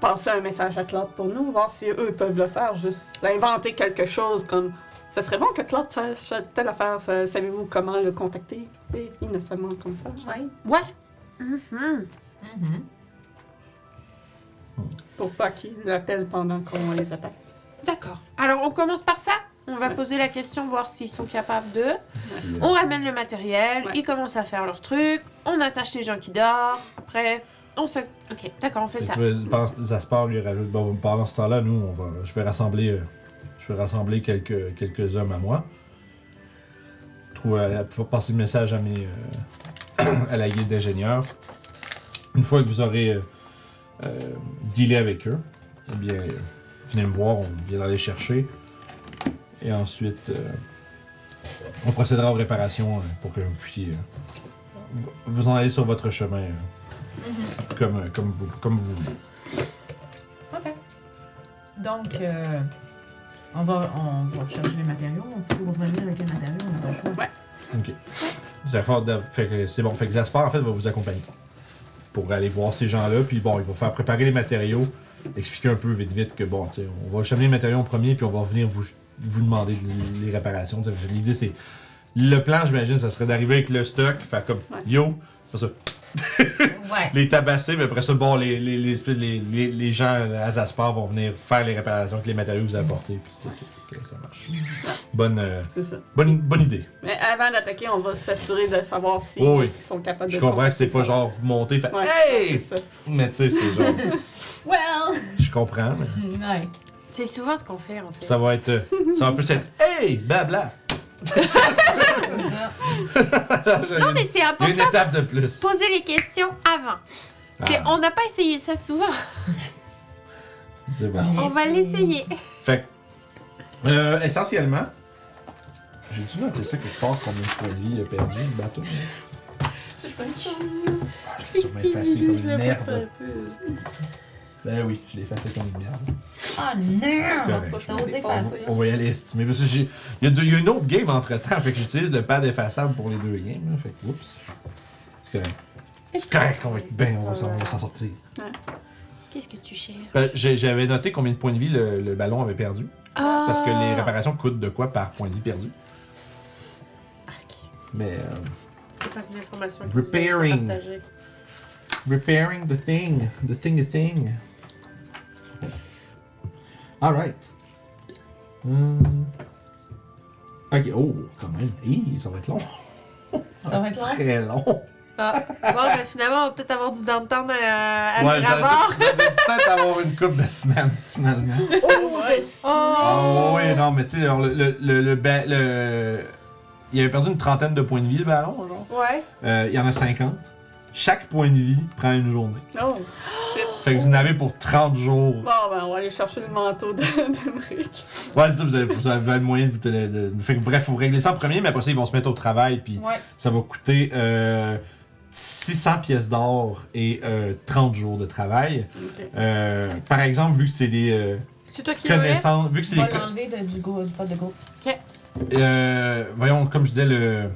passer un message à Claude pour nous, voir si eux peuvent le faire, juste inventer quelque chose comme ça serait bon que Claude sache telle affaire, ça- savez-vous comment le contacter? Et innocemment comme ça, genre, Ouais. Ouais. Mhm. Mhm. pour pas qu'ils l'appellent pendant qu'on les attaque. D'accord. Alors, on commence par ça? On va Ouais. poser la question, voir s'ils sont capables de. Euh, On ramène le matériel, Ouais. ils commencent à faire leur truc, on attache les gens qui dorment, après, on se. Ok, d'accord, on fait ça. pendant ce- Zaspar lui rajoute, bon, pendant ce temps-là, nous, on va, je vais rassembler, euh, je vais rassembler quelques, quelques hommes à moi. Trouver, à- pour passer le message à mes, euh, à la guide d'ingénieurs. Une fois que vous aurez euh, euh, dealé avec eux, eh bien, euh, venez me voir, on viendra les chercher. Et ensuite, euh, on procédera aux réparations euh, pour que vous puissiez euh, vous- vous en aller sur votre chemin euh, comme, euh, comme, vous, comme vous voulez. Donc, euh, on, va, on va chercher les matériaux. Pour revenir avec les matériaux, on n'a pas le choix. Ok. Zaspar, de- fait que c'est bon. Fait que Zaspar, en fait, va vous accompagner. Pour aller voir ces gens-là. Puis bon, il va faire préparer les matériaux. Expliquer un peu vite vite que bon, tu sais, on va acheminer les matériaux en premier. Puis on va venir vous, vous demander les réparations. L'idée, c'est. Le plan, j'imagine, ça serait d'arriver avec le stock. Faire comme Ouais. yo. Après ça, Ouais. les tabasser. Mais après ça, bon, les, les, les, les, les, les gens à Zaspar vont venir faire les réparations avec les matériaux que vous avez apportés. Puis ça marche. Bonne, euh, C'est ça. bonne, bonne idée. Mais avant d'attaquer, on va s'assurer de savoir si Oh oui. ils sont capables de Je comprends que c'est pas genre vous montez, fait Ouais, Hey! c'est ça. Mais tu sais, c'est genre. Well! Je comprends, mais Ouais. C'est souvent ce qu'on fait en fait. ça va être. euh, Ça va plus être Hey! Blabla! Non, mais c'est important une étape de plus. poser les questions avant. C'est- Ah. On n'a pas essayé ça souvent. C'est bon. On va l'essayer. Fait que, euh, essentiellement, j'ai dû noter ça quelque part combien de points de vie il a perdu le bateau. Je pense Je l'ai sûrement effacé comme une merde. Ben oui, je l'ai effacé comme une merde. Ah C'est non! correct. T'as osé On, faire va- ça. on va y aller estimer. Parce que j'ai. Il y, a deux- il y a une autre game entre temps, fait que j'utilise le pad effaçable pour les deux games. là, fait que, oups. C'est correct. C'est correct, on va être bien, on va s'en- on va s'en sortir. Qu'est-ce que tu cherches? Ben, j'ai- J'avais noté combien de points de vie le, le ballon avait perdu. Parce que Ah. les réparations coûtent de quoi par point de vie perdu. Mais. euh, C'est pas une information que vous avez Repairing. partagée. repairing the thing. The thing, the thing. Alright. Hum. Ok, oh, quand même. Hi, ça va être long. Ça va être long? Très long. Ah. Bon, ben finalement, on va peut-être avoir du downtown euh, à Ouais, allez peut-être avoir une coupe de semaines, finalement. Oh, Ouais. de Ah ouais, non, mais tu sais, alors, le, le, le, le- Il avait perdu une trentaine de points de vie, le ballon, genre. Ouais. Euh, il y en a 50. Chaque point de vie prend une journée. Oh. Shit. Fait que vous en avez pour 30 jours. Bon, ben, on va aller chercher le manteau de, de Brick. Ouais, c'est ça, vous avez, vous avez le moyen de vous télé- de, Fait que bref, vous réglez ça en premier, mais après ça, ils vont se mettre au travail, puis Ouais. ça va coûter euh, 600 pièces d'or et euh, 30 jours de travail. Ok. Euh, par exemple, vu que c'est des euh, C'est toi qui connaissances. Vu que c'est On des. va co- l'enlever de- du go, du pot de go. Euh, voyons, comme je disais, le-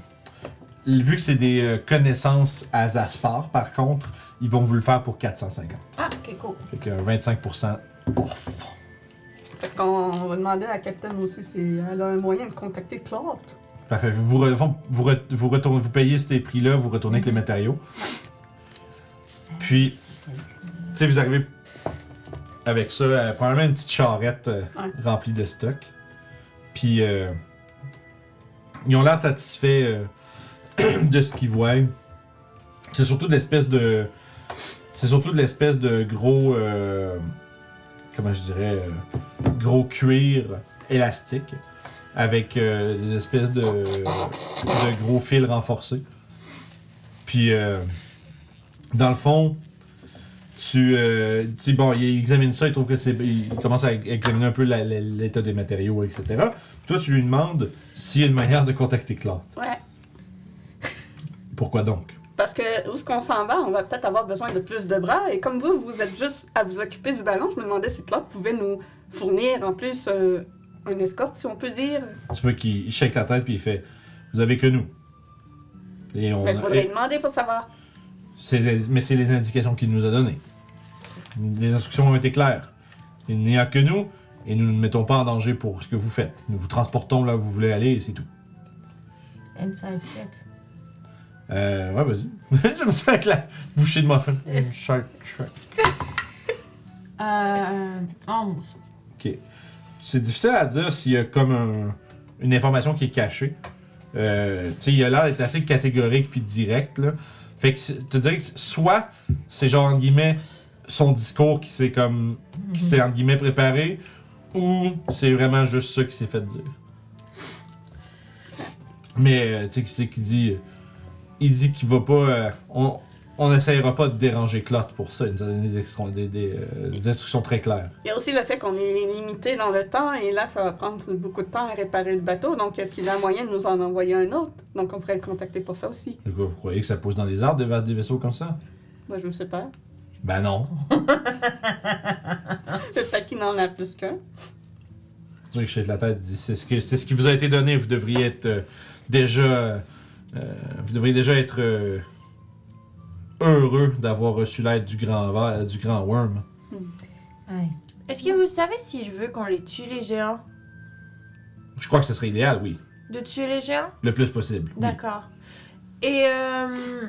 vu que c'est des euh, connaissances à Zaspar, par contre, ils vont vous le faire pour 450. Ah, ok, cool. Fait que euh, 25% off. Fait qu'on on va demander à la capitaine aussi si elle a un moyen de contacter Claude. Parfait. Vous, re- vous, re- vous, retournez, vous payez ces prix-là, vous retournez avec les Mhm. matériaux. Puis, tu sais, vous arrivez avec ça, euh, probablement une petite charrette euh, Ouais. remplie de stock. Puis, euh, ils ont l'air satisfaits euh, de ce qu'ils voient. C'est surtout de l'espèce de. C'est surtout de l'espèce de gros. euh, comment je dirais. euh, gros cuir élastique. Avec euh, des espèces de, de gros fils renforcés. Puis, euh, dans le fond, tu, euh, bon, il examine ça, il trouve que c'est. Il commence à examiner un peu l'état des matériaux, etc. Toi, tu lui demandes s'il y a une manière de contacter Claude. Ouais. Pourquoi donc? Parce que où est-ce qu'on s'en va, on va peut-être avoir besoin de plus de bras. Et comme vous, vous êtes juste à vous occuper du ballon, je me demandais si Claude pouvait nous fournir en plus euh, une escorte, si on peut dire. Tu vois qu'il il shake la tête puis il fait Vous avez que nous. Et on, Mais il faudrait et- demander pour savoir. c'est les- mais c'est les indications qu'il nous a données. Les instructions ont été claires. Il n'y a que nous et nous ne nous mettons pas en danger pour ce que vous faites. Nous vous transportons là où vous voulez aller et c'est tout. Inside check. Euh, ouais, vas-y. J'aime ça avec la bouchée de muffin. Shark, shark. Euh. 11. Ok. C'est difficile à dire s'il y a comme un- une information qui est cachée. Euh, tu sais, il a l'air d'être assez catégorique puis direct, là. Fait que c'est- te dirais que c'est- soit c'est genre, entre guillemets, son discours qui s'est comme. qui s'est, entre guillemets, préparé, ou c'est vraiment juste ça qui s'est fait dire. Mais, euh, tu sais, qui c'est qui dit. euh, Il dit qu'il va pas. euh, on, on n'essayera pas de déranger Claude pour ça. Il nous a donné des, extra- des- des, euh, des instructions très claires. Il y a aussi le fait qu'on est limité dans le temps et là, ça va prendre beaucoup de temps à réparer le bateau. Donc, est-ce qu'il a moyen de nous en envoyer un autre? Donc, on pourrait le contacter pour ça aussi. Vous croyez que ça pousse dans les arbres des, va- des vaisseaux comme ça? Moi, je ne sais pas. Ben non. Peut-être qu'il en a plus qu'un. C'est sûr que je de la tête. dit, C'est ce, que, c'est ce qui vous a été donné. Vous devriez être euh, déjà. Euh, vous devriez déjà être euh, heureux d'avoir reçu l'aide du grand ver- du grand worm. Ouais. Est-ce que vous savez si je veux qu'on les tue, les géants? Je crois que ce serait idéal, oui. De tuer les géants? Le plus possible. oui. D'accord. Et, euh,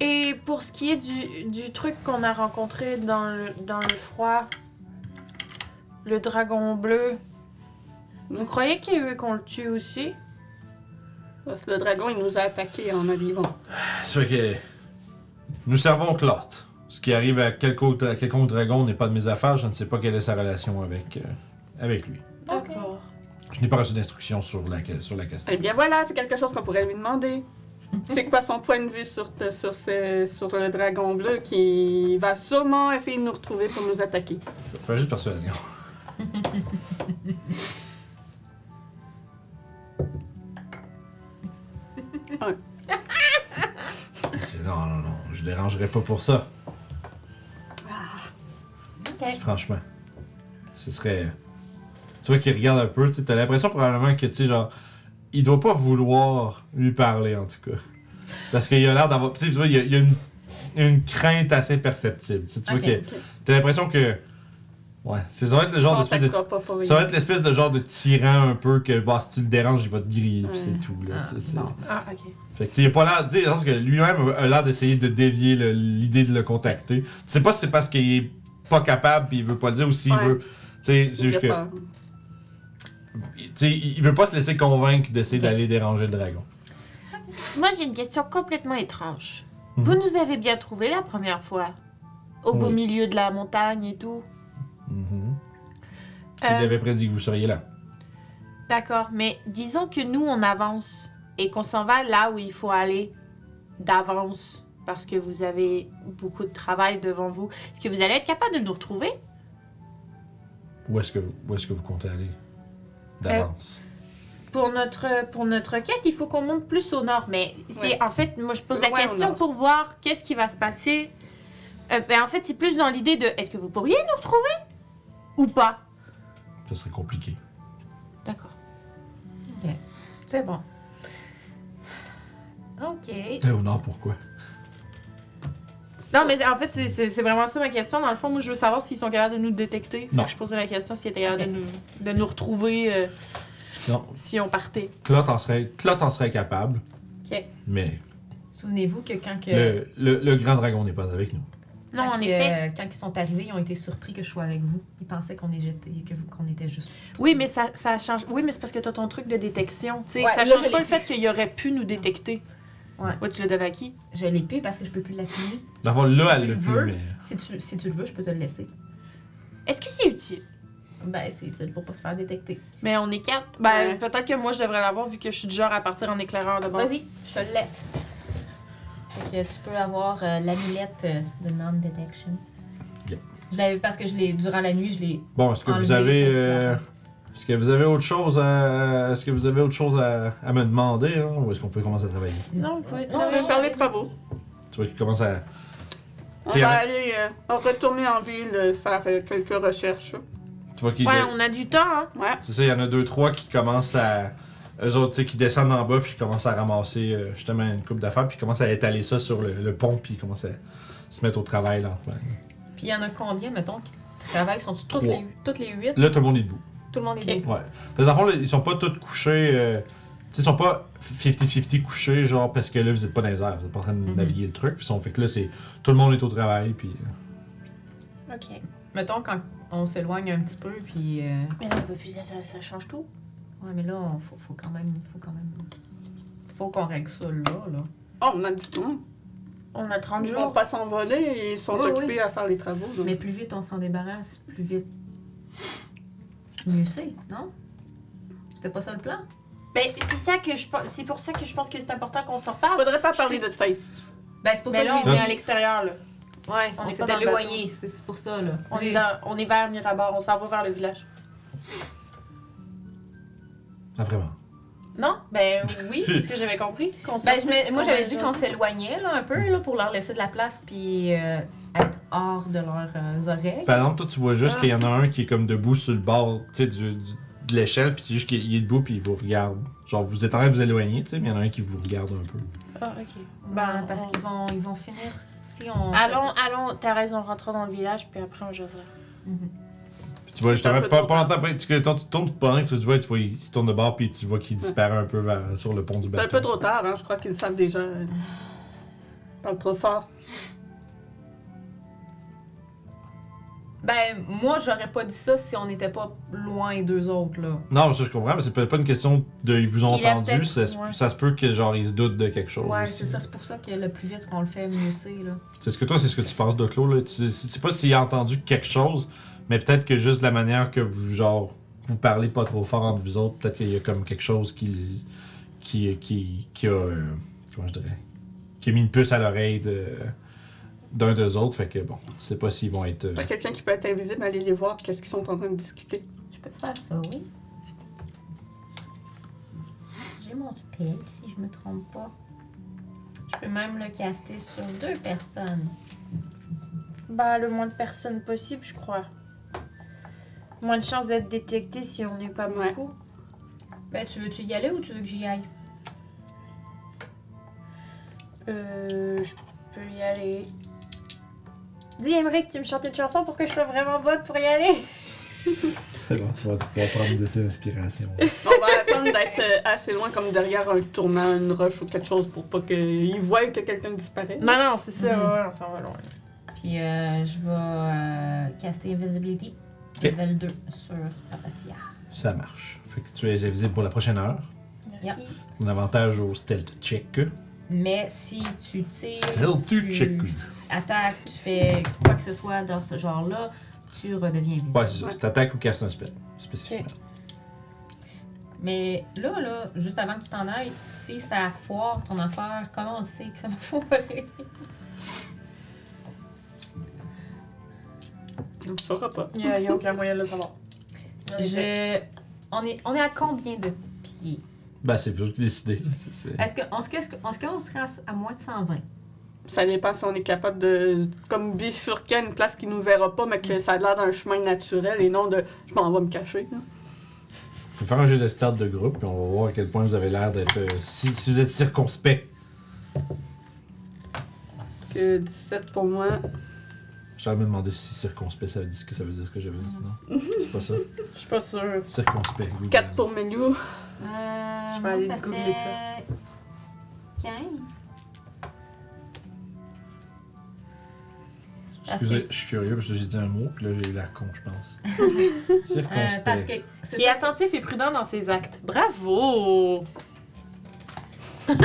et pour ce qui est du, du truc qu'on a rencontré dans le, dans le froid, le dragon bleu, vous croyez qu'il veut qu'on le tue aussi? Parce que le dragon, il nous a attaqués en arrivant. C'est vrai que nous servons Clot. Ce qui arrive à quelconque, à quelconque dragon n'est pas de mes affaires. Je ne sais pas quelle est sa relation avec, euh, avec lui. D'accord. Je n'ai pas reçu d'instructions sur la, sur la question. Eh bien voilà, c'est quelque chose qu'on pourrait lui demander. C'est quoi son point de vue sur, sur, ce- sur le dragon bleu qui va sûrement essayer de nous retrouver pour nous attaquer? Fais juste persuasion. Un. Tu fais, non, non, non, je dérangerai pas pour ça. Ok. Franchement. Ce serait. Tu vois qu'il regarde un peu, tu sais, t'as l'impression probablement que, tu sais, genre, il doit pas vouloir lui parler, en tout cas. Parce qu'il a l'air d'avoir. Tu sais, tu vois, il y a, il y a une, une crainte assez perceptible. Tu sais, tu vois Ok. que. T'as l'impression que. Ouais, ça va être le genre d'espèce de. Ça va être l'espèce de genre de tyran un peu que, bah, si tu le déranges, il va te griller, pis Ouais. c'est tout, là. Ah. Ah, ok. Fait que, il a pas l'air. Tu sais, parce que lui-même a l'air d'essayer de dévier l'idée de le contacter. Tu sais pas si c'est parce qu'il est pas capable pis il veut pas le dire ou s'il Ouais. veut. Tu sais, c'est juste a que. peur. Tu sais, il veut pas se laisser convaincre d'essayer d'aller déranger le dragon. Moi, j'ai une question complètement étrange. Mhm. Vous nous avez bien trouvé la première fois Au beau Oui. milieu de la montagne et tout Mhm. Euh, Il avait prédit que vous seriez là. D'accord, mais disons que nous, on avance et qu'on s'en va là où il faut aller d'avance parce que vous avez beaucoup de travail devant vous. Est-ce que vous allez être capable de nous retrouver? Où est-ce que, vous- où est-ce que vous comptez aller d'avance? pour notre, pour notre quête, il faut qu'on monte plus au nord. Mais c'est Ouais. en fait, moi je pose la Ouais, question pour voir qu'est-ce qui va se passer. Euh, ben, en fait, c'est plus dans l'idée de est-ce que vous pourriez nous retrouver? Ou pas Ce serait compliqué. D'accord. C'est bon. Ok. Eh, au nord, pourquoi? Non, mais en fait, c'est- c'est c'est vraiment ça ma question. Dans le fond, moi, je veux savoir s'ils sont capables de nous détecter. Fait Non. que je posais la question s'ils étaient capables Ok. de, nous, de nous retrouver euh, Non. si on partait. Clot en serait, Clot en serait capable. Ok. Mais Souvenez-vous que quand que. le, le, le grand dragon n'est pas avec nous. Non, quand en que, effet. euh, quand ils sont arrivés, ils ont été surpris que je sois avec vous. Ils pensaient qu'on qu'on était juste. Oui, mais ça, ça change. Oui, mais c'est parce que t'as ton truc de détection. Tu sais, Ouais, ça change pas le fait qu'il aurait pu nous détecter. Ouais. tu le donnes à qui Je l'ai plus parce que je peux plus l'appuyer. D'abord, là, Si elle tu le mais. Si tu, si tu le veux, je peux te le laisser. Est-ce que c'est utile? Ben, c'est utile pour pas se faire détecter. Mais on est quatre. Ben, Ouais. peut-être que moi, je devrais l'avoir vu que je suis du genre à partir en éclaireur de base. Vas-y, je te le laisse. Fait que tu peux avoir euh, l'amulette euh, de non-detection. Je l'avais parce que je l'ai durant la nuit, je l'ai. Bon, est-ce que vous Enlever avez. euh, faire. est-ce que vous avez autre chose à. Est-ce que vous avez autre chose à, à me demander, hein, ou est-ce qu'on peut commencer à travailler? Non, vous pouvez On va faire les travaux. Tu vois qu'il commence à. On Tiens, va aller euh, retourner en ville euh, faire euh, quelques recherches. Tu vois qu'il. Ouais, on a du temps, hein. Ouais. C'est ça, il y en a deux, trois qui commencent à. Eux autres, tu sais, qui descendent en bas, puis commencent à ramasser euh, justement une coupe d'affaires, puis ils commencent à étaler ça sur le, le pont, puis ils commencent à se mettre au travail lentement. Puis il y en a combien, mettons, qui travaillent? Sont toutes Trois. les, toutes les huit? Là, tout le monde est debout. Tout le monde est Ok. debout. Ouais. Parce qu'en fond, là, ils sont pas tous couchés. euh, tu sais, ils sont pas 50-50 couchés, genre parce que là, vous êtes pas dans les airs, vous êtes pas en train de Mhm. naviguer le truc. Ils sont, fait que là, c'est. Tout le monde est au travail, puis. euh, Ok. Mettons quand on s'éloigne un petit peu, puis. euh, Mais là, on peut plus dire ça, ça change tout. Ouais, mais là, on, faut, faut quand même. Faut quand même. Faut qu'on règle ça là, là. Oh, on a du temps. On a 30 Ils vont jours. pas s'envoler et ils sont Oui, occupés oui. à faire les travaux. donc. Mais plus vite on s'en débarrasse, plus vite. Mieux c'est, non? C'était pas ça le plan? Ben, c'est ça que je pense- c'est pour ça que je pense que c'est important qu'on s'en reparle. Faudrait pas parler suis- de ça ici. Ben, c'est pour Mais ça là, que on est à l'extérieur, là. Ouais, on on, est pas éloigné, c'est pour ça, là. On est, J'ai- dans- on est vers Mirabar, on s'en va vers le village. Ah, vraiment? Non? Ben oui, c'est ce que j'avais compris. qu'on Ben, je sortait, me- moi, j'avais dit qu'on s'éloignait là, un peu là, pour leur laisser de la place puis euh, être hors de leurs euh, oreilles. Par exemple, toi, tu vois juste Ah. qu'il y en a un qui est comme debout sur le bord du, du- de l'échelle, puis c'est juste qu'il il est debout, puis il vous regarde. Genre, vous êtes en train de vous éloigner, tu sais, mais il y en a un qui vous regarde un peu. Ah, ok. Ben, parce on- qu'ils vont, ils vont finir si on. Allons, allons, t'as raison, rentrons dans le village, puis après on jasera. Mhm. Puis tu vois, justement, pas, pas longtemps après, tu, quand tu tournes pendant que tu vois, tu vois, il se tourne de bord, puis tu vois qu'il disparaît un peu vers, sur le pont du C'est un bateau. peu trop tard, hein. Je crois qu'ils le savent déjà. Ils parlent trop fort. Ben, moi, j'aurais pas dit ça si on n'était pas loin d'eux autres, là. Non, ça je comprends, mais c'est pas pas une question de ils vous ont Il entendu, peut-être- ça, se- ouais. ça se peut que genre ils se doutent de quelque chose. Ouais, c'est ça. C'est pour ça que le plus vite qu'on le fait, mieux c'est, là. C'est ce que toi, c'est ce que tu penses de Claude, là. Tu sais c'est pas s'il a entendu quelque chose, mais peut-être que juste la manière que vous, genre, vous parlez pas trop fort entre vous autres, peut-être qu'il y a comme quelque chose qui, qui, qui, qui a, euh, comment je dirais, qui a mis une puce à l'oreille de, d'un d'eux autres, fait que bon, tu sais pas s'ils vont être... euh, Fait que quelqu'un qui peut être invisible, aller les voir, qu'est-ce qu'ils sont en train de discuter? Je peux faire ça, oui. J'ai mon spell, si je me trompe pas. Je peux même le caster sur deux personnes. Bah, le moins de personnes possible, je crois. Moins de chances d'être détecté si on n'est pas Ouais. beaucoup. Ben, tu veux-tu y aller ou tu veux que j'y aille? Euh, je peux y aller. Dis, Emmerich, tu me chantes une chanson pour que je sois vraiment bonne pour y aller? C'est bon, tu vas pouvoir prendre de ces inspirations. On va attendre d'être euh, assez loin, comme derrière un tournant, une roche ou quelque chose, pour pas qu'ils voient que quelqu'un disparaît. Non, non, c'est ça, Mhm. ouais, on s'en va loin. Puis euh, je vais euh, caster Invisibility. Level 2 sur Apacia. Ça marche. Fait que tu es invisible pour la prochaine heure. Yep. Un avantage au stealth check. Mais si tu tires, Stealth tu check. attaques, tu fais quoi que ce soit dans ce genre-là, tu redeviens invisible. Ouais, c'est ça. Ouais. C'est attaque ou casse un spell, spécifiquement. Mais là, là, juste avant que tu t'en ailles, si ça foire ton affaire, comment on sait que ça va foirer? On ne saura pas. Il n'y a, aucun moyen de le savoir. Je... On, est, on est à combien de pieds? Ben, c'est vous qui décidez. Est-ce qu'on qu'on- est-ce qu'on se rend à moins de 120? Ça dépend si on est capable de, comme bifurquer à une place qui nous verra pas, mais que ça a l'air d'un chemin naturel et non de je m'en vais me cacher. là. Faut faire un jeu de start de groupe, puis on va voir à quel point vous avez l'air d'être. euh, si, si vous êtes circonspect. Que 17 pour moi. J'aurais me demandé si circonspect ça veut dire ce que ça veut dire ce que j'avais dit, non? C'est pas ça. Je suis pas sûre. Circonspect. oui. 4 pour Meliou. Euh, Je vais aller ça googler fait 15. Excusez, je suis curieux parce que j'ai dit un mot, puis là j'ai eu l'air con, je pense. Euh, Circonspect. parce que Qui est ça. attentif et prudent dans ses actes. Bravo!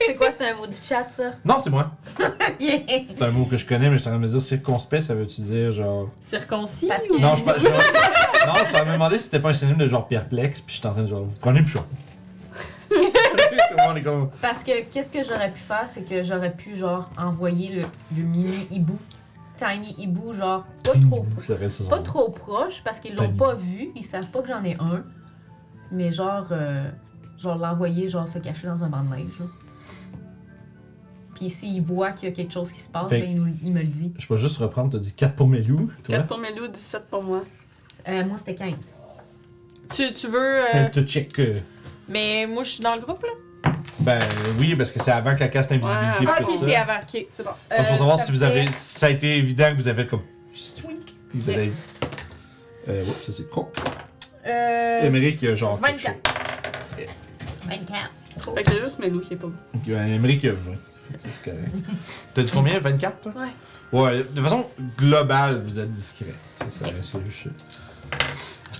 C'est quoi, c'est un mot du chat, ça? Non, c'est moi. Yeah. C'est un mot que je connais, mais je suis en train de me dire circonspect, ça veut-tu dire genre? Circoncis? Parce que- Non, je, je, je- non, je t'en ai demandé si c'était pas un synonyme de genre perplexe, puis je suis en train de genre, vous prenez plus chaud. Comme. Parce que qu'est-ce que j'aurais pu faire, c'est que j'aurais pu genre envoyer le, le mini hibou, tiny hibou, genre pas trop, pas trop proche parce qu'ils l'ont pas vu, ils savent pas que j'en ai un, mais genre euh, genre l'envoyer genre se cacher dans un banc de neige. là. Puis s'il voit qu'il y a quelque chose qui se passe, Fait ben, il, nous- il me le dit. Je vais juste reprendre, t'as dit 4 pour Melou, toi? 4 pour Meliou, 17 pour moi. Euh, moi c'était 15. Tu, tu veux. euh, check. euh, Mais moi, je suis dans le groupe, là. Ben oui, parce que c'est avant qu'elle casse l'invisibilité Ouais, Ah, tout ok, ça. c'est avant. Ok, c'est bon. Donc, Euh, pour savoir ça si vous fait- avez. si ça a été évident que vous avez comme. Swink. Puis vous avez. Euh, oups, ça c'est coq. Euh, Émeric, il y a genre. quelque 24. 24. Cool. Fait que c'est juste Meliou qui est pas bon. Ok, ben, y a 20. Fait que ça, c'est correct. T'as dit combien? 24 toi? Ouais. Ouais, de façon globale, vous êtes discret. C'est ça, c'est juste ça.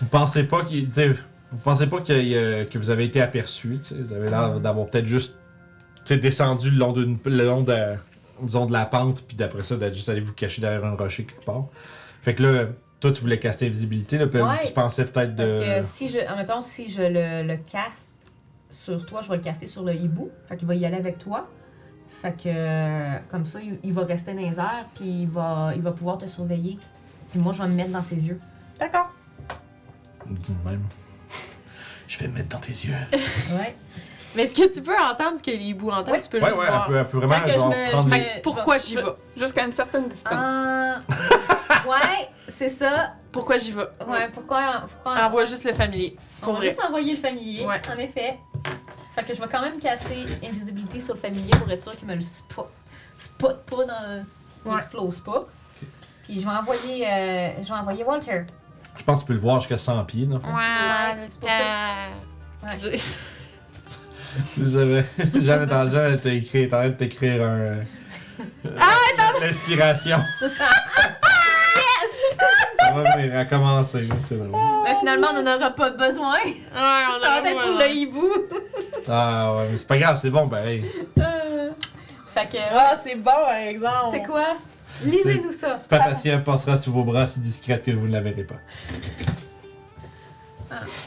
Vous pensez pas qu'il. tu sais, Vous pensez pas qu'il y a- que vous avez été aperçu, tu sais, vous avez l'air d'avoir peut-être juste tu sais, descendu le long, d'une, le long de, disons, de la pente, puis d'après ça, d'être juste allé vous cacher derrière un rocher quelque part. Fait que là, toi, tu voulais caster invisibilité, là, puis Ouais. tu pensais peut-être de. Parce que si je, admettons, si je le, le caste sur toi, je vais le caster sur le hibou. Fait qu'il va y aller avec toi. Fait que, euh, comme ça, il, il va rester dans les airs, puis il va, il va pouvoir te surveiller. Puis moi, je vais me mettre dans ses yeux. D'accord. Dis même. Je vais me mettre dans tes yeux. Ouais. Mais est-ce que tu peux entendre ce que les hiboux entendent? Oui. Tu peux Ouais, juste ouais, elle voir. peut, elle peut vraiment genre je me- prendre je des. me- Pourquoi j'y vais? Jusqu'à une certaine distance. Euh, ouais, c'est ça. Pourquoi j'y vais? Ouais, pourquoi, pourquoi Envoie juste le familier. on Pour va vrai. juste envoyer le familier, Ouais. en effet. Fait que je vais quand même caster invisibilité sur le familier pour être sûr qu'il me le spot, spot pas dans le... Il Ouais. explose pas. Puis je vais envoyer, euh, je vais envoyer Walter. Je pense que tu peux le voir jusqu'à 100 pieds. Ouais, c'est pour Ouais. J'avais. Jeanne est en Jeanne, elle t'a écrit, est en train de t'écrire un. euh, L'inspiration. Ça va venir à commencer, c'est vrai. Mais finalement, on n'en aura pas besoin. Ouais, on Ça va être pour le hibou. Ah ouais, mais c'est pas grave, c'est bon, ben hey. Euh, fait que, Ah, c'est bon, par exemple. c'est quoi? Lisez-nous ça. Pas patient passera sous vos bras si discrète que vous ne la verrez pas.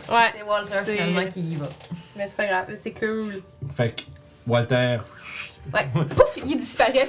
Ouais, C'est Walter finalement qui y va. mais c'est pas grave, c'est cool. Fait que, Walter, Ouais, pouf, il disparaît.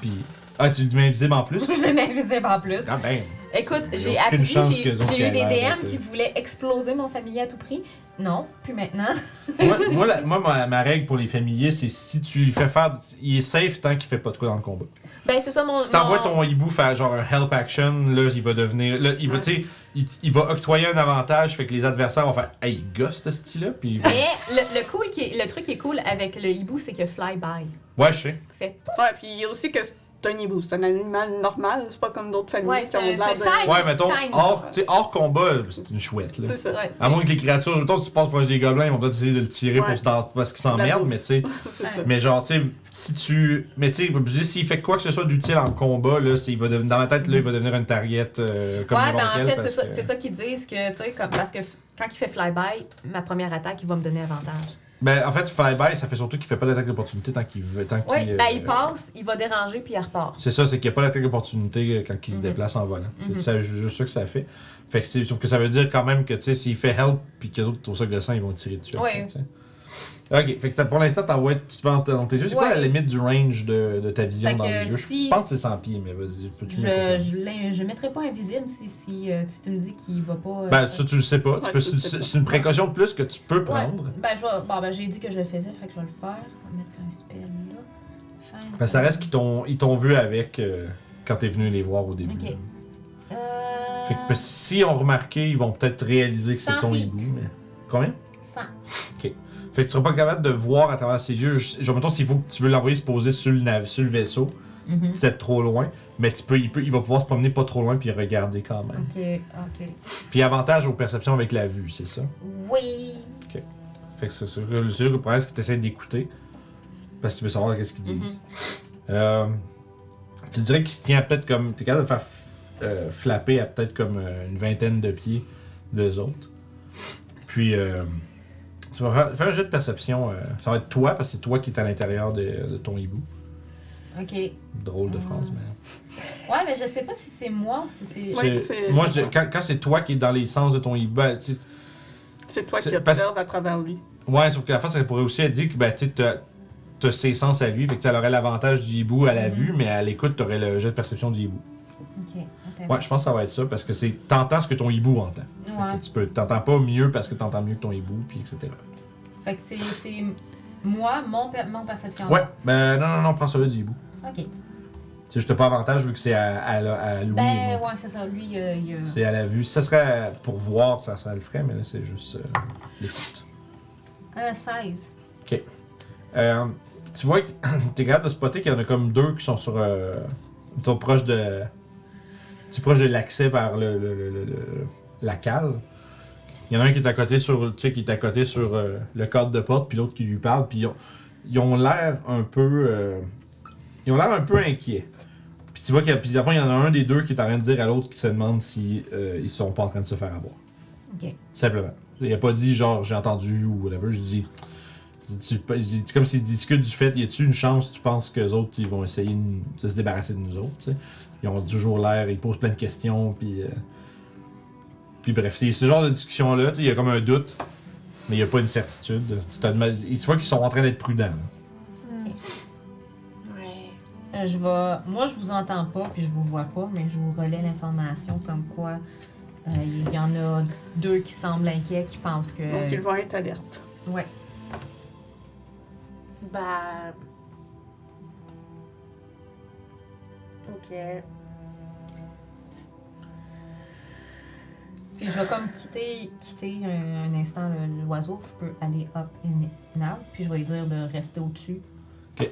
pis. Ah, tu le mets invisible en plus? Je le mets invisible en plus. Ah ben. Écoute, j'ai appris, chance j'ai eu des DM qui voulaient exploser mon familier à tout prix. Non, plus maintenant. moi, moi, la- moi, ma, ma règle pour les familiers, c'est si tu lui fais faire. Il est safe tant qu'il fait pas de quoi dans le combat. Ben, c'est ça mon. Si t'envoies mon- ton hibou faire genre un help action, là, il va devenir. Là, il va, Ouais. tu sais, il, il va octroyer un avantage, fait que les adversaires vont faire Hey, il gosse ce style-là, puis Mais le, le, cool qui est- le truc qui est cool avec le hibou, c'est que fly-by. Ouais, je sais. Fait Ouais, puis il y a aussi que c'est un hibou. C'est un animal normal. C'est pas comme d'autres familles Ouais, qui ont l'air de. taille. Ouais, mettons, Tiny. hors, tu sais, hors combat, c'est une chouette. C'est ça. ouais, À moins que les créatures, mettons, si tu passes proche des gobelins, ils vont peut-être essayer de le tirer Ouais. pour se parce qu'ils s'emmerdent, mais tu sais. Mais genre, tu sais, si tu. Mais tu sais, je dis, s'il fait quoi que ce soit d'utile en combat, là, il va devenir- dans ma tête, là, il va devenir une target euh, comme ouais, ben en fait, c'est ça, ça qu'ils disent que, tu sais, comme, parce que quand il fait fly-by, ma première attaque, il va me donner avantage. Ben, en fait, flyby, ça fait surtout qu'il fait pas d'attaque d'opportunité tant qu'il veut. Tant Oui, qu'il, ben euh, il passe, il va déranger, puis il repart. C'est ça, c'est qu'il n'y a pas d'attaque d'opportunité euh, quand il se Mhm. déplace en volant. Mhm. C'est ça, juste ça que ça fait. Fait que c'est, sauf que ça veut dire quand même que, tu sais, s'il fait help puis que les autres trouvent ça gossant, ils vont tirer dessus. Après. Ok, fait que t'as- pour l'instant, tu te vends dans tes yeux. C'est quoi Ouais. la limite du range de, de ta vision Fait dans les yeux? si- Je pense que c'est 100 pieds, mais vas-y, peux-tu me Je, je, je mettrai pas invisible si, si, euh, si tu me dis qu'il va pas. euh, Ben, ça, tu le sais pas. Ouais, c'est, pas. c'est une précaution de plus que tu peux Ouais. prendre. Ben, je vais, bon, ben, j'ai dit que je le faisais, fait que je vais le faire. On va mettre un spell là. Faire- Ben, ça reste qu'ils t'ont, vu avec euh, quand t'es venu les voir au début. Ok. Euh... Fait que si on remarqué, ils vont peut-être réaliser que c'est 100 ton hibou. Mais... Combien? 100. Fait que tu seras pas capable de voir à travers ses yeux. Genre, mettons, s'il faut que tu veux l'envoyer se poser sur le, nav- sur le vaisseau, Mhm. c'est trop loin. Mais tu peux, il, peut, il va pouvoir se promener pas trop loin puis regarder quand même. Ok, ok. Puis avantage aux perceptions avec la vue, c'est ça? Oui. Fait que c'est sûr que, le problème, c'est que tu essaies d'écouter. Parce que tu veux savoir qu'est-ce qu'ils disent. Euh, tu dirais qu'il se tient peut-être comme. T'es capable de faire euh, flapper à peut-être comme euh, une vingtaine de pieds d'eux autres. Puis, euh, tu vas faire, faire un jeu de perception. euh, ça va être toi, parce que c'est toi qui es à l'intérieur de, de ton hibou. Ok. Drôle de phrase, mais. Ouais, mais je sais pas si c'est moi ou si c'est. Ouais. C'est- c'est- moi, c'est je dis- quand, quand c'est toi qui es dans les sens de ton hibou, ben, tu sais, C'est toi C'est qui parce- observes à travers lui. Ouais, sauf que la face, ça pourrait aussi être dit que ben, tu sais, t'as- t'as ses sens à lui, fait que ça aurait l'avantage du hibou à la Mhm. vue, mais à l'écoute, t'aurais le jet de perception du hibou. Ok. attends. Ouais, je pense que ça va être ça, parce que c'est t'entends ce que ton hibou entend. Fait que tu peux, t'entends pas mieux parce que t'entends mieux que ton hibou, puis etc. Fait que c'est c'est moi, mon, per- mon perception. Ouais, ben non, non, non, prends celui du hibou. Ok. C'est juste pas avantage vu que c'est à, à, la- à Louis. et Ben, ouais, c'est ça. Lui, euh, il. euh, C'est à la vue. Si ça serait pour voir, ça, ça le ferait, mais là, c'est juste euh, les euh, 16. Euh, tu vois que t'es capable de spotter qu'il y en a comme deux qui sont sur. Euh, sont proches de. Tu proche de l'accès vers le, le- le- le- le- la cale. Il y en a un qui est à côté sur, tu sais, qui est à côté sur euh, le cadre de porte, puis l'autre qui lui parle, puis ils ont, l'air un peu. euh, ils ont l'air un peu inquiets. Puis tu vois qu'il y y en a un des deux qui est en train de dire à l'autre qui se demande si euh, ils sont pas en train de se faire avoir. Ok. Simplement. Il a pas dit genre j'ai entendu ou whatever. J'ai dit, tu- dit, comme s'ils discutent du fait, y a-tu une chance, tu penses que les autres ils vont essayer de, de se débarrasser de nous autres, tu? Ils ont toujours l'air, ils posent plein de questions, puis. Puis bref, c'est ce genre de discussion-là, tu sais, il y a comme un doute, mais il n'y a pas une certitude. Tu voit qu'ils sont en train d'être prudents. là. Ouais. Euh, je vais. Moi, je vous entends pas, puis je vous vois pas, mais je vous relais l'information comme quoi Euh, Il y en a deux qui semblent inquiets, qui pensent que. Donc, ils vont être alertes. Ouais. Bah. Ok. Puis je vais comme quitter, quitter un, un instant le- l'oiseau. Je peux aller up and out. Puis je vais lui dire de rester au-dessus. Ok.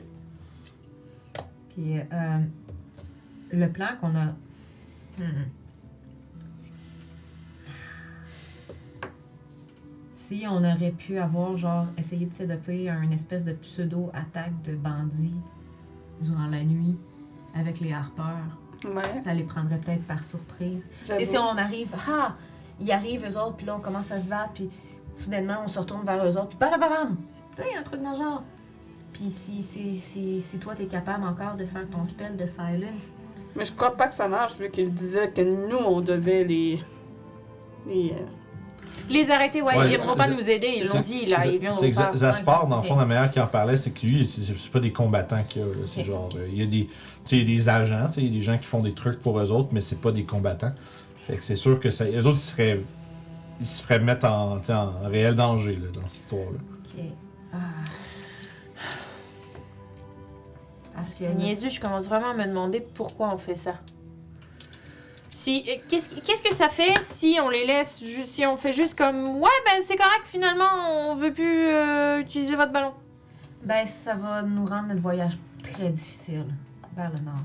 Puis euh, le plan qu'on a. Hmm. Si on aurait pu avoir, genre, essayé de s'édoper à une espèce de pseudo-attaque de bandits durant la nuit avec les harpeurs, Ouais. ça les prendrait peut-être par surprise. Sais, si on arrive, ah, ils arrivent eux autres, puis là on commence à se battre, puis soudainement on se retourne vers eux autres, puis bam bam bam! Tu sais, un truc dans le genre. Puis si, si, si, si toi t'es capable encore de faire ton spell de silence, Mais je crois pas que ça marche, vu qu'il disait que nous, on devait les. les euh, Les arrêter, ouais, Ouais, ils viendront pas nous aider, ils l'ont dit, là, ils viendront pas. Zaspar, dans le fond, la meilleure qui en parlait, c'est que lui, c'est pas des combattants qu'il y a. là. C'est genre, euh, il y a des, des agents, il y a des gens qui font des trucs pour eux autres, mais c'est pas des combattants. Fait que c'est sûr que ça, eux autres, ils seraient, ils se feraient mettre en, réel danger là, dans cette histoire-là. ok. Ah. Parce que. C'est niaiseux, je commence vraiment à me demander pourquoi on fait ça. Si, euh, qu'est-ce, qu'est-ce que ça fait si on les laisse, ju- si on fait juste comme ouais ben c'est correct finalement on veut plus euh, utiliser votre ballon? Ben, ça va nous rendre notre voyage très difficile vers le nord.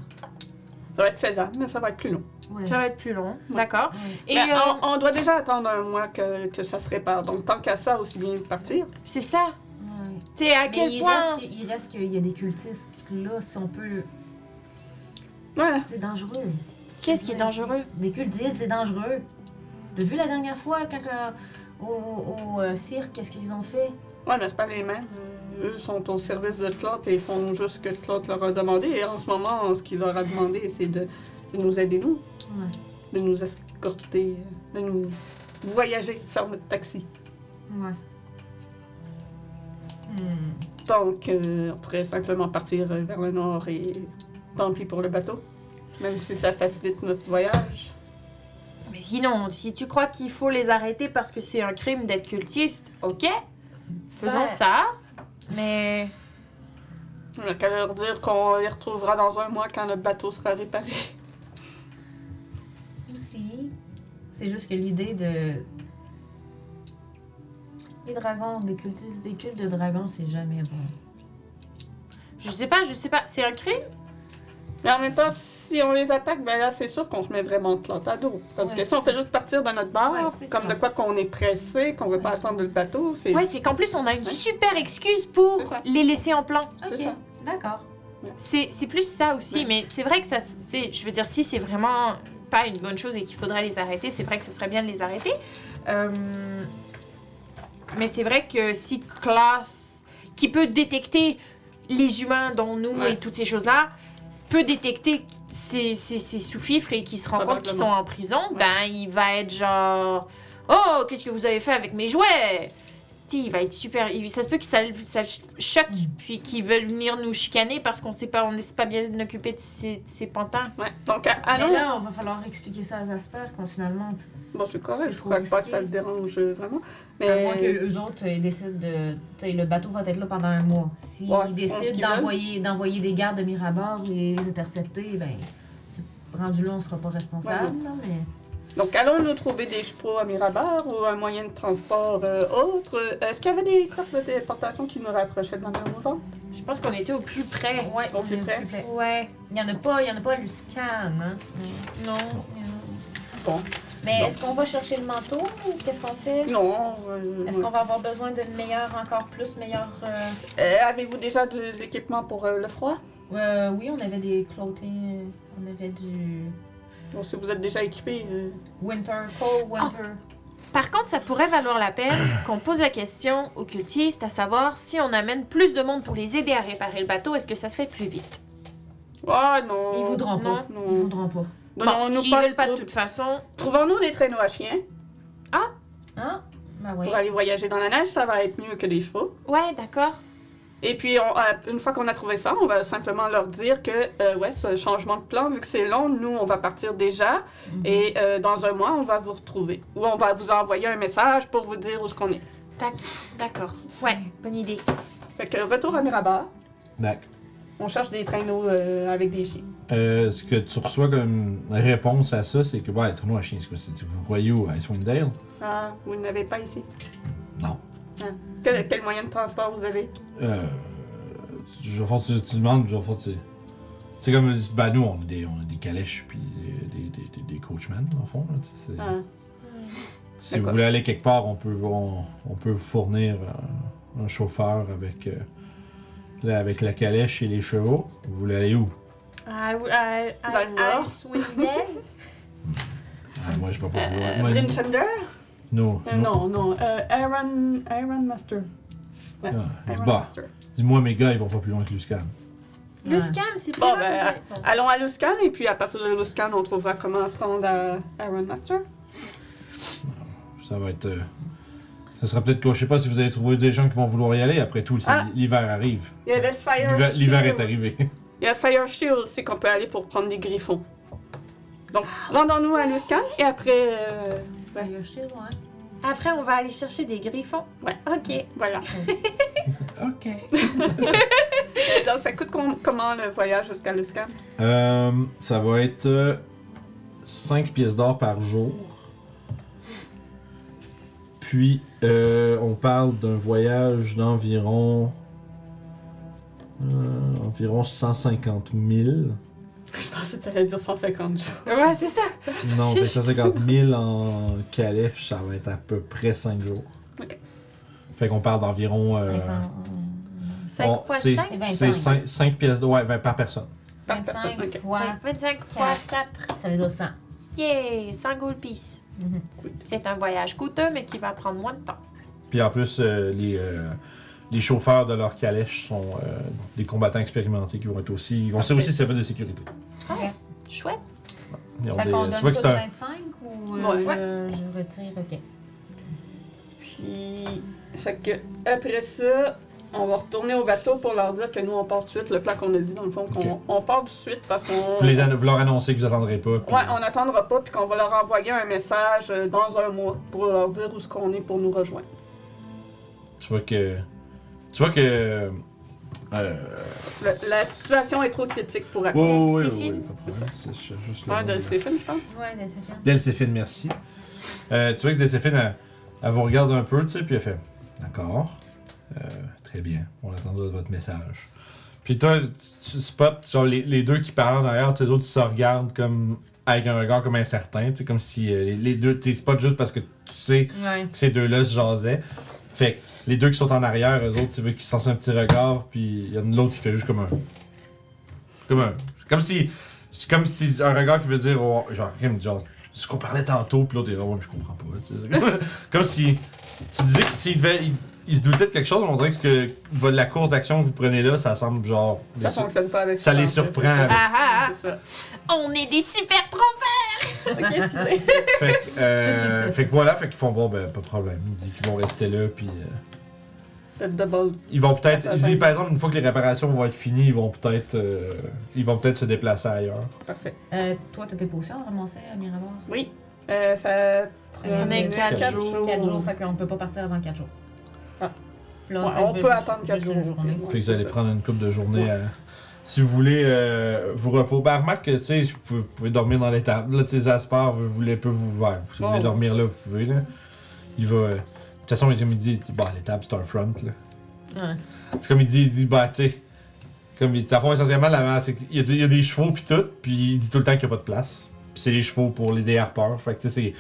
Ça va être faisable, mais ça va être plus long. Ouais. Ça va être plus long, Ouais. d'accord. Ouais. Et Mais euh, on, on doit déjà attendre un mois que, que ça se répare. Donc, tant qu'à ça, aussi bien partir. c'est ça. Ouais. Tu sais à Mais quel il point. reste, il reste qu'il y a des cultistes là, si on peut. Ouais. C'est dangereux. Qu'est-ce qui est dangereux? Des cultistes, c'est dangereux. T'as vu la dernière fois quand euh, au, au, euh, cirque, qu'est-ce qu'ils ont fait? Ouais, mais c'est pas les mêmes. Eux sont au service de Claude et font juste ce que Claude leur a demandé. Et en ce moment, ce qu'il leur a demandé, c'est de, de nous aider, nous, Ouais. de nous escorter, de nous voyager, faire notre taxi. Ouais. Hmm. Donc, euh, on pourrait simplement partir euh, vers le nord et tant pis pour le bateau. Même si ça facilite notre voyage. Mais sinon, si tu crois qu'il faut les arrêter parce que c'est un crime d'être cultiste, ok, faisons Ouais. ça. Mais On a qu'à leur dire qu'on les retrouvera dans un mois quand le bateau sera réparé. Aussi, c'est juste que l'idée de. Les dragons, des cultistes, des cultes de dragons, c'est jamais bon. je sais pas, je sais pas, c'est un crime? Mais en même temps, si on les attaque, ben là, c'est sûr qu'on se met vraiment Claude à dos. Parce Ouais, que si on fait juste partir de notre bar, Ouais, c'est comme de quoi qu'on est pressé, qu'on veut pas Ouais. attendre le bateau, c'est Ouais, c'est qu'en plus on a une Ouais. super excuse pour C'est les laisser en plan. C'est Ok, ça. D'accord. C'est c'est plus ça aussi, Ouais. mais c'est vrai que ça, je veux dire, si c'est vraiment pas une bonne chose et qu'il faudrait les arrêter, c'est vrai que ce serait bien de les arrêter. Euh, mais c'est vrai que si Cloth, qui peut détecter les humains dont nous Ouais. et toutes ces choses-là, peut détecter ces, ces, ces sous-fifres et qui se rend compte qu'ils sont en prison, ben il va être genre Oh, qu'est-ce que vous avez fait avec mes jouets? Sais, il va être super. il- ça se peut que ça, ça choque, puis qu'ils veulent venir nous chicaner parce qu'on sait pas, on ne sait pas bien occuper de ces, de ces pantins. Ouais. Donc, Mais allons. là, on va falloir expliquer ça à Zasper quand finalement. Bon, c'est correct, je crois pas que ça le dérange euh, vraiment. À moins Mais. que eux autres ils décident de. Tu sais, le bateau va être là pendant un mois. S'ils Ouais, décident d'envoyer, d'envoyer des gardes de Mirabord et les intercepter, ben. c'est- Rendu là, on sera pas responsable, là, mais. Donc, allons nous trouver des chevaux à Mirabar ou un moyen de transport euh, autre. Est-ce qu'il y avait des sortes de téléportation qui nous rapprochaient de la mer mouvante? Je pense qu'on était au plus près. Ouais, Au plus près. Ouais. Il y en a pas, il y en a pas à Luscan, hein. Non. Bon. Mais est-ce qu'on va chercher le manteau ou qu'est-ce qu'on fait? Non. euh, Est-ce qu'on va avoir besoin d'une meilleure, encore plus meilleure. euh, euh, Avez-vous déjà de l'équipement pour euh, le froid? euh, oui, on avait des clothing, on avait du Bon, si vous êtes déjà équipé. euh, winter, cold winter. Par contre, ça pourrait valoir la peine qu'on pose la question aux cultistes à savoir si on amène plus de monde pour les aider à réparer le bateau, est-ce que ça se fait plus vite? Ah non. Ils voudront pas. non. Ils voudront pas. Donnons-nous s'ils pas veulent ce pas de toute façon. Trouvons-nous des traîneaux à chiens Hein? Ben oui. pour aller voyager dans la neige, ça va être mieux que les chevaux. Ouais, d'accord. Et puis, on- euh, une fois qu'on a trouvé ça, on va simplement leur dire que, euh, ouais, ce changement de plan, vu que c'est long, nous, on va partir déjà. Mhm. Et euh, dans un mois, on va vous retrouver. Ou on va vous envoyer un message pour vous dire où ce qu'on est. Tac, d'accord. Ouais, bonne idée. Fait que retour à Mirabar. D'accord. On cherche des traîneaux euh, avec des chiens. Euh, ce que tu reçois comme réponse à ça, c'est que, ouais, traîneau à chien, c'est quoi? C'est- Vous croyez où? À Icewind Ah, vous n'avez pas ici. Non. Quel, quel moyen de transport vous avez? Euh. Je fond, tu, tu demandes, je fond, tu. C'est comme. Ben, nous, on a des, on a des calèches puis des, des, des, des coachman, en fond. Là, c'est- Ah, si vous voulez aller quelque part, on peut, vous- on, on peut vous fournir euh, un chauffeur avec, euh, là, avec la calèche et les chevaux. Vous voulez aller où? À, à, à, Dans le nord. Ah, moi, je vais pas. euh, moi, Brinchender? non, non, non. Euh, Iron, Iron Master. Ouais, Ah, Iron bah, Master. dis-moi, mes gars, ils vont pas plus loin que Luscan. Le scan, c'est plus Bon, ben, Allons à Luscan et puis à partir de Luscan, on trouvera comment se rendre à Iron Master. Ça va être. euh, ça sera peut-être que je sais pas si vous allez trouver des gens qui vont vouloir y aller. Après tout, Ah. l'hiver arrive. Il y avait Fire L'hiver l'hiver est arrivé. Il y a Fire Shield aussi qu'on peut aller pour prendre des griffons. Donc, rendons-nous à Luscan et après. euh, ouais. Après, on va aller chercher des griffons. Ouais. Ok. voilà. ok. Donc, ça coûte com- comment le voyage jusqu'à Luscan? Euh, ça va être 5 pièces d'or par jour. Puis, euh, on parle d'un voyage d'environ. euh, environ 150 000. Je pensais que tu allais dire 150 jours. Ouais, c'est ça. Non, mais 150 000 en calèche, ça va être à peu près 5 jours. Ok. Fait qu'on parle d'environ. euh, 5 on- fois c'est- 5? C'est 25. 5, pièces d'or ouais, 20 par personne. Par 25 personne, ok. fois, 25 fois 4. ça veut dire 100. Yeah! 100 gold piece. Mhm. C'est un voyage coûteux, mais qui va prendre moins de temps. Puis en plus, euh, les, euh, les chauffeurs de leur calèche sont euh, des combattants expérimentés qui vont être aussi. Ils vont Parfait. aussi servir de sécurité. Chouette. Ils ont Fait des- qu'on tu vois que tout c'est un. 25 ou euh, Ouais. je, je retire, ok. Puis, fait que après ça, on va retourner au bateau pour leur dire que nous, on part tout de suite. Le plan qu'on a dit, dans le fond, qu'on Ok. on part tout de suite parce qu'on. Vous, les vous leur annoncez que vous attendrez pas. puis- Ouais, on n'attendra pas, puis qu'on va leur envoyer un message euh, dans un mois pour leur dire où ce qu'on est pour nous rejoindre. Tu vois que. Tu vois que. euh, Le- la situation est trop critique pour appeler. ouais, ouais, c'est de C'est juste Stéphane, je pense. Ouais, c'est bien. Delséphine, merci. Euh, tu vois que Delséphine, elle, elle vous regarde un peu, tu sais, puis elle fait D'accord. Euh, très bien. On attendra votre message. Puis toi, tu, tu spots genre, les, les deux qui parlent en arrière, tu sais, les autres, ils se regardent comme avec un regard comme incertain, tu sais, comme si euh, les, les deux, tu spots juste parce que tu sais Ouais. que ces deux-là se jasaient. Fait que les deux qui sont en arrière, eux autres, tu vois, qui se lancent un petit regard, puis il y en a l'autre qui fait juste comme un. Comme un. Comme si. C'est comme si un regard qui veut dire, oh, genre, comme, genre, ce qu'on parlait tantôt, puis l'autre est, oh, mais je comprends pas. tu sais. C'est comme, comme si. Tu disais que s'il devait. Il, il se doutait de quelque chose, mais on dirait que, ce que votre- la course d'action que vous prenez là, ça semble genre. Ça les- fonctionne pas avec ça les en fait, surprend ça. avec- Ah, ah, C'est ça. On est des super trompeurs! Qu'est-ce que c'est? fait, que, euh, fait que voilà, fait qu'ils font bon, ben, pas de problème. Ils disent qu'ils vont rester là, puis. euh, double. Ils vont peut-être. Par exemple, une fois que les réparations vont être finies, ils vont peut-être. euh, ils vont peut-être se déplacer ailleurs. Parfait. Euh, toi, t'as tes potions ramassées à Miramar? Oui. Euh, ça. Quatre quatre jours. 4 jours, fait qu'on peut pas partir avant 4 jours. Ah. Là, Ouais, ça on peut juste- attendre quatre juste une jours. journée. Ouais, fait que vous allez ça. prendre une coupe de journée à. Si vous voulez euh, vous reposer. Ben, remarque que, tu sais, vous pouvez, vous pouvez dormir dans l'étable. Là, tu sais, Zaspar, vous voulez peut vous voir. Si vous voulez dormir là, vous pouvez, là. Il va. De toute façon, comme il dit, il dit, bah, l'étable, c'est un front, là. Ouais. C'est comme il dit, il dit, bah, tu sais. Comme il dit, à fond, essentiellement, la c'est qu'il y, a des- il y a des chevaux, pis tout, puis il dit tout le temps qu'il n'y a pas de place. Puis c'est les chevaux pour les déharpeurs. Fait que, tu sais, c'est.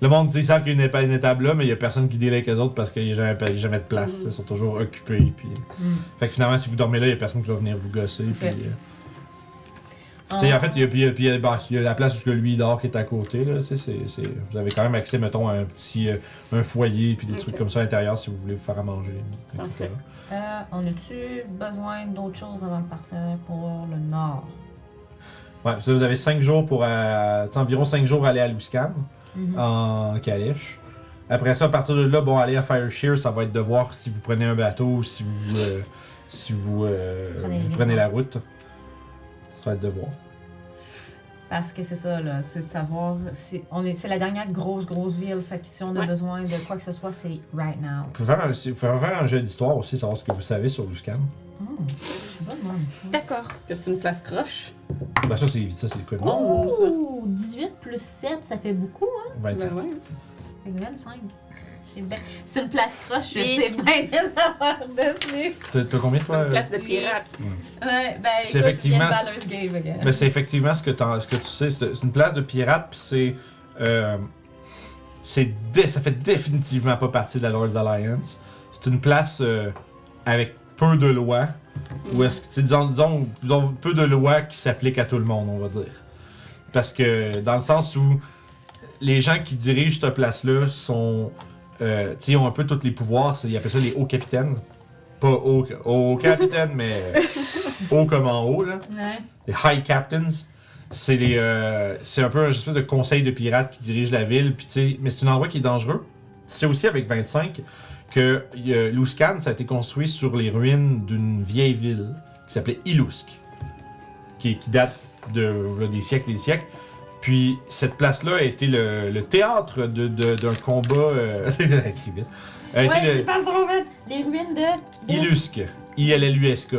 Le monde, tu sais, ils savent qu'il y a une, épa- une étable là, mais il y a personne qui délègue les autres parce qu'il n'y a jamais, jamais de place. Mhm. Ils sont toujours occupés. Puis... Mm. Fait que finalement, si vous dormez là, il n'y a personne qui va venir vous gosser. Puis, euh, sais, en fait, il y a, puis il y a- puis il y a- il y a la place où lui dort qui est à côté. Là, vous avez quand même accès, mettons, à un petit euh, un foyer puis des trucs comme ça à l'intérieur si vous voulez vous faire à manger, etc. Ok. Euh, on a-tu besoin d'autres choses avant de partir pour le nord? Ouais, ça, vous avez 5 jours pour. euh, environ 5 jours à aller à Luscan Mhm. en calèche. Après ça, à partir de là, bon, aller à Fire Shear, ça va être de voir si vous prenez un bateau ou si vous. euh, si vous, euh, Prenez vous les prenez la route. Ça va être de voir. Parce que c'est ça, là, c'est de savoir. C'est on est- c'est la dernière grosse, grosse ville. Fait que si on a Ouais. besoin de quoi que ce soit, c'est right now. Vous pouvez faire un, si- vous pouvez faire un jeu d'histoire aussi, savoir ce que vous savez sur Luscan. Hmm, c'est. D'accord. Que c'est une place croche. Ben ça, c'est ça, c'est quoi? Oh. Onze. Ouh, 18 plus 7, ça fait beaucoup, hein? 25. Ben ouais. Fait que 25. C'est une place croche, je sais bien les avoir dessus. T'as combien, C'est toi? une place de pirate. Ouais, ben, C'est effectivement- c'est effectivement ce que, t'en- ce que tu sais. C'est une place de pirate, puis c'est. euh, c'est dé- ça fait définitivement pas partie de la Lord's Alliance. C'est une place euh, avec peu de lois. Ou est-ce que, tu sais, disons, disons, disons, peu de lois qui s'appliquent à tout le monde, on va dire. Parce que, dans le sens où les gens qui dirigent cette place-là sont. Euh, ils ont un peu tous les pouvoirs. Ils appellent ça les hauts capitaines. Pas hauts haut capitaines, mais haut comme en haut, là Ouais. les High Captains. C'est les, euh, c'est un peu un espèce de conseil de pirates qui dirige la ville. Puis, mais c'est un endroit qui est dangereux. C'est aussi avec 25 que euh, Luskan, ça a été construit sur les ruines d'une vieille ville qui s'appelait Ilusk, qui, qui date de des siècles et des siècles. Puis cette place-là a été le, le théâtre de- de- d'un combat. Euh, vite. A été Ouais, le- tu parles trop vite. Les ruines de. de- Ilusk. I-L-L-U-S-K.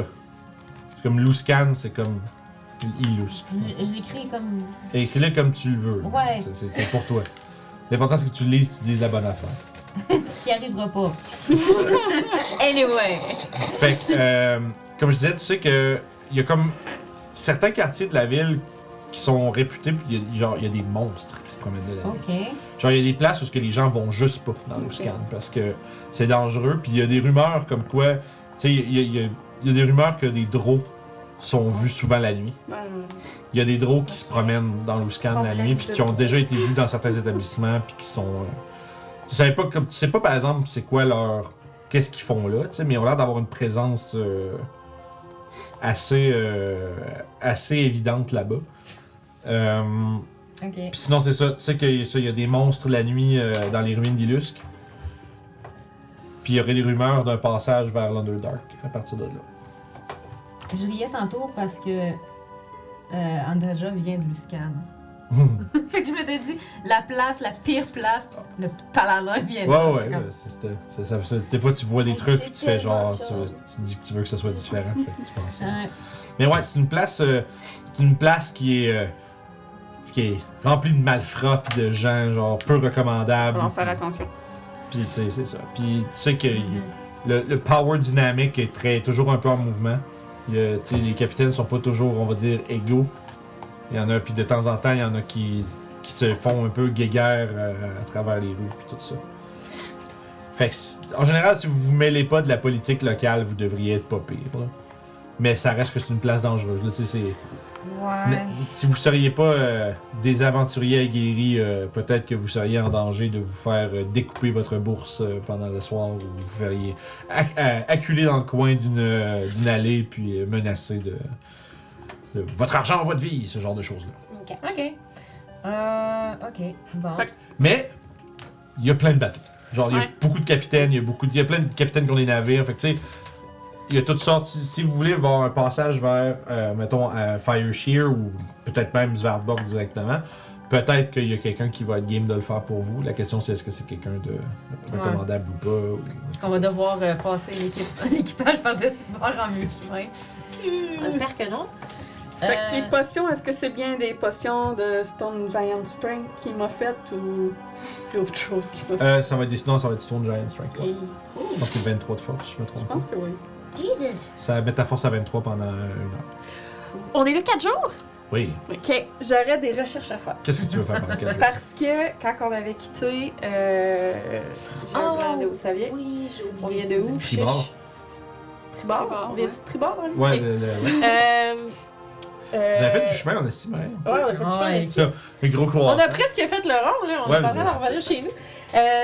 C'est comme Luskan, c'est comme Ilusk. Je, je l'écris comme. Écris-le comme tu le veux. Ouais. C'est- pour toi. L'important, c'est que tu le lises, tu dises la bonne affaire. Ce qui arrivera pas. anyway. Fait que, euh, comme je disais, tu sais que il y a comme certains quartiers de la ville qui sont réputés, puis il y a- genre, il y a des monstres qui se promènent de la ville. Ok. Genre, il y a des places où ce que les gens vont juste pas dans Ok. Luscan parce que c'est dangereux. Puis il y a des rumeurs comme quoi, tu sais, il y a, il y a- il y a des rumeurs que des draws sont vus souvent la nuit. Il y a des draws qui se promènent dans Luscan la nuit, puis qui ont déjà été vus dans certains établissements, puis qui sont. euh, tu savais pas, comme, tu sais pas par exemple, c'est quoi leur. Qu'est-ce qu'ils font là, tu sais, mais ils ont l'air d'avoir une présence euh, assez, euh, assez évidente là-bas. Euh, Ok. puis sinon, c'est ça, tu sais qu'il y a des monstres la nuit euh, dans les ruines d'Ilusk. Puis il y aurait des rumeurs d'un passage vers l'Underdark à partir de là. Je riais tantôt parce que euh, Andreja vient de Luscan. fait que je m'étais dit, la place, la pire place, pis le paladin vient de Ouais, ouais, comme- c'est- c'est- des fois tu vois des trucs puis tu fais genre, tu, dis que tu veux que ça soit différent, fait que tu penses. Ouais. Mais ouais, c'est une place, euh, c'est une place qui est, euh, qui est remplie de malfrats puis de gens genre peu recommandables. faut en faire attention. Puis tu sais, c'est ça. Puis tu sais que le, le power dynamique est très, toujours un peu en mouvement. Sais, les capitaines sont pas toujours, on va dire, égaux. Il y en a, puis de temps en temps, il y en a qui, qui se font un peu guéguerre euh, à travers les rues, puis tout ça. Fait que, en général, si vous vous mêlez pas de la politique locale, vous devriez être pas pire. là. Mais ça reste que c'est une place dangereuse. Là, c'est- Ouais. mais si vous seriez pas euh, des aventuriers aguerris, euh, peut-être que vous seriez en danger de vous faire euh, découper votre bourse euh, pendant le soir ou vous feriez ac- acculer dans le coin d'une euh, allée puis euh, menacer de, de votre argent, votre vie, ce genre de choses-là. Ok. Ok. Euh, ok. Bon. Fait Mais il y a plein de bateaux. Genre, il y a beaucoup de capitaines, il y a beaucoup de- il y a plein de capitaines qui ont des navires. Fait que tu sais, il y a toutes sortes. Si, vous voulez voir un passage vers, euh, mettons, à Fire Shear ou peut-être même Svartborg directement, peut-être qu'il y a quelqu'un qui va être game de le faire pour vous. La question, c'est est-ce que c'est quelqu'un de recommandable ou pas. ou- On va devoir euh, passer l'équipage par-dessus bord en mi-chemin. J'espère que non. Fait que Euh. les potions, est-ce que c'est bien des potions de Stone Giant Strength qu'il m'a faites ou c'est autre chose qu'il m'a fait? Euh, ça va être des, non, ça va être Stone Giant Strength. ouais. Et- Je pense que c'est 23 de force, si je me Je trompe pas. pense que oui. Jesus! Ça met ta force à 23 pendant une heure. On est le 4 jours? Oui. Ok, j'aurais des recherches à faire. Qu'est-ce que tu veux faire pendant 4 jours? Parce que quand on avait quitté, euh, j'ai Oh. regardé où ça vient? Oui, j'ai oublié. On vient de où? Tribord. Chiche? Tribord? Tribord, On vient ouais. du Tribord, hein? Ouais, Ok. le- le- ouais. Euh, euh, Vous avez fait du chemin en estime, hein? Ouais, on a fait du chemin Ouais. ici. Ça, les gros On a presque fait le rond, là. On Ouais, est en vous train d'en avez- revenir chez nous. Euh,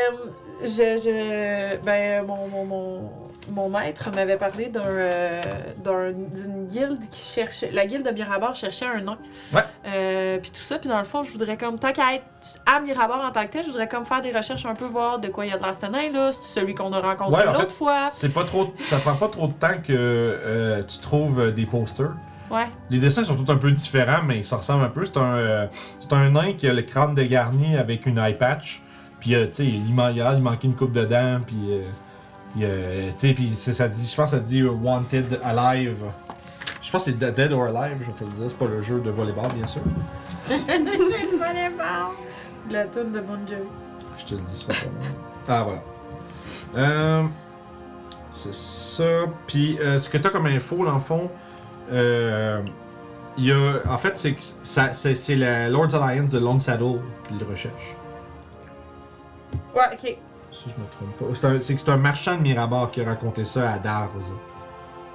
je, je, ben, mon, mon, mon, mon maître m'avait parlé d'un, euh, d'un- d'une guilde qui cherchait. La guilde de Mirabar cherchait un nain. Ouais. Euh, puis tout ça, puis dans le fond, je voudrais comme, tant qu'à être à Mirabar en tant que tel, je voudrais comme faire des recherches un peu, voir de quoi il y a de l'air ce nain-là. C'est celui qu'on a rencontré Ouais, l'autre fait, fois. C'est pas trop, ça prend pas trop de temps que euh, tu trouves des posters. Ouais. Les dessins sont tous un peu différents, mais ils se ressemblent un peu. C'est un, euh, c'est un nain qui a le crâne dégarni avec une eye patch. Puis, euh, tu sais, il, man- il manquer une coupe de dents. Puis, euh, tu sais, puis ça dit, je pense que ça dit euh, Wanted Alive. Je pense que c'est Dead or Alive, je vais te le dire. C'est pas le jeu de volleyball, bien sûr. La toune de Bon Jovi. Je te le dis ça. Ah, voilà. Euh, c'est ça. Puis, euh, ce que t'as comme info, dans le fond, euh, il y a. En fait, c'est que ça- c'est c'est la Lord's Alliance de Long Saddle qui le recherche. Ouais, ok. Si je me trompe pas. C'est un- C'est que c'est un marchand de Mirabar qui a raconté ça à Dars.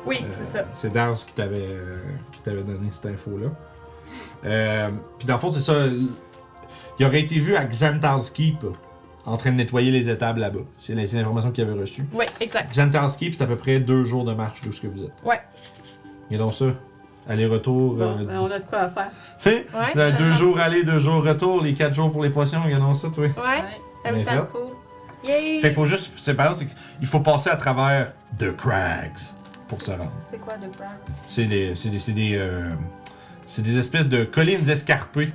Oui, Euh, c'est ça. C'est Dars qui t'avait euh, qui t'avait donné cette info-là. Euh, Puis dans le fond, c'est ça. Il aurait été vu à Xantar's Keep en train de nettoyer les étables là-bas. C'est la- c'est l'information qu'il avait reçue. Oui, exact. Xantar's Keep, c'est à peu près deux jours de marche d'où ce que vous êtes. Ouais. Et donc ça, aller-retour. Bon, euh, ben, on a de quoi à faire. Tu sais, Ouais. euh, deux jours aller, deux jours retour, les quatre jours pour les potions, regardons ça, toi. Ouais. Ouais. T'as vu Bien ta fait. cool. Yay! Fait qu'il faut juste. C'est par exemple, c'est qu'il faut passer à travers The Crags pour se rendre. C'est quoi de crack? C'est des, c'est des, c'est des, euh, c'est des espèces de collines escarpées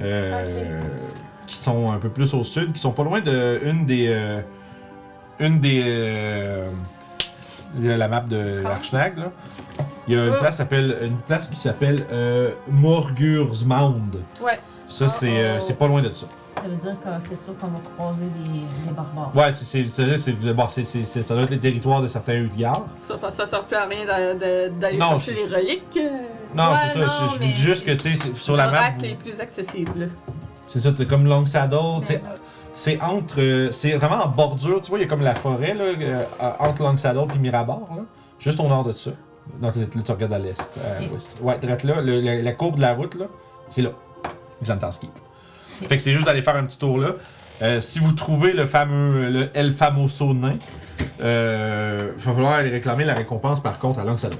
euh, qui sont un peu plus au sud, qui sont pas loin de une des, euh, une des, euh, la map de l'Archnag là. Il y a une Oh. place qui s'appelle, une place qui s'appelle Morgursmound. Ouais. Ça c'est, euh, Oh. c'est pas loin de ça. Ça veut dire que c'est sûr qu'on va croiser des, des barbares. Ouais, c'est, c'est, c'est, c'est- bon, c'est, c'est- c'est- ça doit être les territoires de certains Utgars. Ça, ça sert plus à rien d'a- de- d'aller Non, chercher c'est- les reliques. euh, Non, Ouais, c'est ça. non, c'est- je vous mais dis juste que c'est- tu sais, c'est- sur la map, L'oracle vous- les plus accessibles. c'est ça, t'es comme Long Saddle. c'est- C'est entre. euh, c'est vraiment en bordure, tu vois, il y a comme la forêt, là, euh, entre Long Saddle et Mirabar, là, juste au nord de ça. Non, tu, tu regardes à l'est, à Ok. l'ouest. Ouais, là, le- la, la courbe de la route, là, c'est là. Fait que c'est juste d'aller faire un petit tour là. Euh, si vous trouvez le fameux, le El Famoso nain, euh, il va falloir aller réclamer la récompense par contre à Saddle,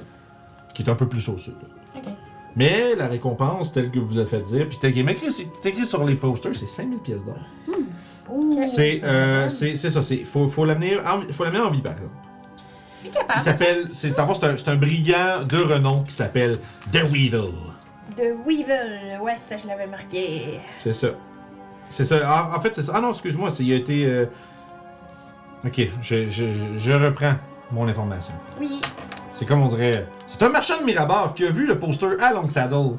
qui est un peu plus au sud. Ok. Mais la récompense, telle que vous avez fait dire, puis telle est écrit, sur les posters, c'est 5000 pièces d'or. Ouh, C'est ça euh, ça, c'est faut faut l'amener en, faut l'amener en vie par exemple. Il Il s'appelle c'est en fait, c'est un, c'est un brigand de renom qui s'appelle The Weevil. De Weevil, ouais, ça je l'avais marqué. C'est ça. C'est ça. En, en fait, c'est ça. Ah non, excuse-moi, c'est- il a été euh, OK, je, je, je- je reprends mon information. Oui. C'est comme on dirait c'est un marchand de Mirabar qui a vu le poster à Long Saddle.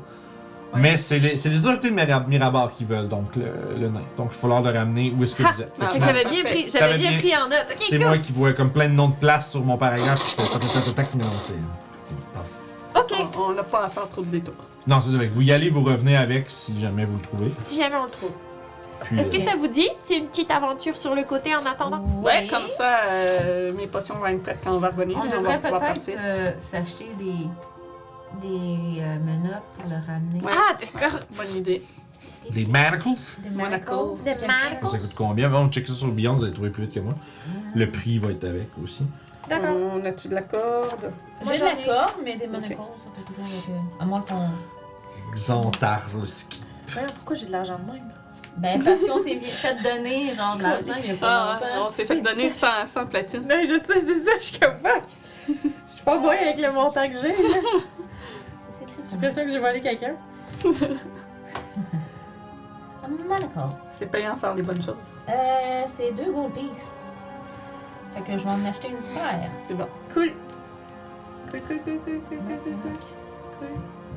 Mais c'est les, c'est les autorités de Mira- Mirabar qui veulent donc le, le nain. Donc il va falloir le ramener où est-ce que vous êtes. Ah, j'avais bien pris, j'avais bien bien- pris en note. C'est cool. moi qui vois comme plein de noms de places sur mon paragraphe. puis je fais tac, tac, tac, tac, mais non, c'est- Pardon. Ok. On on n'a pas à faire trop de détours. Non, c'est que Vous y allez, vous revenez avec si jamais vous le trouvez. Si jamais on le trouve. Puis, Est-ce que euh, ça vous dit? C'est une petite aventure sur le côté en attendant? Ouais, comme ça, euh, mes potions vont être prêtes quand on va revenir. On et on va devrait pouvoir peut-être partir. euh, s'acheter des, des euh, menottes pour le ramener. Ouais. Ah, d'accord. Bonne idée. des manacles? Des Manacles. manacles, Des quelque manacles. chose. Ça coûte combien? On check ça sur le Beyond, vous allez trouver plus vite que moi. Le prix va être avec aussi. D'accord. On a-tu de la corde? Moi, J'ai de la ai- corde, mais des manacles, ça peut toujours euh, À moins qu'on. Xantar le ski. Voyons, pourquoi j'ai de l'argent de même? Ben, parce qu'on s'est fait donner genre de l'argent il y a pas Ah, longtemps. on s'est fait donner 100, 100 platines. Non, je sais, c'est ça, je suis comme fuck. Je suis pas bonne avec le montant que j'ai. là. C'est écrit J'ai l'impression que j'ai volé quelqu'un. Un. C'est payant de faire les bonnes choses. Euh, c'est deux gold pieces. Fait que je vais en acheter une paire. C'est bon. Cool. Cool, cool, cool, cool, cool, cool, cool, cool. Cool.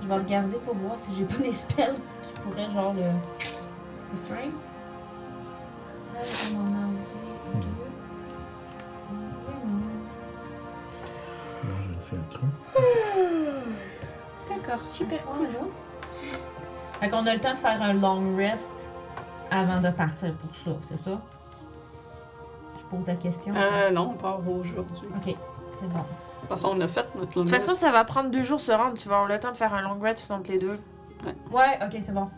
Je vais regarder pour voir si j'ai pas des spells qui pourraient genre le. le string. Là, on en a deux. Moi, je vais faire un truc. D'accord, super cool. Fait qu'on a le temps de faire un long rest avant de partir pour ça, c'est ça? La question. Euh, non, on part aujourd'hui. Ok, c'est bon. De toute façon, on a fait notre De toute façon, ça va prendre deux jours se rendre. Tu vas avoir le temps de faire un long rest entre les deux. Ouais, ok, c'est bon.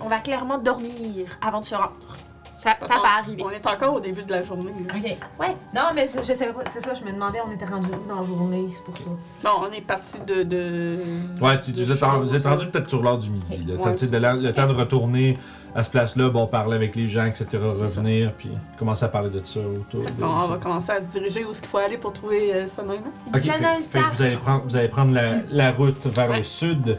On va clairement dormir avant de se rendre. Ça, ça va arriver. On est encore au début de la journée. là. Ok. Ouais. Non, mais c'est- je savais pas. C'est ça, je me demandais, on était rendu où dans la journée, c'est pour ça. Bon, on est parti de. de Ouais, tu, de vous, êtes, vous êtes rendu peut-être sur l'heure du midi. Le, Ouais, temps, tu sais, de c'est la- ça. le temps de retourner à ce place-là, bon, parler avec les gens, etc., revenir, puis commencer à parler de ça autour. de- Bon, on va commencer à se diriger où est-ce qu'il faut aller pour trouver euh, Sonoina. Ok, fait, que vous allez prendre, vous allez prendre la, la route vers Ouais. le sud.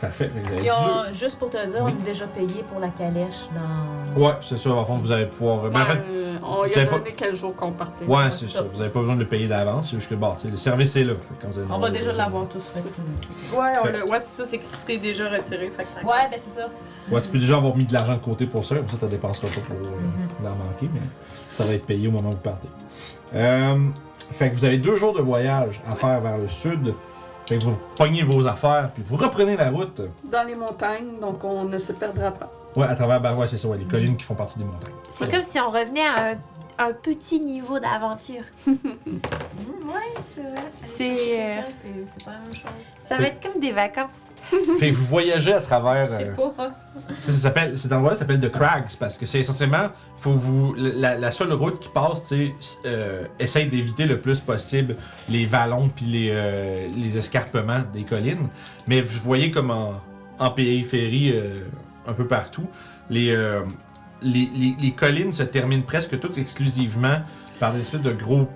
Parfait. vous avez juste pour te dire, Oui. on a déjà payé pour la calèche dans. Ouais, c'est ça. En fond, vous allez pouvoir. Ben, en fait, Euh, on lui a donné quel jour qu'on partait. ouais, c'est ça. Vous n'avez pas besoin de le payer d'avance. C'est juste que, bon, tu sais, le service est là. Fait que quand vous allez On va déjà l'avoir tous fait. Ouais, on Fait- le- ouais c'est ça, c'est que c'était déjà retiré. Fait que Ouais, ben c'est ça. Ouais, tu peux déjà avoir mis de l'argent de côté pour ça. Comme ça, tu ne dépenseras pas pour euh, Mhm. l'en manquer, mais ça va être payé au moment où vous partez. Euh, fait que vous avez deux jours de voyage à faire vers le sud. Fait que vous pognez vos affaires, puis vous reprenez la route. Dans les montagnes, donc on ne se perdra pas. Ouais, à travers, ouais, c'est ça, ouais, les collines qui font partie des montagnes. C'est comme si on revenait à un, un petit niveau d'aventure. Mmh, ouais, c'est vrai. C'est, euh, C'est pas la même chose. Ça va être comme des vacances. Fait que vous voyagez à travers. Je sais euh, pas. Ça, s'appelle, cet endroit-là s'appelle The Crags parce que c'est essentiellement, faut vous, la, la seule route qui passe, tu sais, euh, essaye d'éviter le plus possible les vallons puis les, euh, les escarpements des collines. Mais vous voyez comme en, en périphérie, euh, un peu partout, les, euh, les, les, les collines se terminent presque toutes exclusivement par des espèces de gros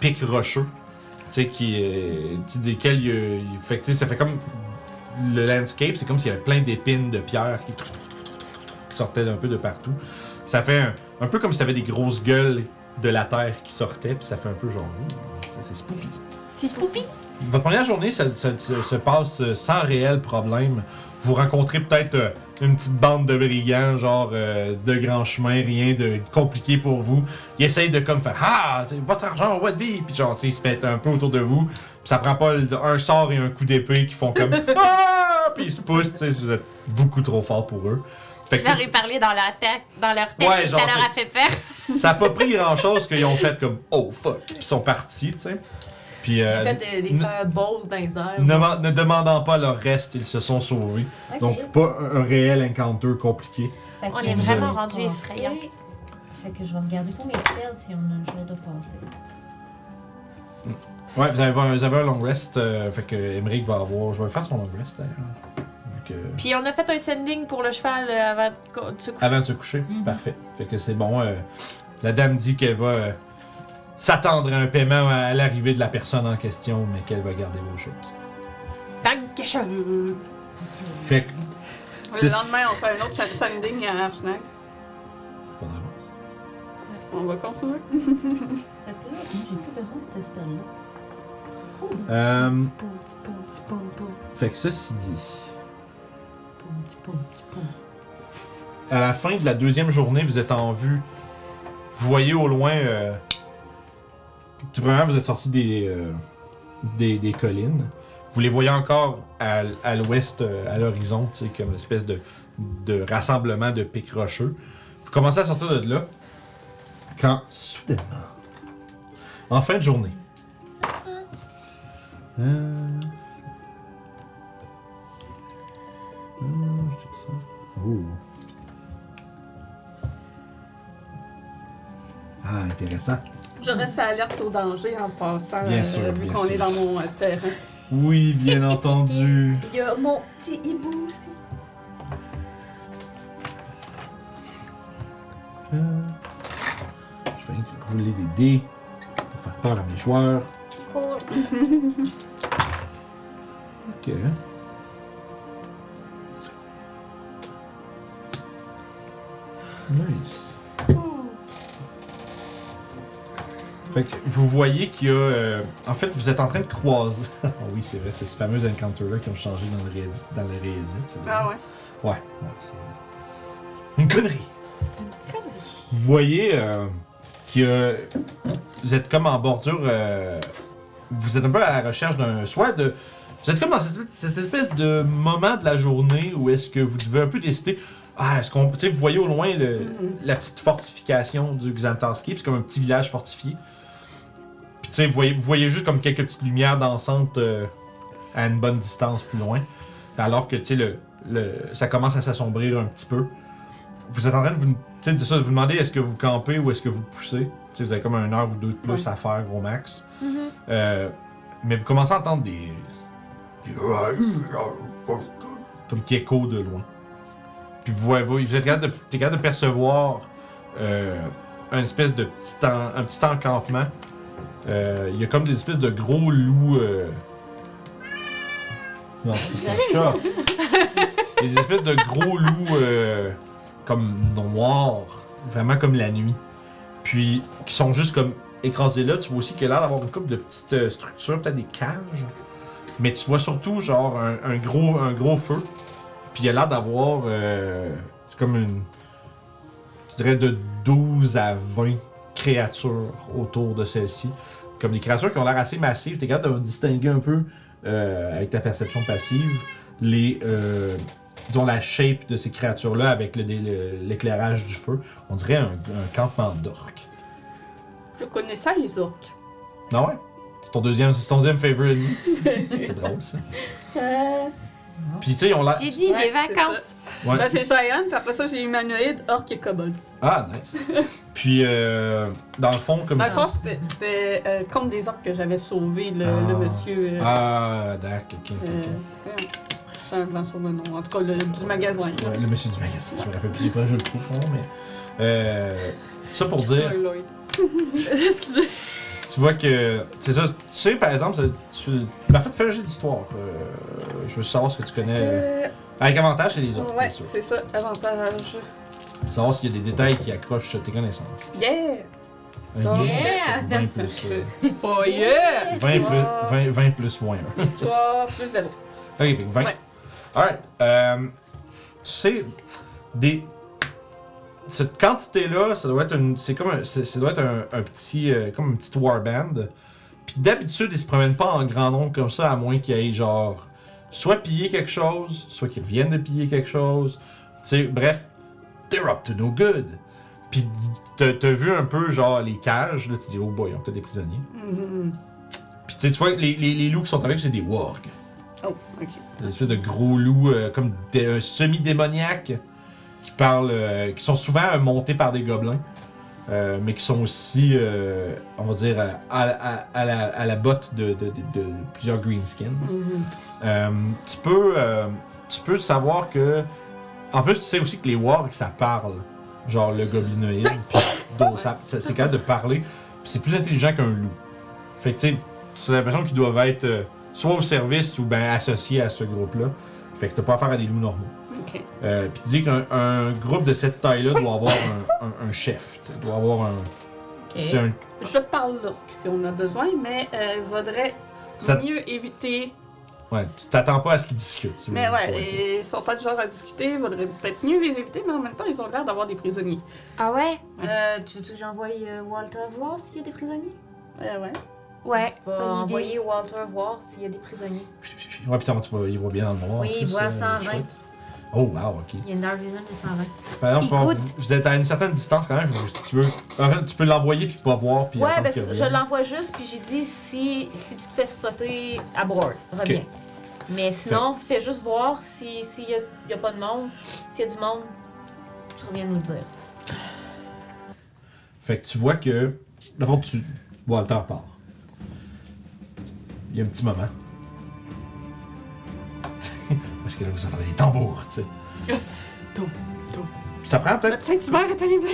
pics rocheux, tu sais, qui, euh, desquels il y a- il- fait que, ça fait comme le landscape, c'est comme s'il y avait plein d'épines de pierre qui, qui sortaient d'un peu de partout. Ça fait un, un peu comme si t'avais des grosses gueules de la terre qui sortaient, puis ça fait un peu genre. ouh, c'est- spooky. C'est Spoopy. Votre première journée ça, ça- ça- se passe sans réel problème. Vous rencontrez peut-être euh, une petite bande de brigands, genre euh, de grands chemins, rien de compliqué pour vous. Ils essayent de comme faire Ah, votre argent, votre vie, puis genre, ils se mettent un peu autour de vous. Puis ça prend pas le- un sort et un coup d'épée qui font comme Ah, puis ils se poussent, tu sais, vous êtes beaucoup trop fort pour eux. Fait que Je leur tu ai sais, parlé dans leur tête, dans leur tête Ouais, et genre, ça leur a fait peur. ça a pas pris grand chose qu'ils ont fait comme Oh fuck, puis ils sont partis, tu sais. Puis J'ai euh, fait des, des ne- fireballs dans les airs. ne, man- ne demandant pas leur reste, ils se sont sauvés. Ok. Donc, pas un, un réel encounter compliqué. Fait que On est vraiment rendu effrayant. Fait que je vais regarder pour mes spells si on a le jour de passer. Ouais, vous avez, un, vous avez un long rest, euh, fait que Emmerich va avoir. Je vais faire son long rest d'ailleurs. Vu que. Puis on a fait un sending pour le cheval euh, avant de co- de se coucher. Avant de se coucher, Mhm. parfait. Fait que c'est bon. euh, la dame dit qu'elle va euh, s'attendre à un paiement à l'arrivée de la personne en question, mais qu'elle va garder vos choses. Bang, cacha. Fait que. Le lendemain, on fait un autre sending à Arsenac. Pas d'avance. On va continuer. Fait que là, j'ai plus besoin de ce spell-là. Euh, Petit poum, petit poum, petit poum, poum. fait que ceci dit. Poum, petit poum, petit poum. À la fin de la deuxième journée, vous êtes en vue. Vous voyez au loin. Euh, premièrement, vous êtes sorti des, euh, des, des collines. Vous les voyez encore à, à l'ouest, euh, à l'horizon, comme une espèce de, de rassemblement de pics rocheux. Vous commencez à sortir de là. Quand, soudainement, en fin de journée. Euh... Oh. Ah, intéressant. Je reste alerte au danger en passant, Bien euh, sûr, vu bien qu'on sûr. est dans mon euh, terrain. Oui, bien entendu. Il y a mon petit hibou aussi. Euh, Je vais rouler des dés pour faire peur à mes joueurs. Cool. Ok. Nice. Fait que vous voyez qu'il y a. euh, en fait, vous êtes en train de croiser. Ah oui, c'est vrai, c'est ce fameux encounter-là qui ont changé dans le Reddit. Dans le Reddit c'est vrai. Ah ouais? Ouais, ouais, c'est une connerie. Vous voyez euh, que vous êtes comme en bordure. euh, vous êtes un peu à la recherche d'un. Soit de. Vous êtes comme dans cette, cette espèce de moment de la journée où est-ce que vous devez un peu décider. Ah, est-ce qu'on. Tu sais, vous voyez au loin le- Mhm. la petite fortification du Xantarski, c'est comme un petit village fortifié. Sais, vous voyez, vous voyez juste comme quelques petites lumières dansantes euh, à une bonne distance plus loin. Alors que, tu sais, le, le, ça commence à s'assombrir un petit peu. Vous êtes en train de vous c'est ça, vous demandez est-ce que vous campez ou est-ce que vous poussez? Tu sais, vous avez comme un heure ou deux de plus à faire, gros max. Mhm. Euh, mais vous commencez à entendre des. des comme qui écho de loin. Puis vous, voyez- vous, vous êtes capable de, capable de percevoir euh, un espèce de petit, en- un petit encampement. Euh, Il y a comme des espèces de gros loups. euh, Non, c'est un chat. Il y a des espèces de gros loups euh, comme noirs, vraiment comme la nuit. Puis qui sont juste comme écrasés là. Tu vois aussi qu'il y a l'air d'avoir une couple de petites structures, peut-être des cages. Mais tu vois surtout genre un, un gros, un gros feu. Puis il y a l'air d'avoir euh, c'est comme une. Je dirais de 12 à 20 créatures autour de celle-ci. Comme des créatures qui ont l'air assez massives. T'es capable de distinguer un peu euh, avec ta perception passive les. euh, disons la shape de ces créatures-là avec l'éclairage du feu. On dirait un, un campement d'orques. Je connais ça, les orques. Ah ouais? C'est ton deuxième, c'est ton deuxième favorite c'est drôle ça. Puis tu sais, ils ont l'air. J'ai dit Ouais, des vacances. Ouais. Là, j'ai Giant, puis après ça, j'ai humanoïde, orc et kobold. Ah, nice. Puis, euh, dans le fond, comme Dans le fond, c'était- c'était euh, contre des orques que j'avais sauvé le, Ah. le monsieur. euh, Ah, d'accord, ok, ok, euh, ok. voyons. J'ai un blanc sur le nom. En tout cas, le, du magasin. là. Ouais, le monsieur du magasin, je me rappelle plus, il faudrait que je le trouve, nom, mais. Euh, ça pour dire, Lloyd. Excusez. tu vois que. C'est ça, tu sais, par exemple, ça- tu. Ben, en fait, fais un jeu d'histoire. Euh, je veux savoir ce que tu connais. Euh, Avec avantage, c'est les autres, ouais, bien sûr. c'est ça, avantage. Savoir s'il y a des détails qui accrochent tes connaissances. Yeah! Un Yeah! 20 plus. euh, Oh yeah! 20 plus, 20, 20 plus moins 1. Histoire plus zéro. Ok, fait que 20. Ouais. Alright. Euh, tu sais, des. Cette quantité-là, ça doit être une. C'est comme un. c'est- Ça doit être un, un petit. euh, comme une petite warband. Puis d'habitude, ils se promènent pas en grand nombre comme ça, à moins qu'il y ait genre. Soit piller quelque chose, soit qu'ils reviennent de piller quelque chose. Tu sais, bref, they're up to no good. Puis t'as vu un peu genre les cages, là, tu dis, oh boy, ont peut-être des prisonniers. Mhm. Puis tu sais, tu vois, les, les, les loups qui sont avec, c'est des wargs. Oh, ok. Une espèce de gros loup euh, comme un semi-démoniaque qui parlent, euh, qui sont souvent euh, montés par des gobelins, euh, mais qui sont aussi, euh, on va dire, à, à- à la, à la botte de, de- de- de plusieurs greenskins. Mhm. Euh, tu peux, euh, tu peux savoir que, en plus, tu sais aussi que les wargs ça parle, genre le goblinoïde, c'est capable de parler, c'est plus intelligent qu'un loup. Fait que tu sais, as l'impression qu'ils doivent être euh, soit au service ou ben associés à ce groupe-là. Fait que t'as pas affaire à des loups normaux. Euh, puis tu dis qu'un un groupe de cette taille-là doit avoir un, un- un chef, doit avoir un, Je parle l'orque si on a besoin, mais euh, il vaudrait Ça- mieux éviter. ouais, tu t'attends pas à ce qu'ils discutent. Mais ouais, et ils sont pas du genre à discuter, il vaudrait peut-être mieux les éviter, mais en même temps, ils ont l'air d'avoir des prisonniers. Ah ouais? Euh, tu veux que j'envoie euh, Walter voir s'il y a des prisonniers? Ouais, ouais. Ouais, idée. envoyer Walter voir s'il y a des prisonniers. Ouais, puis tu vois, il voit bien dans le noir. Oui, il voit euh, 120. Oh, wow, ok. Il y a une Dark Vision de 120. Par exemple, Il faut- goûte. vous, êtes à une certaine distance quand même. Si tu veux, en fait, tu peux l'envoyer puis pas voir. Puis Ouais, attendre ben qu'il c'est- revienne. je l'envoie juste, puis j'ai dit si, si tu te fais spotter, aborde, reviens. Mais sinon, fais juste voir s'il si y, a, y a pas de monde. S'il y a du monde, tu reviens nous le dire. Fait que tu vois que. D'abord, tu. Walter part. Il y a un petit moment. Parce que là, vous entendez les tambours, tu sais. Tom, tom. Ça prend peut-être. Notre Saint-Hubert est arrivé.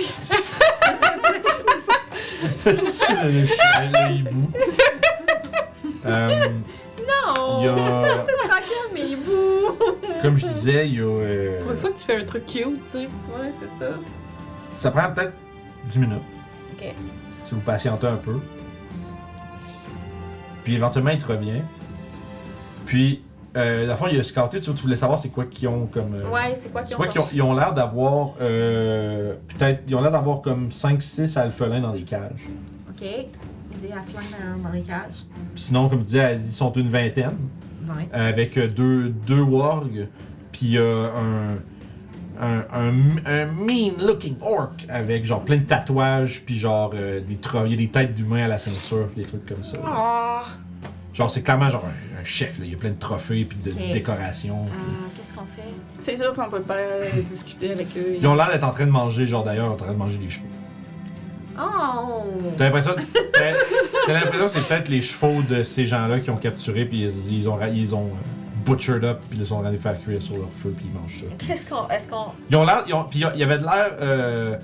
le, le chien, le hibou. Euh, Non! il y a. tranquille, mais bouh! Comme je disais, il y a. euh, Pour une fois que tu fais un truc cute, tu sais. Ouais, c'est ça. ça prend peut-être 10 minutes. Ok. Si vous patientez un peu. Puis éventuellement, il te revient. Puis, euh, la fois, il a scouté, tu, tu voulais savoir c'est quoi qu'ils ont comme. euh, Ouais, c'est quoi qu'ils ont qu'ils ont, ils ont l'air d'avoir. euh, peut-être. Ils ont l'air d'avoir comme 5-6 alphelins dans des cages. Ok. Des affluents dans, dans les cages. Puis sinon, comme tu disais, ils sont une vingtaine. Ouais. Avec euh, deux, deux wargs. Puis y un. Un, un, un mean looking orc avec genre plein de tatouages puis genre euh, des il y a des têtes d'humains à la ceinture des trucs comme ça. Oh. Genre, c'est clairement genre un, un chef, là. Il y a plein de trophées puis de Ok. décorations. puis- Euh, Qu'est-ce qu'on fait? C'est sûr qu'on peut pas euh, discuter avec eux. Ils ont l'air d'être en train de manger, genre d'ailleurs, en train de manger des chevaux. Oh! T'as l'impression, t'as, t'as l'impression que c'est peut-être les chevaux de ces gens-là qui ont capturé puis ils, ils ont, ra- ils ont euh, butchered up puis ils les ont allés faire cuire sur leur feu puis ils mangent ça. Qu'est-ce qu'on. Est-ce qu'on. Ils ont l'air, ils ont, puis il y avait de l'air euh,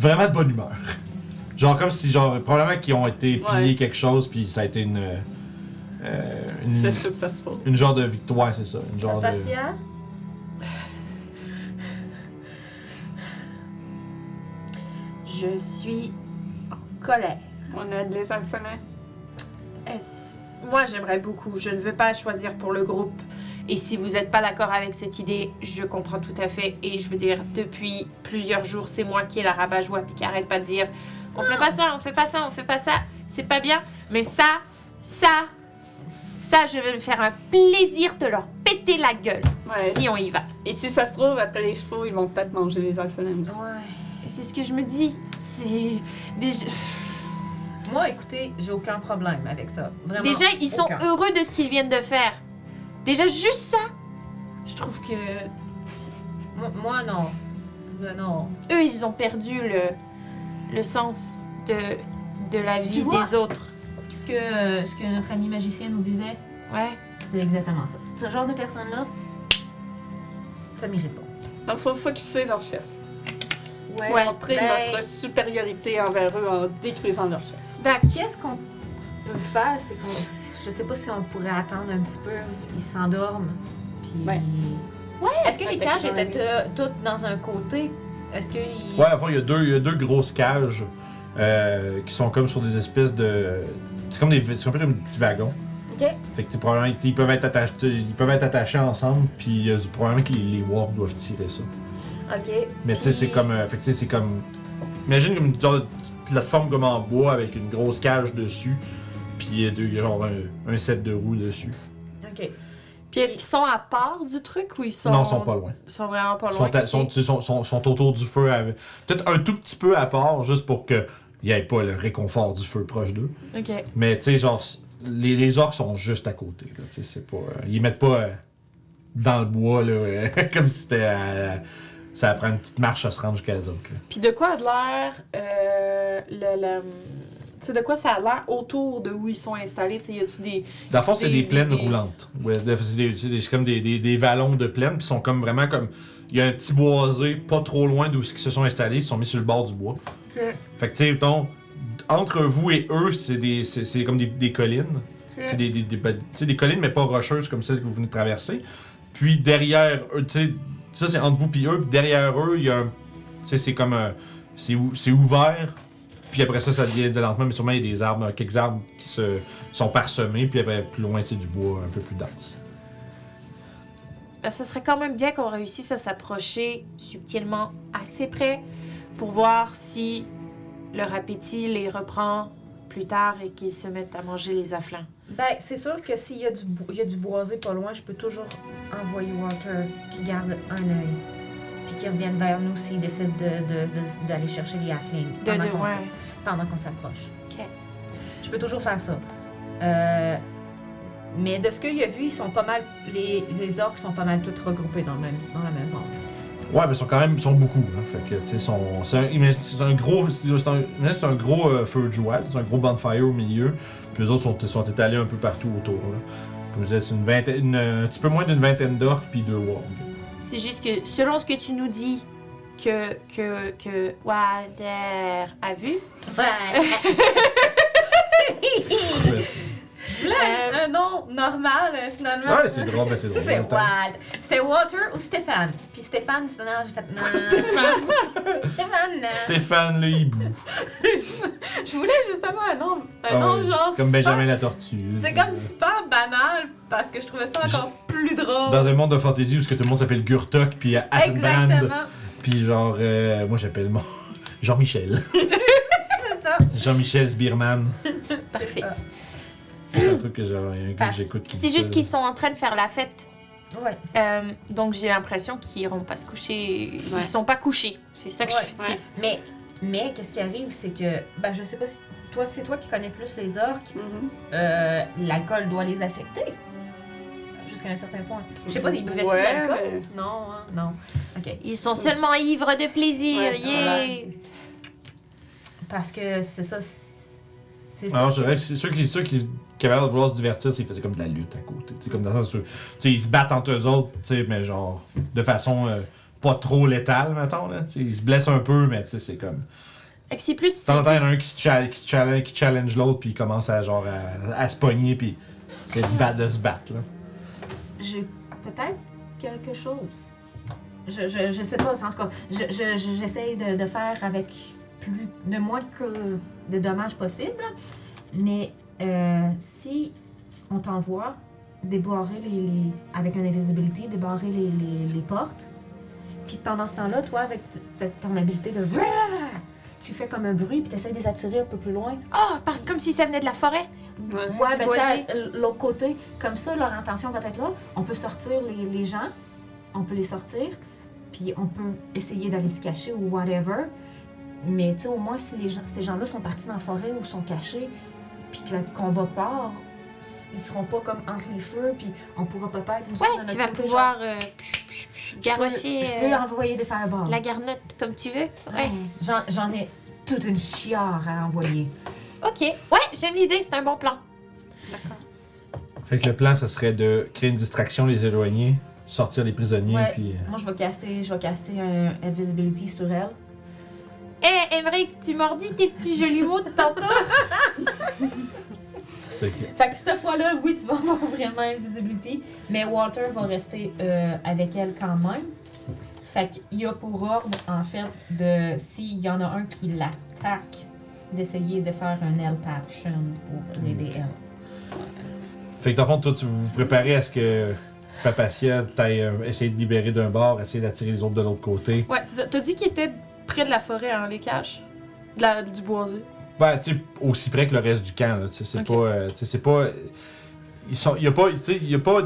vraiment de bonne humeur. Genre comme si genre probablement qu'ils ont été pillés Ouais. quelque chose puis ça a été une euh, une, C'était successful. une genre de victoire, c'est ça, une genre de? Je suis en colère. On aide les alphelins. Est-ce- Moi, j'aimerais beaucoup. Je ne veux pas choisir pour le groupe. Et si vous n'êtes pas d'accord avec cette idée, je comprends tout à fait. Et je veux dire, depuis plusieurs jours, c'est moi qui ai la rabat-joie puis qui arrête pas de dire on fait pas ça, on fait pas ça, on fait pas ça, c'est pas bien. Mais ça, ça, ça, je vais me faire un plaisir de leur péter la gueule Ouais. si on y va. Et si ça se trouve, après les chevaux, ils vont peut-être manger les alphelins aussi. Et C'est ce que je me dis. C'est déjà. Moi, écoutez, j'ai aucun problème avec ça. Vraiment. Déjà, ils sont aucun. heureux de ce qu'ils viennent de faire. Déjà, juste ça. Je trouve que Moi, moi, non. Euh, non. eux, ils ont perdu le, le sens de, de la vie des autres. Ce que, euh, ce que notre ami magicien nous disait, Ouais. c'est exactement ça. Ce genre de personne-là, ça m'irait pas. Donc, faut focuser leur chef. Ouais, Montrer ben- notre supériorité envers eux en détruisant leur chef. Qu'est-ce qu'on peut faire, c'est qu'on. Je sais pas si on pourrait attendre un petit peu. Ils s'endorment. Puis. Ouais. Est-ce que les cages étaient toutes dans un côté? Est-ce qu'ils. Ouais, enfin, il y a deux, il y a deux grosses cages euh, qui sont comme sur des espèces de. C'est comme des, c'est un peu comme des petits wagons. Ok. Fait que tu sais, probablement ils peuvent être attachés, ils peuvent être attachés ensemble, puis euh, probablement que les, les wargs doivent tirer ça. Ok. Mais tu sais, c'est Puis- comme, euh, fait que tu sais, c'est comme, imagine comme une genre de plateforme comme en bois avec une grosse cage dessus, puis il y a deux- genre un, un set de roues dessus. Ok. Puis est-ce qu'ils sont à part du truc ou ils sont. Non, ils sont pas loin. Ils sont vraiment pas Ils loin. sont, à- ok. sont, tu sais, sont, sont, sont autour du feu, avec- peut-être un tout petit peu à part, juste pour que il n'y ait pas le réconfort du feu proche d'eux. Mais tu sais, genre, les, les orques sont juste à côté. Là, c'est pas, euh, ils mettent pas euh, dans le bois là, euh, comme si c'était. ça prend une petite marche à se rendre jusqu'à eux autres. Puis de quoi a l'air. Le. le... Tu sais, de quoi ça a l'air autour de où ils sont installés? Tu sais, y a-tu des. Dans le fond, c'est Des- plaines des- roulantes. Ouais, c'est comme des, des, des vallons de plaines, puis sont comme vraiment comme. Il y a un petit boisé pas trop loin d'où ils se sont installés, ils sont mis sur le bord du bois. Fait que tu sais, entre vous et eux, c'est des, c'est, c'est comme des, des collines. C'est des, des, des, ben, des collines, mais pas rocheuses comme celles que vous venez de traverser. Puis derrière eux, tu sais, ça c'est entre vous et eux. Puis derrière eux, il y a un. Tu sais, c'est comme un. C'est, ou- c'est ouvert. Puis après ça, ça devient de lentement, mais sûrement il y a des arbres, quelques arbres qui se, sont parsemés. Puis après, plus loin, c'est du bois un peu plus dense. Ben, ça serait quand même bien qu'on réussisse à s'approcher subtilement assez près pour voir si leur appétit les reprend plus tard et qu'ils se mettent à manger les afflins. Ben, c'est sûr que s'il y, a du bo- il y a du boisé pas loin, je peux toujours envoyer Walter qui garde un œil. Puis qui revienne vers nous s'il décide de- de- de- d'aller chercher les halflings. De, pendant qu'on ouais. s'approche. Ok. Je peux toujours faire ça. Euh, mais de ce qu'il a vu, ils sont pas mal. Les, les orques sont pas mal toutes regroupées dans, le même, dans la même zone. Ouais, mais ils sont quand même ils sont beaucoup. Hein, fait que, tu sais, sont- c'est un, gros, c'est un, imagine, c'est un gros euh, feu de joie, c'est un gros bonfire au milieu. Puis les autres sont, sont étalés un peu partout autour. Là. Comme je disais, c'est une vingtaine, une- un petit peu moins d'une vingtaine d'orques puis deux wargs. C'est juste que selon ce que tu nous dis que, que, que Walter a vu, un nom normal, euh, finalement. Ouais, c'est drôle, mais c'est drôle. C'est. Wald. C'était Walter ou Stéphane? Puis Stéphane, c'est non, j'ai fait non. Stéphane. Stéphane. Stéphane le hibou. Je voulais justement un nom, un Ah nom ouais, genre Comme super- Benjamin la tortue. C'est comme super banal parce que je trouvais ça encore plus drôle. Dans un monde de fantasy où ce que tout le monde s'appelle Gurtok puis. Exactement. Puis genre, euh, moi j'appelle mon Jean-Michel. C'est ça. Jean-Michel Sbirman. parfait. C'est un truc que Parce- j'écoute C'est juste qu'ils sont en train de faire la fête. Ouais. Euh, donc j'ai l'impression qu'ils iront pas se coucher. Ouais. Ils sont pas couchés. C'est ça que Ouais, je dire. Mais, mais qu'est-ce qui arrive, c'est que, ben, je sais pas si toi, c'est toi qui connais plus les orques. Mhm. Euh, l'alcool doit les affecter. Jusqu'à un certain point. Je sais pas, ils buvaient-tu de Ouais, l'alcool? mais- Non, hein, non. Ok. Ils sont seulement ivres de plaisir, Ouais, yeah! Parce que c'est ça. C'est. Alors, je dirais que c'est ceux qui, ceux qui, qui l'air de vouloir se divertir, c'est qu'ils faisaient comme de la lutte à côté. Tu sais, comme dans le sens où, ils se battent entre eux autres, mais genre, de façon euh, pas trop létale, mettons, là. Tu sais, ils se blessent un peu, mais c'est comme. Fait que c'est plus. A un qui, se cha- qui, se challenge, qui challenge l'autre, puis il commence à, genre, à, à se pogner, puis c'est de, bat- de se battre, là. J'ai peut-être quelque chose. Je, je, je sais pas, en tout cas, je, je, je- j'essaye de, de faire avec plus, de moins que de dommages possible. Mais euh, si on t'envoie débarrer les, les- avec une invisibilité, débarrer les, les, les portes, puis pendant ce temps-là, toi, avec ton habileté de tu fais comme un bruit, puis tu essaies de les attirer un peu plus loin. Oh, par- comme si ça venait de la forêt. Ouais. Ouais, ben tu sais, l'autre côté, comme ça, leur intention va être là. On peut sortir les, les gens, on peut les sortir, puis on peut essayer d'aller se cacher ou whatever. Mais tu sais, au moins, si les gens, ces gens-là sont partis dans la forêt ou sont cachés, puis que le combat part, ils seront pas comme entre les feux, puis on pourra peut-être... nous Ouais, tu vas pouvoir euh, genre, je peux- garrocher Je peux, euh, envoyer des fireballs. la garnotte comme tu veux. Ouais. Ouais. J'en, j'en ai toute une chiare à envoyer. Ok. Ouais, j'aime l'idée, c'est un bon plan. Fait que le plan, ça serait de créer une distraction, les éloigner, sortir les prisonniers, Ouais. puis. euh, Moi, je vais caster, je vais caster un invisibility sur elle. Eh, Emmerich, tu m'as dit tes petits jolis mots de tantôt. fait que- Fait que cette fois-là, oui, tu vas avoir vraiment invisibility, mais Walter va rester euh, avec elle quand même. Fait qu'il y a pour ordre, en fait, de s'il y en a un qui l'attaque, d'essayer de faire un help action pour l'aider elle. Fait que dans le fond, toi, tu vous préparez à ce que Papacia t'aille euh, essayer de libérer d'un bord, essayer d'attirer les autres de l'autre côté. Ouais, c'est ça. T'as dit qu'il était près de la forêt, hein, les cages? De la, du boisé? Ben, tu sais, aussi près que le reste du camp, là. Tu sais, c'est Ok. pas. euh, c'est pas. Ils sont. Y a pas. Y a pas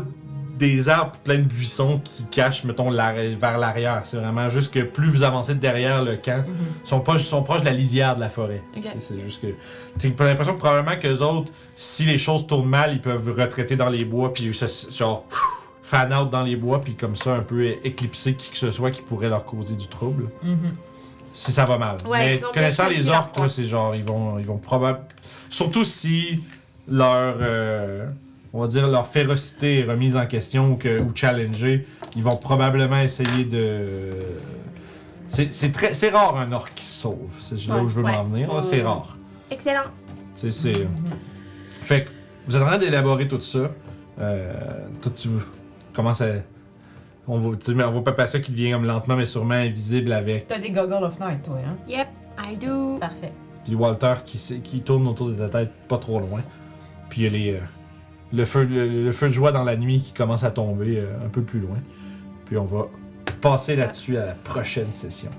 des arbres pleins de buissons qui cachent, mettons, vers l'arrière. C'est vraiment juste que plus vous avancez de derrière le camp, ils sont proches, sont proches de la lisière de la forêt. Ok. C'est- juste que. Tu as l'impression que probablement que autres, si les choses tournent mal, ils peuvent retraiter dans les bois, puis se- genre. fan out dans les bois, puis comme ça, un peu éclipser qui que ce soit qui pourrait leur causer du trouble. Mhm. Si ça va mal. Ouais, Mais connaissant les orques, coin. c'est genre, ils vont, ils vont probablement. Surtout si leur. euh, on va dire leur férocité est remise en question ou, que, ou challengée, ils vont probablement essayer de. C'est c'est très, c'est rare un orc qui se sauve. C'est là où je veux Ouais. m'en venir. là, C'est rare. Excellent. Sais, c'est. Fait que vous êtes en train d'élaborer tout ça. Euh, toi, tu commences à. On voit, tu sais, on voit Papa ça qui devient comme lentement mais sûrement invisible avec. T'as des goggles of night, toi, hein? Yep, I do. Parfait. Puis Walter qui, s- qui tourne autour de ta tête pas trop loin. Puis il y a les, euh, le, feu, le, le feu de joie dans la nuit qui commence à tomber euh, un peu plus loin. Puis on va passer là-dessus à la prochaine session.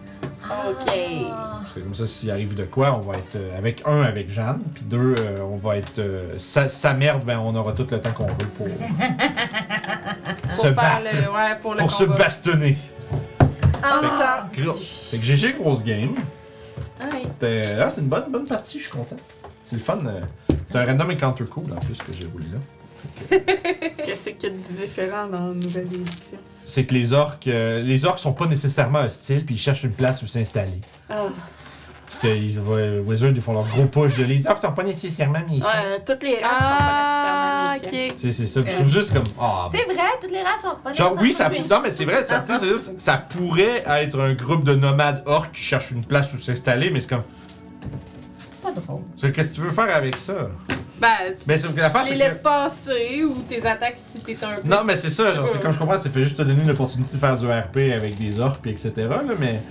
Ok. Parce que comme ça, s'il arrive de quoi, on va être euh, avec un avec Jeanne, puis deux, euh, on va être euh, sa, sa merde, ben on aura tout le temps qu'on veut pour Pour se faire battre, le. Ouais, pour le pour se combat. bastonner. En même temps. Gros. Fait que GG grosse game. C'était ah, c'est une bonne bonne partie, je suis content. C'est le fun. euh, c'est un random encounter cool en plus que j'ai roulé là. Qu'est-ce qu'il y a de différent dans la nouvelle édition? c'est que les orques, euh, les orques sont pas nécessairement hostiles, puis ils cherchent une place où s'installer. Ah. Parce que ils, euh, Wizards, ils font leur gros push de les orques sont pas nécessairement méchants. Ouais, toutes les races Ah, sont pas nécessairement ok. Tu sais, c'est ça. Puis Je trouve juste comme ah. C'est vrai, toutes les races sont pas Genre oui, ça, nécessairement non mais c'est vrai, ça, tu sais, c'est juste- ça pourrait être un groupe de nomades orques qui cherchent une place où s'installer, mais c'est comme, C'est pas drôle. qu'est-ce que tu veux faire avec ça? Ben, Mais c'est que la tu les laisses que... passer ou tes attaques si t'es un peu. Non, mais c'est ça, genre, c'est comme je comprends, ça fait juste te donner une opportunité de faire du RP avec des orques, puis etc. Là, mais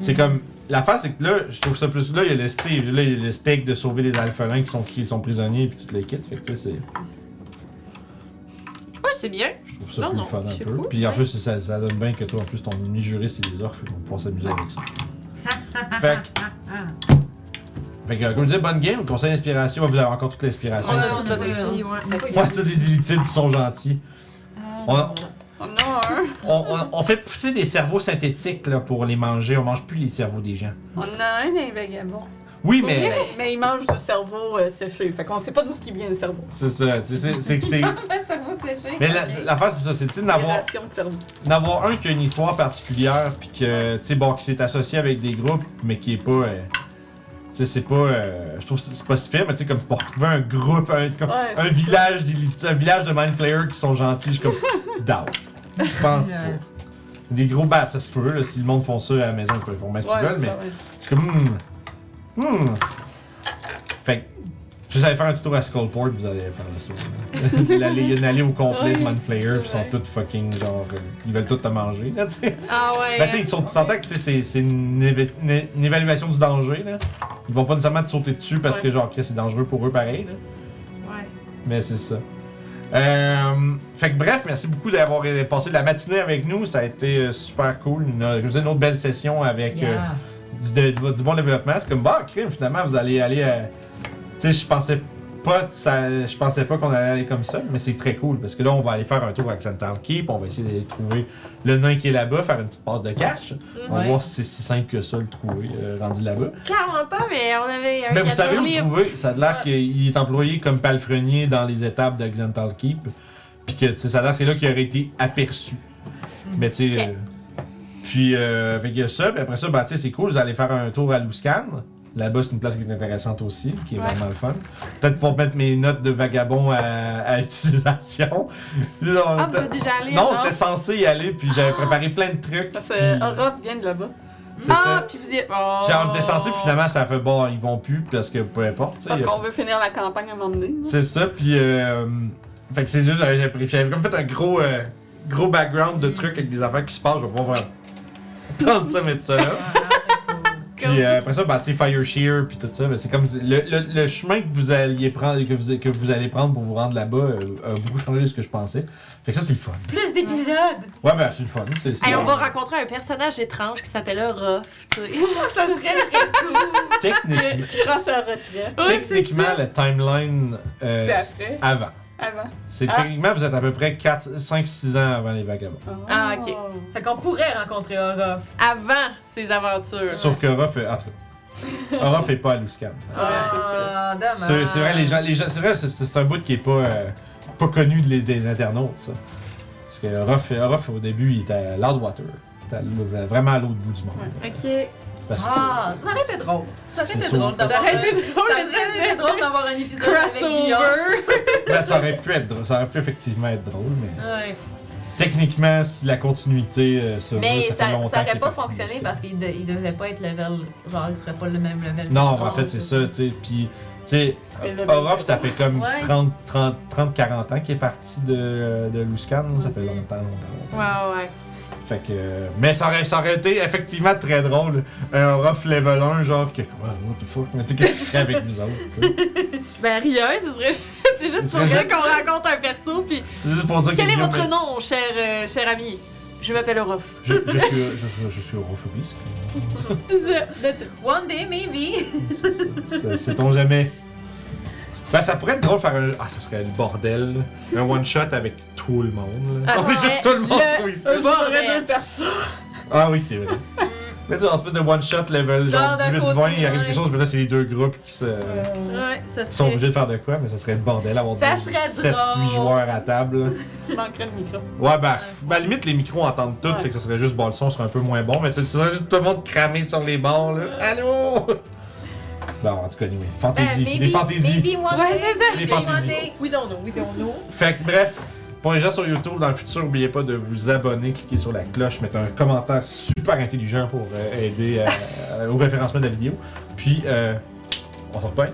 c'est comme. L'affaire, c'est que là, je trouve ça plus. Là, il y a le Steve, là, il y a le steak de sauver les alphelins qui sont, qui sont prisonniers, puis toutes les kits. Fait que, tu sais, c'est. Ouais, c'est bien. Je trouve ça Non, plus non, fun un peu. cool, puis en plus, ça, ça donne bien que toi, en plus, ton ennemi juré, c'est des orques, fait qu'on pouvoir s'amuser avec ça. fait que. Fait que, comme je disais, bonne game, conseil d'inspiration, vous avez encore toute l'inspiration. On a Fait tout que- notre esprit, ouais. Ouais, c'est des illitides qui sont gentils. On, On en a un. on, on- on fait pousser des cerveaux synthétiques là, pour les manger. On mange plus les cerveaux des gens. On en a un vagabond. Oui, mais. Mais, mais il mange du cerveau euh, séché. Fait qu'on sait pas d'où ce qui vient le cerveau. C'est ça, tu sais, c'est c'est que c'est. Le cerveau séché. Mais la- l'affaire, c'est ça, c'est tu sais, d'avoir Génération de cerveau. d'avoir un qui a une histoire particulière, puis que, tu sais, bon, qui s'est associé avec des groupes, mais qui est pas. euh, sais, c'est pas. euh, je trouve que c'est pas si pire, mais tu sais, comme pour retrouver un groupe, un, comme- Ouais, un c'est village un village de Mind qui sont gentils, je suis comme. Doubt. Je pense pas. Des gros bats, ça se peut, là, si le monde font ça à la maison, ils peuvent faire ce qu'ils veulent, mais. suis comme. Hmm. Hmm. Fait que. Juste aller faire un tour à Skullport, vous allez faire le tour. L'allée- Il y a une allée au complet de Manflayer, puis ils sont tous fucking genre. euh, Ils veulent tout te manger, là, tu sais. Ah ouais. Ben, tu sais, ils sont- tu s'entends que c'est- une, évaluation du danger, là. Ils vont pas nécessairement te sauter dessus parce Ouais. que, genre, c'est dangereux pour eux pareil, là. Ouais. Mais c'est ça. Euh, fait que bref, merci beaucoup d'avoir euh, passé la matinée avec nous. Ça a été super cool. Une, vous une autre belle session avec euh, de- du bon développement. C'est comme, bah, crime, finalement, vous allez aller. euh, tu sais, je pensais pas, que ça, je pensais pas qu'on allait aller comme ça, mais c'est très cool parce que là, on va aller faire un tour avec Central Keep. On va essayer d'aller trouver le nain qui est là-bas, faire une petite passe de cash. On va voir si c'est si simple que ça le trouver euh, rendu là-bas. Clairement pas, mais on avait un Mais vous savez où le trouver? Ça a l'air qu'il est employé comme palefrenier dans les étapes de Keep. Puis que, ça a l'air que c'est là qu'il aurait été aperçu. Mais tu sais. Euh, puis, euh, fait a ça. Puis après ça, bah, tu sais, c'est cool. Vous allez faire un tour à Luscan. Là-bas, c'est une place qui est intéressante aussi, qui est Ouais. vraiment le fun. Peut-être pour mettre mes notes de vagabond à, à utilisation. Ah, vous êtes déjà allé? non, hein? j'étais censé y aller, puis j'avais préparé plein de trucs. Parce que puis- Orof vient de là-bas. Ah, puis vous y êtes. Oh. Genre, on était censé, puis finalement, ça a fait bon, ils vont plus, parce que peu importe. Parce qu'on veut finir la campagne à un moment donné. C'est ça, puis euh, fait que c'est juste, j'avais j'avais- j'avais comme fait un gros, euh, gros background de trucs avec des affaires qui se passent. Je vais pouvoir faire- prendre ça, mettre ça là. Puis euh, après ça, bah, tu sais, Fire Shear, puis tout ça, ben, c'est comme le, le, le chemin que vous alliez prendre, que vous, que vous allez prendre pour vous rendre là-bas euh, a beaucoup changé de ce que je pensais. Fait que ça, c'est le fun. Plus d'épisodes! Ouais, ben, c'est le fun. C'est, Hey, on va rencontrer un personnage étrange qui s'appelle Ruff, tu sais. Ça serait très cool! Techniquement, Qui prend sa retraite. Techniquement ça. le timeline euh, C'est après. avant. Avant. C'est Ah. techniquement, vous êtes à peu près 4, 5, 6 ans avant les vagabonds. Ah, ok. Fait qu'on pourrait rencontrer Orof. Avant ses aventures. Sauf que Ruff, euh, en tout cas, Ruff est pas à Luscan. Ouais, c'est ça. Ah, dommage. C'est c'est vrai, les gens, les gens, c'est vrai, c'est- c'est un bout qui est pas, euh, pas connu des, des internautes, ça. Parce que Ruff, Ruff, au début, il était à Loudwater. Il était à vraiment à l'autre bout du monde. Ok. Parce que Ah, ça aurait été drôle. Ça aurait été drôle d'avoir Ça aurait été drôle, Ça aurait été drôle d'avoir un épisode. Crossover. là, ça aurait pu être drôle, ça aurait pu effectivement être drôle, mais Ouais. techniquement, si la continuité euh, se Mais ça, ça, fait longtemps ça aurait pas fonctionné parce qu'il de- il pas être level. Genre, il serait pas le même level. Non, en fait, c'est ça, tu sais. Puis, tu sais, Orof, ça fait comme Ouais. 30, 30, 30, 40 ans qu'il est parti de, de Luscan. Ça fait longtemps, longtemps, longtemps. Ouais, ouais. Fait que. euh, Mais ça aurait, ça aurait été effectivement très drôle. Un rough level 1, genre que. What the fuck. Mais tu sais, qu'est-ce que je ferais avec vous autres, tu sais? Ben rien, ce serait. C'est juste pour vrai qu'on rencontre un perso, puis. C'est juste pour dire que. Quel est votre nom, cher, euh, cher ami? Je m'appelle Ruff. Je, je suis, je suis, je suis europhobiste. C'est ça. That's it. One day, maybe. C'est Sait-on jamais. Ben, ça pourrait être drôle de faire un. Ah, ça serait le bordel. là. Un one-shot avec tout le monde. là. Ah, On est juste tout le monde Le- trop ici. Deux personnes. Ah oui, c'est vrai. Mais tu sais, en espèce de one-shot level, genre Genre d'un 18-20, côté, il arrive ouais. quelque chose, mais là, c'est les deux groupes qui se. Ouais, ça sont serait. obligés de faire de quoi, mais ça serait le bordel avoir Ça serait 7-8 drôle. joueurs à table. Il manquerait de micro. Ouais, ben, f- ben, limite, les micros entendent tout, Ouais. fait que ça serait juste, bon, le son serait un peu moins bon, mais tu tu serais juste tout le monde cramé sur les bords, là. Allô? En tout cas, anyway, Ben, maybe, des fantaisies. Maybe one Ouais, day. c'est ça. Les Maybe one fantaisies. day. We don't know, we don't know. Fait que bref, pour les gens sur YouTube, dans le futur, n'oubliez pas de vous abonner, cliquer sur la cloche, mettre un commentaire super intelligent pour euh, aider euh, au référencement de la vidéo. Puis, euh, on se reprend.